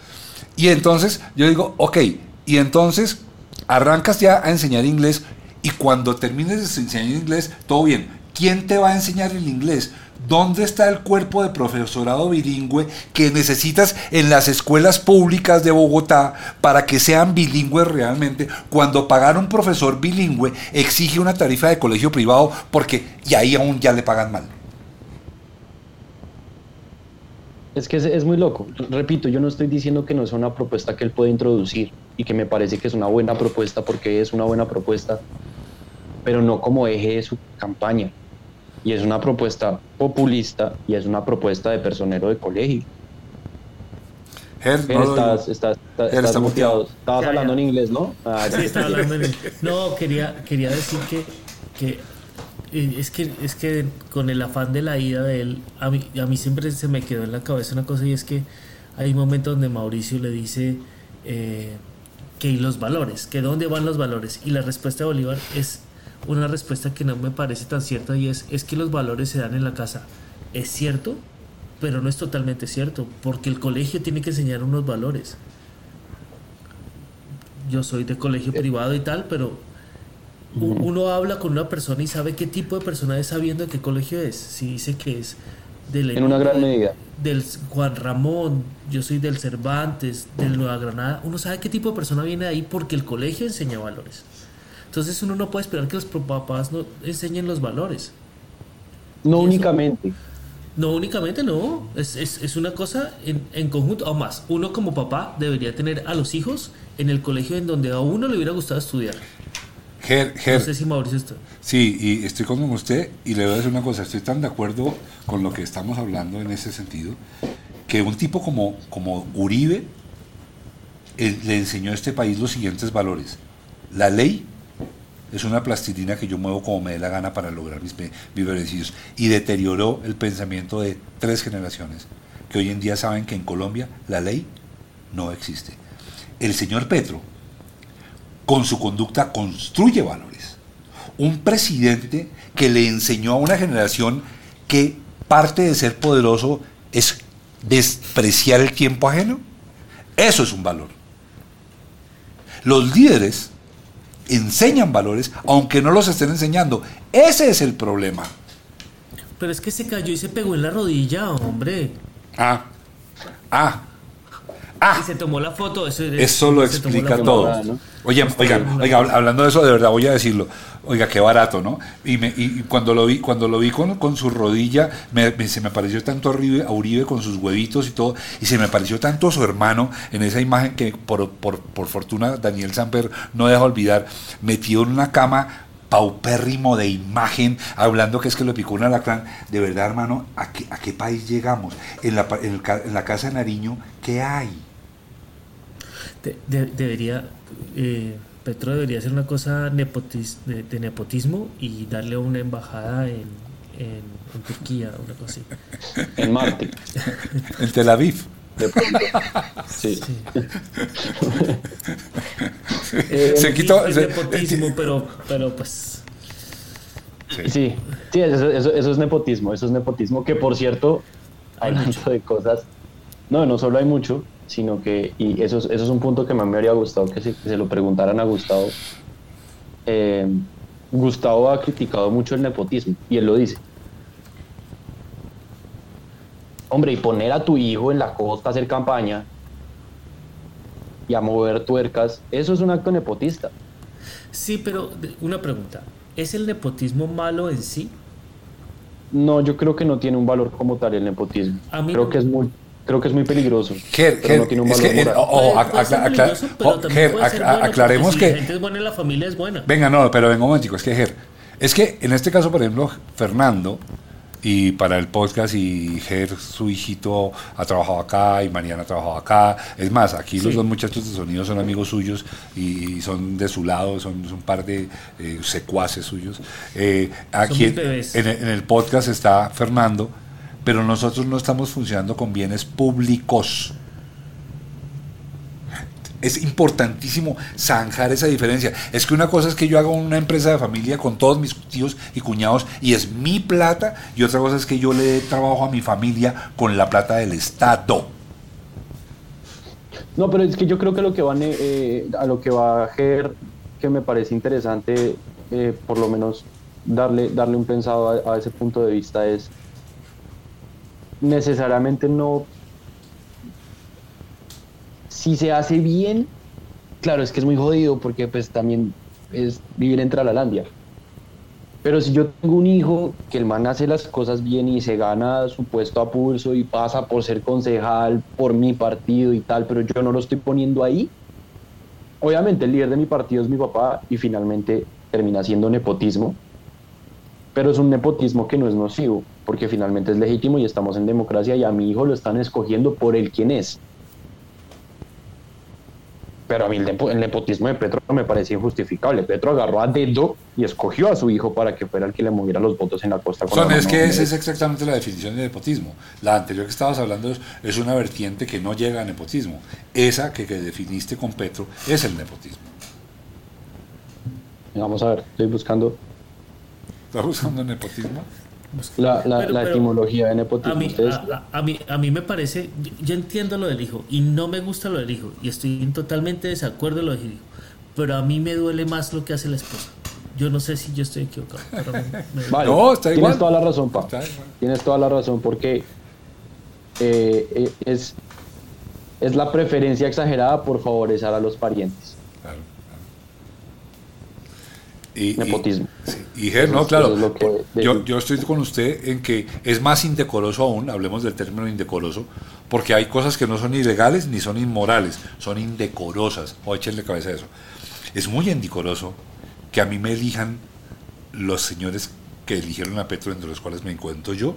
Y entonces yo digo, ok, y entonces arrancas ya a enseñar inglés y cuando termines de enseñar inglés, todo bien. ¿Quién te va a enseñar el inglés? ¿Dónde está el cuerpo de profesorado bilingüe que necesitas en las escuelas públicas de Bogotá para que sean bilingües realmente? Cuando pagar un profesor bilingüe exige una tarifa de colegio privado porque y ahí aún ya le pagan mal. Es que es, es, muy loco. Repito, yo no estoy diciendo que no es una propuesta que él puede introducir y que me parece que es una buena propuesta porque es una buena propuesta, pero no como eje de su campaña. Y es una propuesta populista y es una propuesta de personero de colegio. Ger, no, estás, estás, estás, estás muteado. Estabas ya, hablando ya. en inglés, ¿no? Ah, sí, estaba hablando en inglés. No, quería, quería decir que, que es que es que con el afán de la ida de él, a mí, a mí siempre se me quedó en la cabeza una cosa y es que hay un momento donde Mauricio le dice eh, que los valores, que dónde van los valores. Y la respuesta de Bolívar es una respuesta que no me parece tan cierta y es, es que los valores se dan en la casa. Es cierto, pero no es totalmente cierto, porque el colegio tiene que enseñar unos valores. Yo soy de colegio privado y tal, pero uno habla con una persona y sabe qué tipo de persona es sabiendo de qué colegio es. Si dice que es del en una gran medida del Juan Ramón, yo soy del Cervantes, del Nueva Granada, uno sabe qué tipo de persona viene ahí porque el colegio enseña valores. Entonces uno no puede esperar que los papás no enseñen los valores. No únicamente. No únicamente, no. Es, es, es una cosa en, en, conjunto. O más, uno como papá debería tener a los hijos en el colegio en donde a uno le hubiera gustado estudiar. Ger, Ger, no sé si Mauricio está. Sí, y estoy con usted y le voy a decir una cosa, estoy tan de acuerdo con lo que estamos hablando en ese sentido, que un tipo como, como Uribe eh, le enseñó a este país los siguientes valores. La ley es una plastilina que yo muevo como me dé la gana para lograr mis, mis beneficios y deterioró el pensamiento de tres generaciones que hoy en día saben que en Colombia la ley no existe. El señor Petro, con su conducta construye valores. Un presidente que le enseñó a una generación que parte de ser poderoso es despreciar el tiempo ajeno. Eso es un valor. Los líderes enseñan valores aunque no los estén enseñando. Ese es el problema. Pero es que se cayó y se pegó en la rodilla, hombre. Ah, ah, Ah, y se tomó la foto. Eso, eso lo explica todo. ¿no? Oye, oiga, oiga, hablando de eso, de verdad voy a decirlo. Oiga, qué barato, ¿no? Y, me, y cuando lo vi, cuando lo vi con, con su rodilla, me, me, se me pareció tanto a Uribe, a Uribe, con sus huevitos y todo, y se me pareció tanto a su hermano en esa imagen que por, por, por fortuna Daniel Samper no deja olvidar, metido en una cama paupérrimo de imagen, hablando que es que lo picó un alacrán. De verdad, hermano, ¿a qué, a qué país llegamos? En la, en, el, en la casa de Nariño, ¿qué hay? De, de, debería eh, Petro debería hacer una cosa nepotis, de, de, nepotismo y darle una embajada en, en, en Turquía una cosa así. En Marte. En Tel Aviv. De pronto. Sí. [laughs] Eh, Se quitó- es se- nepotismo, pero, pero pues. Sí, sí, eso, eso- eso es nepotismo, eso es nepotismo, que por cierto, hablando de cosas, no, no solo hay mucho, sino que, y eso es, eso es un punto que me habría gustado que se, que se lo preguntaran a Gustavo. Eh, Gustavo ha criticado mucho el nepotismo, y él lo dice. Hombre, y poner a tu hijo en la costa a hacer campaña y a mover tuercas, eso es un acto nepotista. Sí, pero una pregunta. ¿Es el nepotismo malo en sí? No, yo creo que no tiene un valor como tal el nepotismo. A mí creo no- que es muy, creo que es muy peligroso. Ger, pero Ger, no tiene un es valor que, eh, moral. oh, oh, acla- acla- oh, Ger, bueno, aclaremos Si la que... gente es buena, la familia es buena. Venga, no, pero venga un momentico, es que Ger, es que en este caso, por ejemplo, Fernando, y para el podcast, y Ger, su hijito, ha trabajado acá, y Mariana ha trabajado acá. Es más, aquí los dos muchachos de sonido son amigos suyos y son de su lado, son, son un par de eh, secuaces suyos. Eh, aquí en, en el podcast está Fernando, pero nosotros no estamos funcionando con bienes públicos. Es importantísimo zanjar esa diferencia. Es que una cosa es que yo haga una empresa de familia con todos mis tíos y cuñados y es mi plata, y otra cosa es que yo le dé trabajo a mi familia con la plata del Estado. No, pero es que yo creo que lo que van eh, eh, a lo que va Ger, que me parece interesante, eh, por lo menos darle, darle un pensado a, a ese punto de vista es necesariamente no. Si se hace bien, claro, es que es muy jodido porque pues también es vivir entre la landia. Pero si yo tengo un hijo que el man hace las cosas bien y se gana su puesto a pulso y pasa por ser concejal por mi partido y tal, pero yo no lo estoy poniendo ahí, obviamente el líder de mi partido es mi papá y finalmente termina siendo nepotismo, pero es un nepotismo que no es nocivo, porque finalmente es legítimo y estamos en democracia y a mi hijo lo están escogiendo por el quien es. Pero a mí el, nepo- el nepotismo de Petro me parece injustificable. Petro agarró a dedo y escogió a su hijo para que fuera el que le moviera los votos en la costa. con Son, la es que esa es exactamente la definición de nepotismo. La anterior que estabas hablando es, es una vertiente que no llega a nepotismo. Esa que, que definiste con Petro es el nepotismo. Vamos a ver, estoy buscando ¿Estás buscando nepotismo? La, la- Pero- la pero etimología de A nepotismo. mí, Ustedes- a, a- a mí, a mí me parece, yo, entiendo lo del hijo y no me gusta lo del hijo y estoy en totalmente desacuerdo de lo del hijo, pero a mí me duele más lo que hace la esposa. Yo no sé si yo estoy equivocado. pero me- me- Vale, No, está tienes igual. toda la razón, pa. Tienes toda la razón porque eh, eh, es, es la preferencia exagerada por favorecer a los parientes. Claro, claro. Y, y- Nepotismo. Sí, y Ger, no, claro. es yo, yo estoy con usted en que es más indecoroso aún, hablemos del término indecoroso, porque hay cosas que no son ilegales ni son inmorales, son indecorosas. O échenle cabeza a eso. Es muy indecoroso que a mí me elijan los señores que eligieron a Petro, entre los cuales me encuentro yo,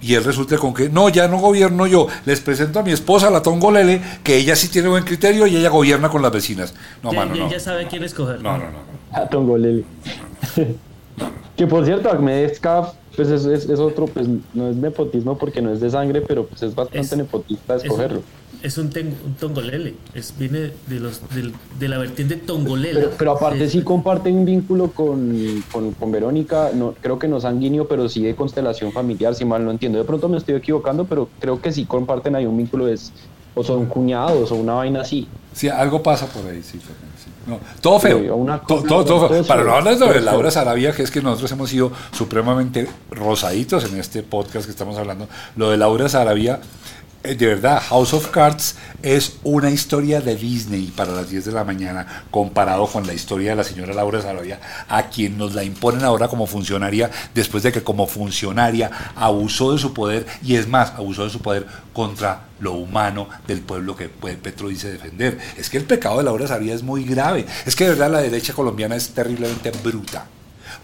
y él resulta con que, no, ya no gobierno yo, les presento a mi esposa, la Tongolele, que ella sí tiene buen criterio y ella gobierna con las vecinas. No, ya, mano, ya- no. ya sabe quién escoger. No, no, no. no. [laughs] A Tongolele. [laughs] que por cierto, Ahmed Escaf, pues es, es, es otro, pues no es nepotismo porque no es de sangre, pero pues es bastante Es- nepotista Es, escogerlo. es un, ten- un tongolele, es, viene de, los, del- de la vertiente tongolela. Pero, pero aparte sí comparte un vínculo con, con, con Verónica, no, creo que no sanguíneo, pero sí de constelación familiar, si mal no entiendo. De pronto me estoy equivocando, pero creo que sí comparten ahí un vínculo, es, o son cuñados o una vaina así. Sí, algo pasa por ahí, sí. Fernando, sí. No, todo feo. una To- cosa- todo, todo feo. todo Para no hablar feo. Laura Sarabia, que es que nosotros hemos sido supremamente rosaditos en este podcast que estamos hablando. Lo de Laura Sarabia, de verdad, House of Cards es una historia de Disney para las 10 de la mañana, comparado con la historia de la señora Laura Sarabia, a quien nos la imponen ahora como funcionaria, después de que como funcionaria abusó de su poder, y es más, abusó de su poder contra lo humano del pueblo que Petro dice defender. Es que el pecado de Laura Sarabia es muy grave. Es que de verdad la derecha colombiana es terriblemente bruta.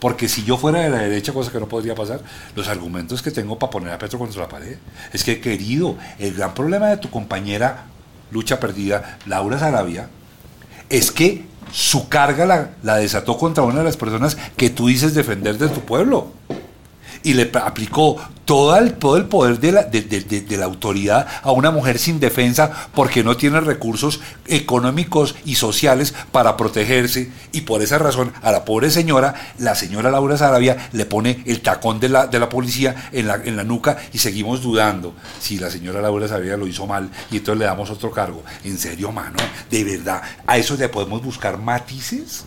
Porque si yo fuera de la derecha, cosa que no podría pasar, los argumentos que tengo para poner a Petro contra la pared es que, querido, el gran problema de tu compañera lucha perdida, Laura Sarabia, es que su carga la, la desató contra una de las personas que tú dices defender de tu pueblo. y le aplicó todo el, todo el poder de la, de, de- de- la autoridad a una mujer sin defensa porque no tiene recursos económicos y sociales para protegerse y por esa razón a la pobre señora, la señora Laura Sarabia le pone el tacón de la, de la policía en la, en la nuca y seguimos dudando si la señora Laura Sarabia lo hizo mal y entonces le damos otro cargo. En serio, mano, de verdad, a eso le podemos buscar matices.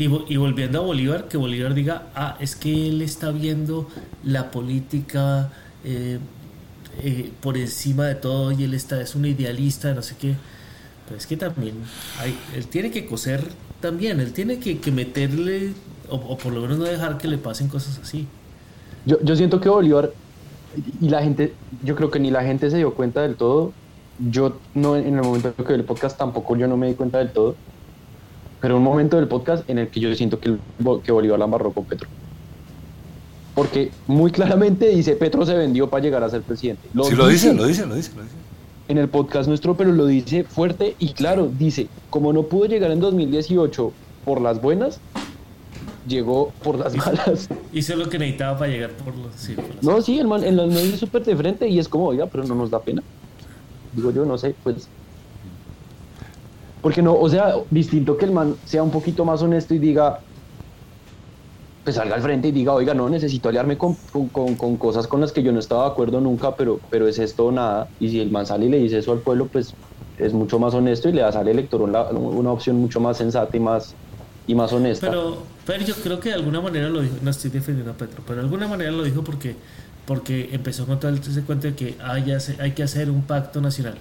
Y, vo- y volviendo a Bolívar, que Bolívar diga, ah, es que él está viendo la política eh, eh, por encima de todo y él está, es un idealista, no sé qué. Pero es que también, hay, él tiene que coser también, él tiene que, meterle, o, o por lo menos no dejar que le pasen cosas así. Yo, yo siento que Bolívar y la gente, yo creo que ni la gente se dio cuenta del todo. Yo no en el momento que vi el podcast tampoco yo no me di cuenta del todo. Pero un momento del podcast en el que yo siento que, el- que Bolívar la embarró con Petro. Porque muy claramente dice Petro se vendió para llegar a ser presidente. Si lo dice, lo dice, lo dice, lo dice. en el podcast nuestro, pero lo dice fuerte y claro. Dice, como no pudo llegar en 2018 por las buenas, llegó por las malas. Hizo lo que necesitaba para llegar por los círculos. No, sí, el man, el man es súper de frente y es como, oiga, pero no nos da pena. Digo yo, no sé, pues. Porque no, o sea, distinto que el man sea un poquito más honesto y diga, pues salga al frente y diga, oiga, no, necesito aliarme con, con, cosas con las que yo no estaba de acuerdo nunca, pero, pero es esto o nada. Y si el man sale y le dice eso al pueblo, pues es mucho más honesto y le da al elector una, una opción mucho más sensata y más, y más honesta. Pero, pero yo creo que de alguna manera lo dijo, no estoy defendiendo a Petro, pero de alguna manera lo dijo porque, porque empezó con todo ese cuento de que hay, hay que hacer un pacto nacional.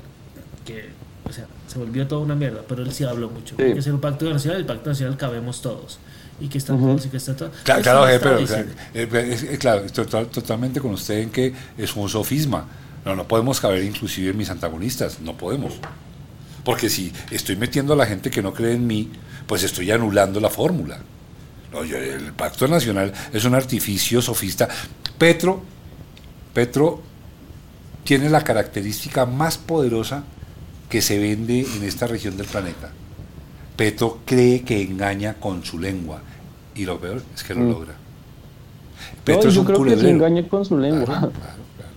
Que, o sea, se volvió toda una mierda, pero él sí habló mucho. Sí. Hay que hacer un pacto nacional, el pacto nacional cabemos todos. Y que están todos y que están todos. Claro, claro, eh, pero eh, es- es claro, estoy to- totalmente con usted en que es un sofisma. No, no podemos caber inclusive en mis antagonistas, no podemos. Porque si estoy metiendo a la gente que no cree en mí, pues estoy anulando la fórmula. No, yo- el pacto nacional es un artificio sofista. Petro, Petro tiene la característica más poderosa que se vende en esta región del planeta. Petro cree que engaña con su lengua y lo peor es que lo Mm. logra. No, Petro es yo un creo que se culebrero. engaña con su lengua. Claro, claro, claro.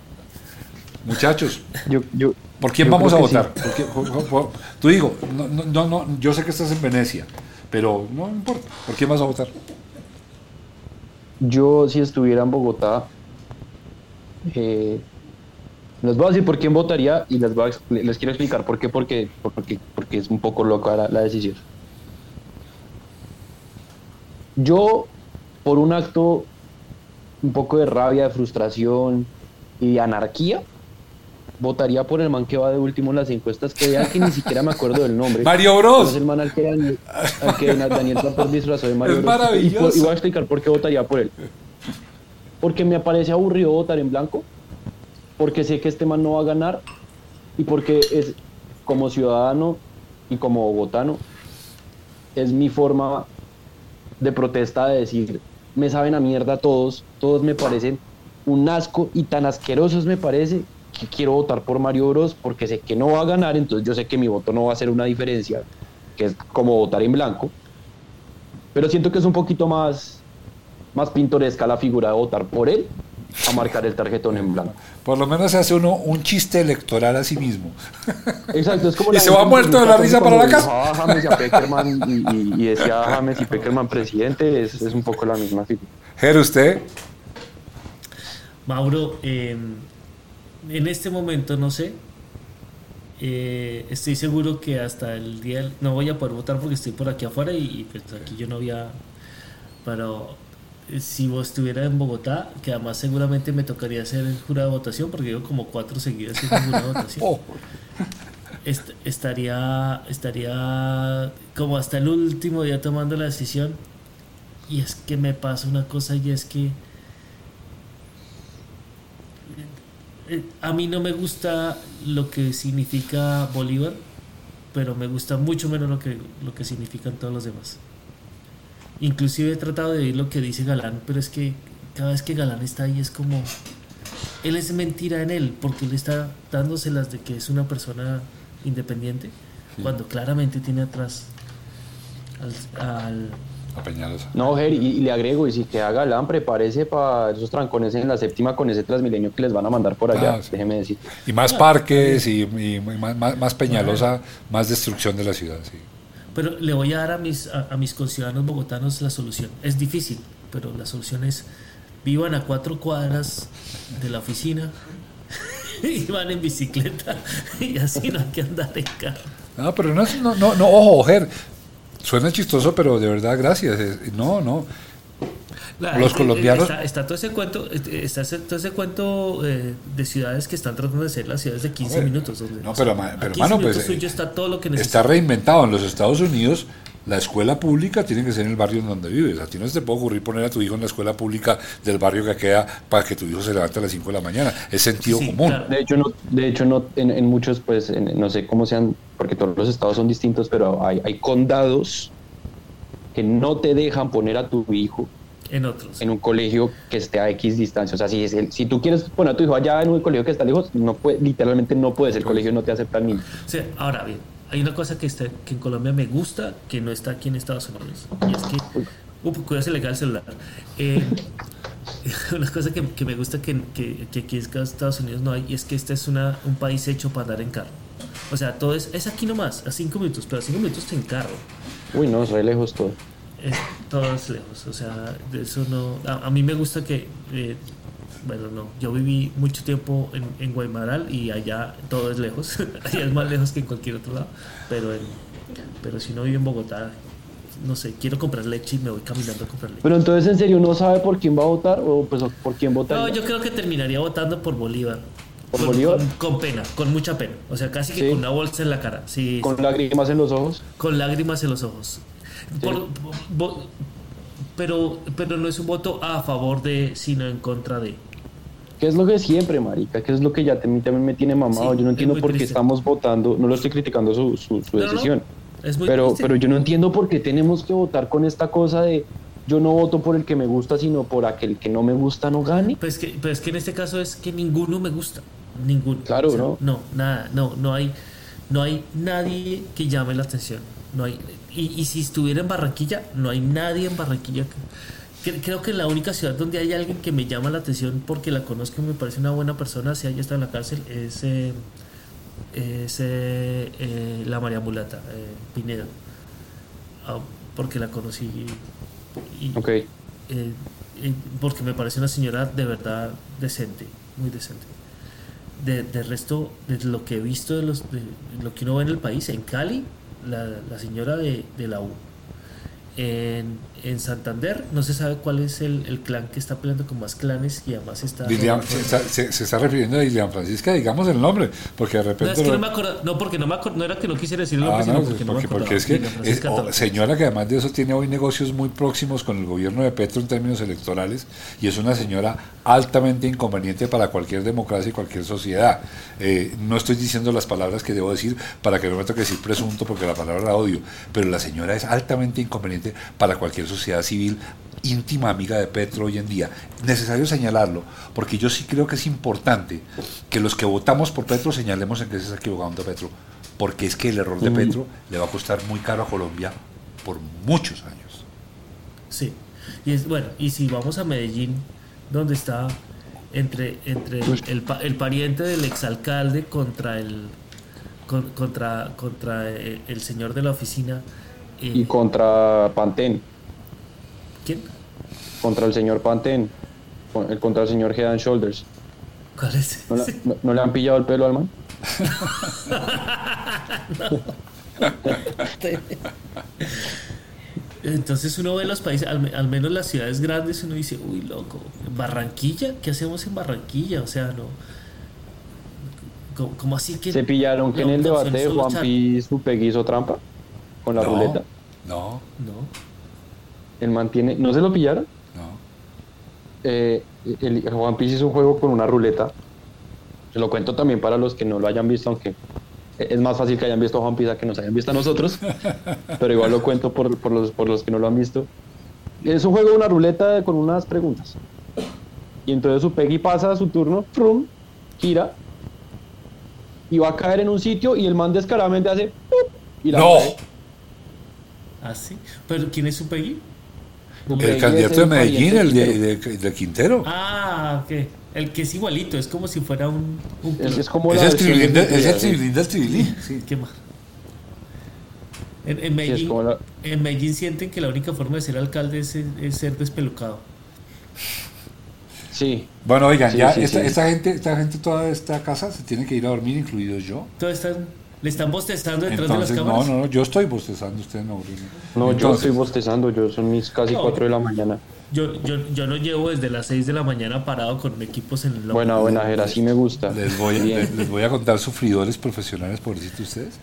Muchachos, Yo, yo, ¿por quién vamos a sí. votar? ¿Por qué- por- por- por- tú digo, no, no, no, no, yo sé que estás en Venecia, pero no importa. ¿Por quién vas a votar? Yo, si estuviera en Bogotá, eh, les voy a decir por quién votaría y les, voy a les quiero explicar por qué, porque, porque, porque es un poco loca la, la decisión. Yo, por un acto un poco de rabia, de frustración y de anarquía, votaría por el man que va de último en las encuestas, que vean que ni siquiera me acuerdo del nombre. [laughs] Mario Bros. Es el man al que Daniel, al que Daniel Tapper disfrazó de Mario Es Bros. maravilloso. Y, y voy a explicar por qué votaría por él. Porque me parece aburrido votar en blanco, porque sé que este man no va a ganar y porque es como ciudadano y como bogotano, es mi forma de protesta de decir, me saben a mierda todos, todos me parecen un asco y tan asquerosos me parece que quiero votar por Mario Bros porque sé que no va a ganar, entonces yo sé que mi voto no va a hacer una diferencia, que es como votar en blanco, pero siento que es un poquito más, más pintoresca la figura de votar por él a marcar el tarjetón en blanco. Por lo menos se hace uno un chiste electoral a sí mismo. Exacto, es como [laughs] Y la se gente va muerto de la risa para la casa. a James y a Peckerman y, y- y decía James y Peckerman presidente, es, es un poco la misma figura. Ger, usted, Mauro, eh, en este momento no sé. Eh, estoy seguro que hasta el día no voy a poder votar porque estoy por aquí afuera y, y, pues aquí yo no había. Pero si vos estuviera en Bogotá, que además seguramente me tocaría hacer el jurado de votación porque llevo como cuatro seguidas en jurado de votación. [laughs] oh, est- estaría, estaría como hasta el último día tomando la decisión. Y es que me pasa una cosa y es que eh, a mí no me gusta lo que significa Bolívar, pero me gusta mucho menos lo que, lo que significan todos los demás. Inclusive he tratado de oír lo que dice Galán, pero es que cada vez que Galán está ahí es como... Él es mentira en él, porque él está dándoselas de que es una persona independiente, cuando claramente tiene atrás al, al, A Peñalosa. No, Ger, y, y le agrego, y si que haga LAN, prepárese para esos trancones en la séptima con ese Transmilenio que les van a mandar por allá, Ah, sí. déjeme decir. Y más parques y, más- más Peñalosa, más destrucción de la ciudad, sí. Pero le voy a dar a mis, a, mis conciudadanos bogotanos la solución. Es difícil, pero la solución es vivan a cuatro cuadras de la oficina [laughs] y van en bicicleta y así no hay que andar en carro. No, pero no, no, no, no, ojo, Ger, suena chistoso, pero de verdad, gracias. Eh, No, no. La- Los eh, colombianos- Está, está todo ese cuento, eh, está ese- todo ese cuento eh, de ciudades que están tratando de ser las ciudades de 15 Hombre, minutos. Donde, no, o sea, pero, pero, 15 mano, pues, eh, está todo lo que Está reinventado. En los Estados Unidos, la escuela pública tiene que ser en el barrio en donde vives. A ti no se te puede ocurrir poner a tu hijo en la escuela pública del barrio que queda para que tu hijo se levante a las 5 de la mañana. Es sentido Sí, común. claro. De hecho, no, de hecho no, en, en muchos, pues, en- no sé cómo sean, porque todos los estados son distintos, pero hay, hay condados que no te dejan poner a tu hijo En otros. en un colegio que esté a X distancia. O sea, si, es el- si tú quieres poner a tu hijo allá en un colegio que está lejos, no puede, literalmente no puedes, el colegio no te acepta ni. Sí, ahora bien, hay una cosa que, está, que en Colombia me gusta, que no está aquí en Estados Unidos. Y es que. Uy, cuidado, se le cae el celular. Eh, [laughs] una cosa que, que me gusta que, que, que aquí en Estados Unidos no hay, y es que este es una, un país hecho para andar en carro. O sea, todo es, es aquí nomás, a cinco minutos, pero a cinco minutos en carro. Uy, no, es re lejos todo. Eh, todo es lejos, o sea, eso no. A, a mí me gusta que. eh, bueno, no. Yo viví mucho tiempo en, en Guaymaral y allá todo es lejos. [laughs] allá es más lejos que en cualquier otro lado. Pero, en- pero si no vivo en Bogotá, no sé, quiero comprar leche y me voy caminando a comprar leche. Pero entonces, ¿en serio no sabe por quién va a votar o pues por quién votar? No, yo creo que terminaría votando por Bolívar. ¿Por con, Bolívar? Con, con pena, con mucha pena. O sea, casi que Sí. con una bolsa en la cara. Sí, Con lágrimas en los ojos. con lágrimas en los ojos. Por- pero, pero no es un voto a favor de, sino en contra de. ¿Qué es lo que siempre, marica? ¿Qué es lo que ya te- también me tiene mamado? Sí, yo no entiendo por qué estamos votando, no lo estoy criticando su, su, su No, no, no. decisión, Es muy pero, triste. pero yo no entiendo por qué tenemos que votar con esta cosa de yo no voto por el que me gusta, sino por aquel que no me gusta no gane. Pues que, pero es que en este caso es que ninguno me gusta. Ninguno. Claro, ¿no? No, nada, no, no hay, no hay nadie que llame la atención. No hay, y, y si estuviera en Barranquilla, no hay nadie en Barranquilla. que- creo que la única ciudad donde hay alguien que me llama la atención porque la conozco y me parece una buena persona, si haya estado en la cárcel, es, eh, es eh, eh, la María Mulata, eh, Pineda. Ah, porque la conocí y, porque me parece una señora de verdad decente, muy decente. De, de resto, de lo que he visto de, los, de lo que uno ve en el país, en Cali, la, la señora de, de la U. En, en Santander, no se sabe cuál es el, el clan que está peleando con más clanes y además está... Se, está- se- se está refiriendo a Lilian Francisca, digamos el nombre, porque de No, repente... es que lo- no me acuerdo, no, porque no me acuerdo, no era que no quisiera decir el Ah, nombre, sino no, porque no me porque, porque es que es- oh, señora que además de eso tiene hoy negocios muy próximos con el gobierno de Petro en términos electorales y es una señora altamente inconveniente para cualquier democracia y cualquier sociedad. Eh, no estoy diciendo las palabras que debo decir para que no me toque decir presunto porque la palabra la odio, pero la señora es altamente inconveniente para cualquier sociedad civil íntima amiga de Petro hoy en día. Necesario señalarlo, porque yo sí creo que es importante que los que votamos por Petro señalemos en que se está equivocando Petro, porque es que el error de Mm. Petro le va a costar muy caro a Colombia por muchos años. Sí. Y es bueno, y si vamos a Medellín, donde está entre, entre el, el pa- el pariente del exalcalde contra el con- contra contra eh, el señor de la oficina eh, Y contra Pantén, ¿quién? contra el señor Pantén, el- contra el señor Head and Shoulders. ¿Cuál es? ¿No, le- no- no le han pillado el pelo al man? [laughs] Entonces uno ve los países, al, me- al menos las ciudades grandes, uno dice, uy, loco, ¿Barranquilla? ¿Qué hacemos en Barranquilla? O sea, no. ¿Cómo, cómo así que.? Se pillaron que en el debate de Juan? Pi Supegui hizo trampa con la no, ruleta. No, No. El man tiene, ¿no se lo pillaron? no. Eh, el, Juan Piece hizo un juego con una ruleta. Se lo cuento también para los que no lo hayan visto, aunque es más fácil que hayan visto a Juan Piece a que nos hayan visto a nosotros. [laughs] pero igual lo cuento por, por los, por los que no lo han visto. Es un juego de una ruleta con unas preguntas. Y entonces su Peggy pasa a su turno, frum, gira, y va a caer en un sitio y el man descaradamente hace ¡pup! y la No. cae. ¿Ah, sí? ¿Pero quién es su Peggy? El candidato de Medellín, el de, de- de Quintero. Ah, ok. El que es igualito, es como si fuera un... un Es, es como Es la es el sí. tribilín del tribilín. Sí. ¿Qué más? En, en Medellín, como la- en Medellín sienten que la única forma de ser alcalde es, es ser despelucado. Sí, Bueno, oigan, Sí, ya sí, esta, sí. esta gente, esta gente, toda esta casa se tiene que ir a dormir, incluidos yo. Todos están, le están bostezando detrás Entonces, de las no, cámaras. no, no, yo estoy bostezando, ustedes no. Bruno. no, yo estoy bostezando, yo son mis casi No. 4 de la mañana. Yo, yo, yo lo llevo desde las 6 de la mañana parado con equipos en el. Buena, buena, Jera, así me gusta. Les voy, les, les voy a contar sufridores profesionales, pobrecito ustedes.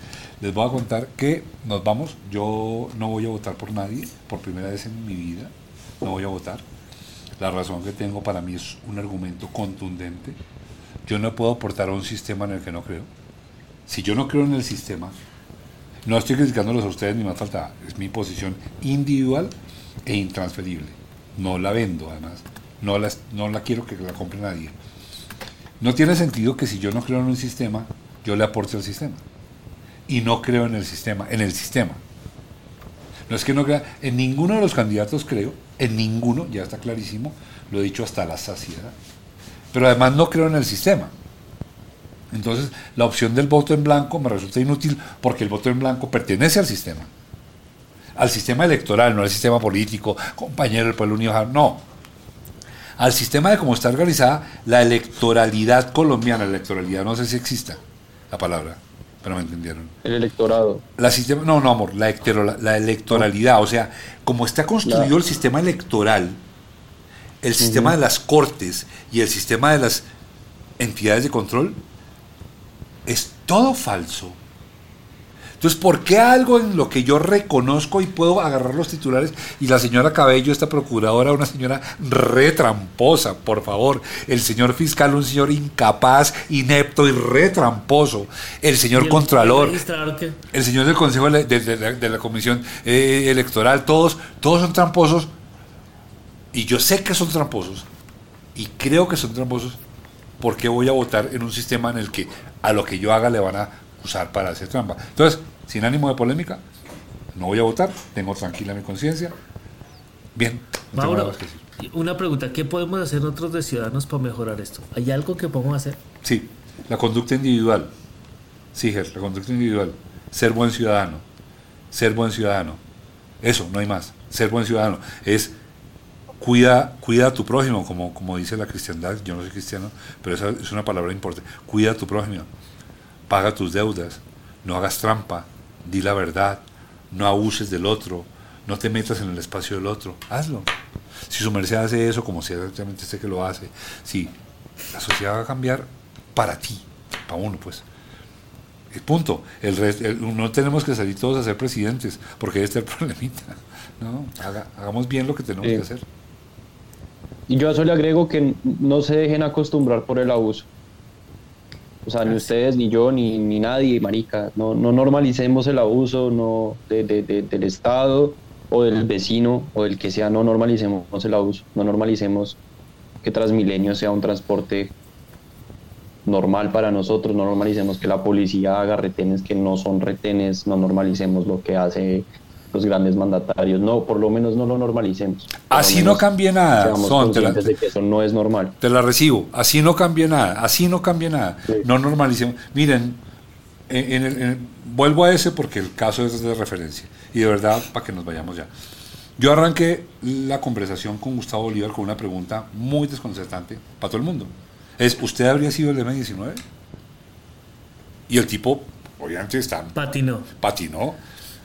Les voy a contar que nos vamos. Yo no voy a votar por nadie, por primera vez en mi vida. No voy a votar. La razón que tengo para mí es un argumento contundente. Yo no puedo aportar a un sistema en el que no creo. Si yo no creo en el sistema, no estoy criticándolos a ustedes ni más falta. Es mi posición individual e intransferible. No la vendo, además. No la, no la quiero que la compre nadie. No tiene sentido que si yo no creo en un sistema, yo le aporte al sistema. Y no creo en el sistema, en el sistema. No es que no crea, en ninguno de los candidatos creo, en ninguno, ya está clarísimo, lo he dicho hasta la saciedad. Pero además no creo en el sistema. Entonces, la opción del voto en blanco me resulta inútil porque el voto en blanco pertenece al sistema. Al sistema electoral, no al sistema político, compañero del pueblo unido, no al sistema de cómo está organizada la electoralidad colombiana. La electoralidad, no sé si exista la palabra, pero me entendieron. El electorado. La sistema, no, no, amor, la, electoralidad, o sea, como está construido La- el sistema electoral, el sistema de las cortes y el sistema de las entidades de control, es todo falso. Entonces, ¿por qué algo en lo que yo reconozco y puedo agarrar los titulares? Y la señora Cabello, esta procuradora, una señora retramposa, por favor. El señor fiscal, un señor incapaz, inepto y retramposo. El Y señor el- contralor, el señor del Consejo de, de- de la- de la Comisión eh, Electoral, todos, todos son tramposos. Y yo sé que son tramposos. Y creo que son tramposos. porque voy a votar en un sistema en el que a lo que yo haga le van a usar para hacer trampa? Entonces, sin ánimo de polémica, no voy a votar. Tengo tranquila mi conciencia. Bien. no tengo nada Mauro, que decir. una pregunta, ¿qué podemos hacer nosotros de ciudadanos para mejorar esto? ¿Hay algo que podemos hacer? Sí, la conducta individual. Sí, Ger, la conducta individual. Ser buen ciudadano. Ser buen ciudadano. Eso, no hay más. Ser buen ciudadano. Es cuida, cuida a tu prójimo, como, como dice la cristiandad. Yo no soy cristiano, pero esa es una palabra importante. Cuida a tu prójimo. Paga tus deudas. No hagas trampa. Di la verdad. No abuses del otro. No te metas en el espacio del otro. Hazlo. Si su merced hace eso, como ciertamente sé que lo hace, si la sociedad va a cambiar para ti, para uno, pues. El punto. El no tenemos que salir todos a ser presidentes, porque este es el [laughs] problemita. No, haga- hagamos bien lo que tenemos que hacer. Y yo a eso le agrego que no se dejen acostumbrar por el abuso. O sea, ni ustedes, ni yo, ni, ni nadie, marica. No, no normalicemos el abuso no de- de- de- del Estado o del vecino o del que sea. No normalicemos el abuso. No normalicemos que Transmilenio sea un transporte normal para nosotros. No normalicemos que la policía haga retenes que no son retenes. No normalicemos lo que hace los grandes mandatarios. No, por lo menos no lo normalicemos. Así no cambie nada. Son, te la- de que eso no es normal. Te la recibo. Así no cambia nada. Así no cambia nada. Sí. No normalicemos. Miren, en- en el- en- vuelvo a ese porque el caso es de referencia. Y de verdad, para que nos vayamos ya. Yo arranqué la conversación con Gustavo Bolívar con una pregunta muy desconcertante para todo el mundo. Es, ¿usted habría sido el M-19? Y el tipo, obviamente, está Patino. patinó,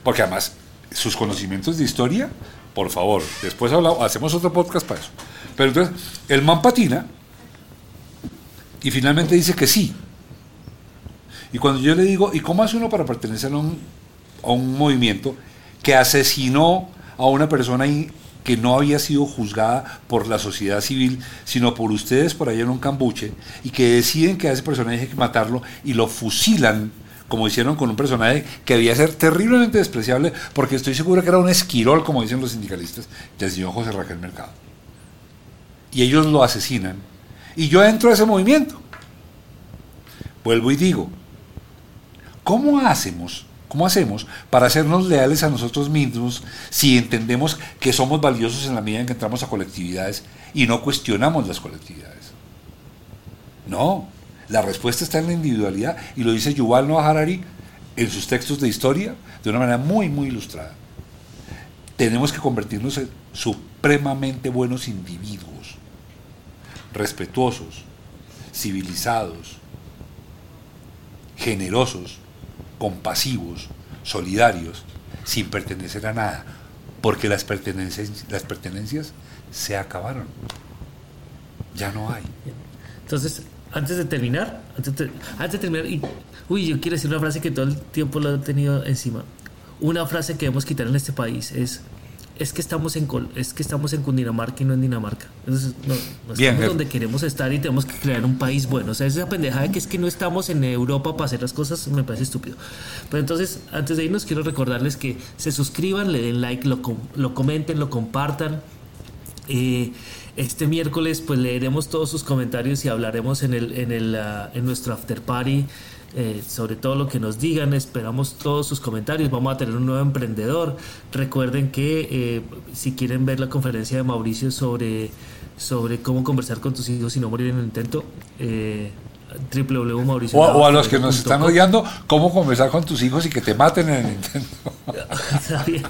porque además sus conocimientos de historia, por favor, después hablamos, hacemos otro podcast para eso. Pero entonces, el man patina y finalmente dice que sí. Y cuando yo le digo, ¿y cómo hace uno para pertenecer a un, a un movimiento que asesinó a una persona ahí que no había sido juzgada por la sociedad civil, sino por ustedes por allá en un cambuche, y que deciden que a ese personaje hay que matarlo y lo fusilan, como hicieron con un personaje que debía ser terriblemente despreciable, porque estoy seguro que era un esquirol, como dicen los sindicalistas, del señor José Raquel Mercado. Y ellos lo asesinan. Y yo entro a ese movimiento. Vuelvo y digo, ¿cómo hacemos ¿Cómo hacemos para hacernos leales a nosotros mismos si entendemos que somos valiosos en la medida en que entramos a colectividades y no cuestionamos las colectividades? No, la respuesta está en la individualidad y lo dice Yuval Noah Harari en sus textos de historia de una manera muy, muy ilustrada. Tenemos que convertirnos en supremamente buenos individuos, respetuosos, civilizados, generosos, compasivos, solidarios, sin pertenecer a nada, porque las pertenencias, las pertenencias se acabaron. Ya no hay. Entonces, antes de terminar, antes de, antes de terminar, y, uy, yo quiero decir una frase que todo el tiempo lo he tenido encima. Una frase que debemos quitar en este país es es que estamos en Col- es que estamos en Cundinamarca y no en Dinamarca. Entonces, no, no Bien, estamos donde queremos estar y tenemos que crear un país bueno. O sea, esa pendejada de que es que no estamos en Europa para hacer las cosas me parece estúpido. Pero entonces, antes de irnos, quiero recordarles que se suscriban, le den like, lo, com- lo comenten, lo compartan. Eh, este miércoles pues leeremos todos sus comentarios y hablaremos en, el, en, el, ah, en nuestro after party eh, sobre todo lo que nos digan. Esperamos todos sus comentarios. Vamos a tener un nuevo emprendedor. Recuerden que eh, si quieren ver la conferencia de Mauricio sobre, sobre cómo conversar con tus hijos y no morir en el intento, eh, www.mauricio O, o a los que nos están odiando, cómo conversar con tus hijos y que te maten en el Nintendo. también,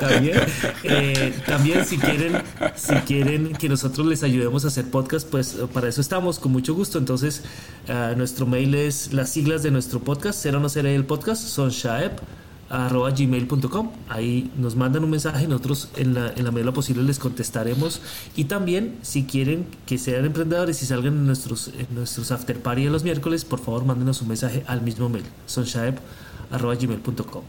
también, eh, también si quieren si quieren que nosotros les ayudemos a hacer podcast pues eh, para eso estamos con mucho gusto. Entonces ah, nuestro mail es las siglas de nuestro podcast cero no seré el podcast son shaep arroba gmail.com ahí nos mandan un mensaje nosotros en la, en la medida posible les contestaremos y también si quieren que sean emprendedores y salgan en nuestros en nuestros after party de los miércoles por favor mándenos un mensaje al mismo mail gmail.com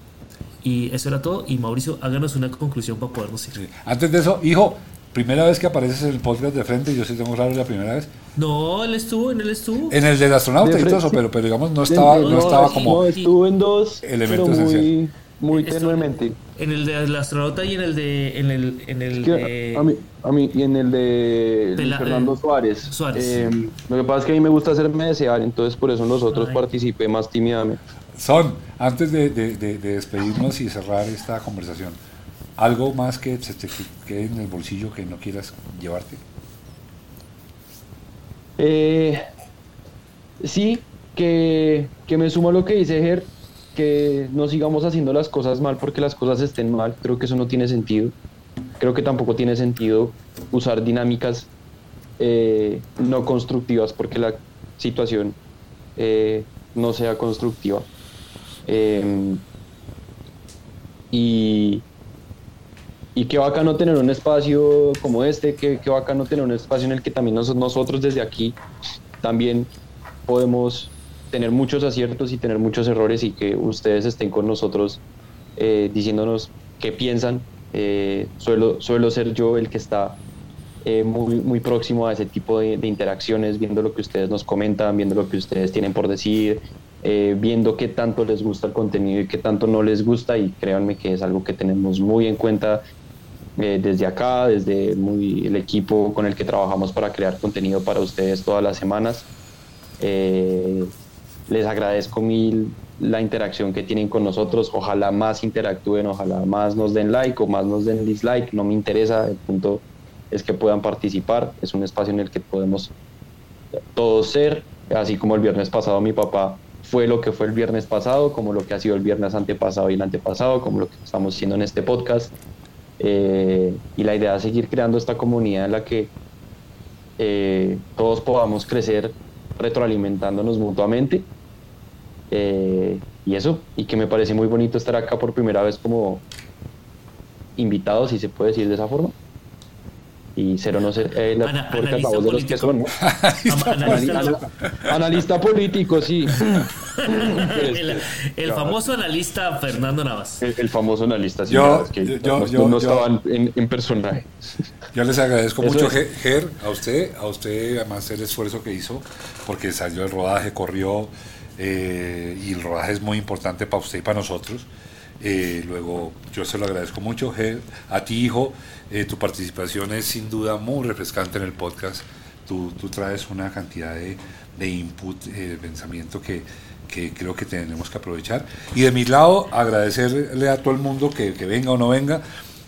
y eso era todo. Y Mauricio, háganos una conclusión para podernos ir. Antes de eso, hijo, primera vez que apareces en el podcast de frente, yo sí tengo claro es la primera vez. No, él estuvo, en él estuvo. En el del astronauta De y todo eso, pero, pero digamos no estaba, no estaba como... No, estuvo en dos, Elemento pero muy, muy tenuemente. En el del astronauta y en el de. En el, en el Que de- a, mí, a mí, y en el de Fernando eh, Suárez. Suárez. eh, lo que pasa es que a mí me gusta hacerme desear, entonces por eso en los otros Ay. participé más tímidamente. Son, antes de, de- de- de despedirnos y cerrar esta conversación, ¿algo más que se te quede en el bolsillo que no quieras llevarte? Eh, sí, que, que me sumo a lo que dice Ger, que no sigamos haciendo las cosas mal porque las cosas estén mal. Creo que eso no tiene sentido. Creo que tampoco tiene sentido usar dinámicas eh, no constructivas porque la situación eh, no sea constructiva. Eh, y, y qué bacano tener un espacio como este, qué, qué bacano tener un espacio en el que también nos- nosotros desde aquí también podemos tener muchos aciertos y tener muchos errores y que ustedes estén con nosotros eh, diciéndonos qué piensan. Eh, suelo, suelo ser yo el que está eh, muy, muy próximo a ese tipo de, interacciones, viendo lo que ustedes nos comentan, viendo lo que ustedes tienen por decir, eh, viendo qué tanto les gusta el contenido y qué tanto no les gusta y créanme que es algo que tenemos muy en cuenta eh, desde acá, desde muy, el equipo con el que trabajamos para crear contenido para ustedes todas las semanas. Eh, les agradezco mil la interacción que tienen con nosotros. Ojalá más interactúen, ojalá más nos den like o más nos den dislike. No me interesa. El punto es que puedan participar. Es un espacio en el que podemos todos ser, así como el viernes pasado mi papá fue lo que fue el viernes pasado, como lo que ha sido el viernes antepasado y el antepasado, como lo que estamos haciendo en este podcast. Eh, y la idea es seguir creando esta comunidad en la que eh, todos podamos crecer retroalimentándonos mutuamente. Eh, y eso, y que me parece muy bonito estar acá por primera vez como invitados, si se puede decir de esa forma. Y ser o no ser eh, la Ana- la voz de los que son, ¿no? [laughs] Analista- Anal- Analista político, sí. [laughs] el, el famoso analista Fernando Navas. El, el famoso analista, sí, Yo- que yo- yo- no, yo- no yo- estaban en, en personaje. Yo les agradezco Eso mucho, es. Ger, Ger, a usted, a usted, además el esfuerzo que hizo, porque salió el rodaje, corrió, eh, y el rodaje es muy importante para usted y para nosotros. Eh, luego, yo se lo agradezco mucho. A ti, hijo, eh, tu participación es sin duda muy refrescante en el podcast. Tú, tú traes una cantidad de, de input, eh, pensamiento que, que creo que tenemos que aprovechar. Y de mi lado, agradecerle a todo el mundo que, que venga o no venga.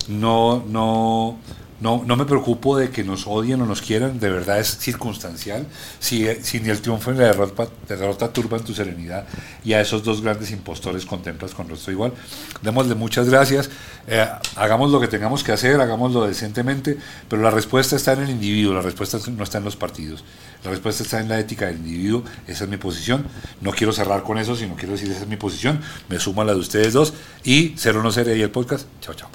No, no, no, no me preocupo de que nos odien o nos quieran, de verdad es circunstancial. Si, si ni el triunfo ni la derrota, derrota turban tu serenidad y a esos dos grandes impostores contemplas con rostro igual. Démosle muchas gracias, eh, hagamos lo que tengamos que hacer, hagámoslo decentemente, pero la respuesta está en el individuo, la respuesta no está en los partidos. La respuesta está en la ética del individuo, esa es mi posición. No quiero cerrar con eso, sino quiero decir esa es mi posición. Me sumo a la de ustedes dos y cero no seré el podcast. Chao, chao.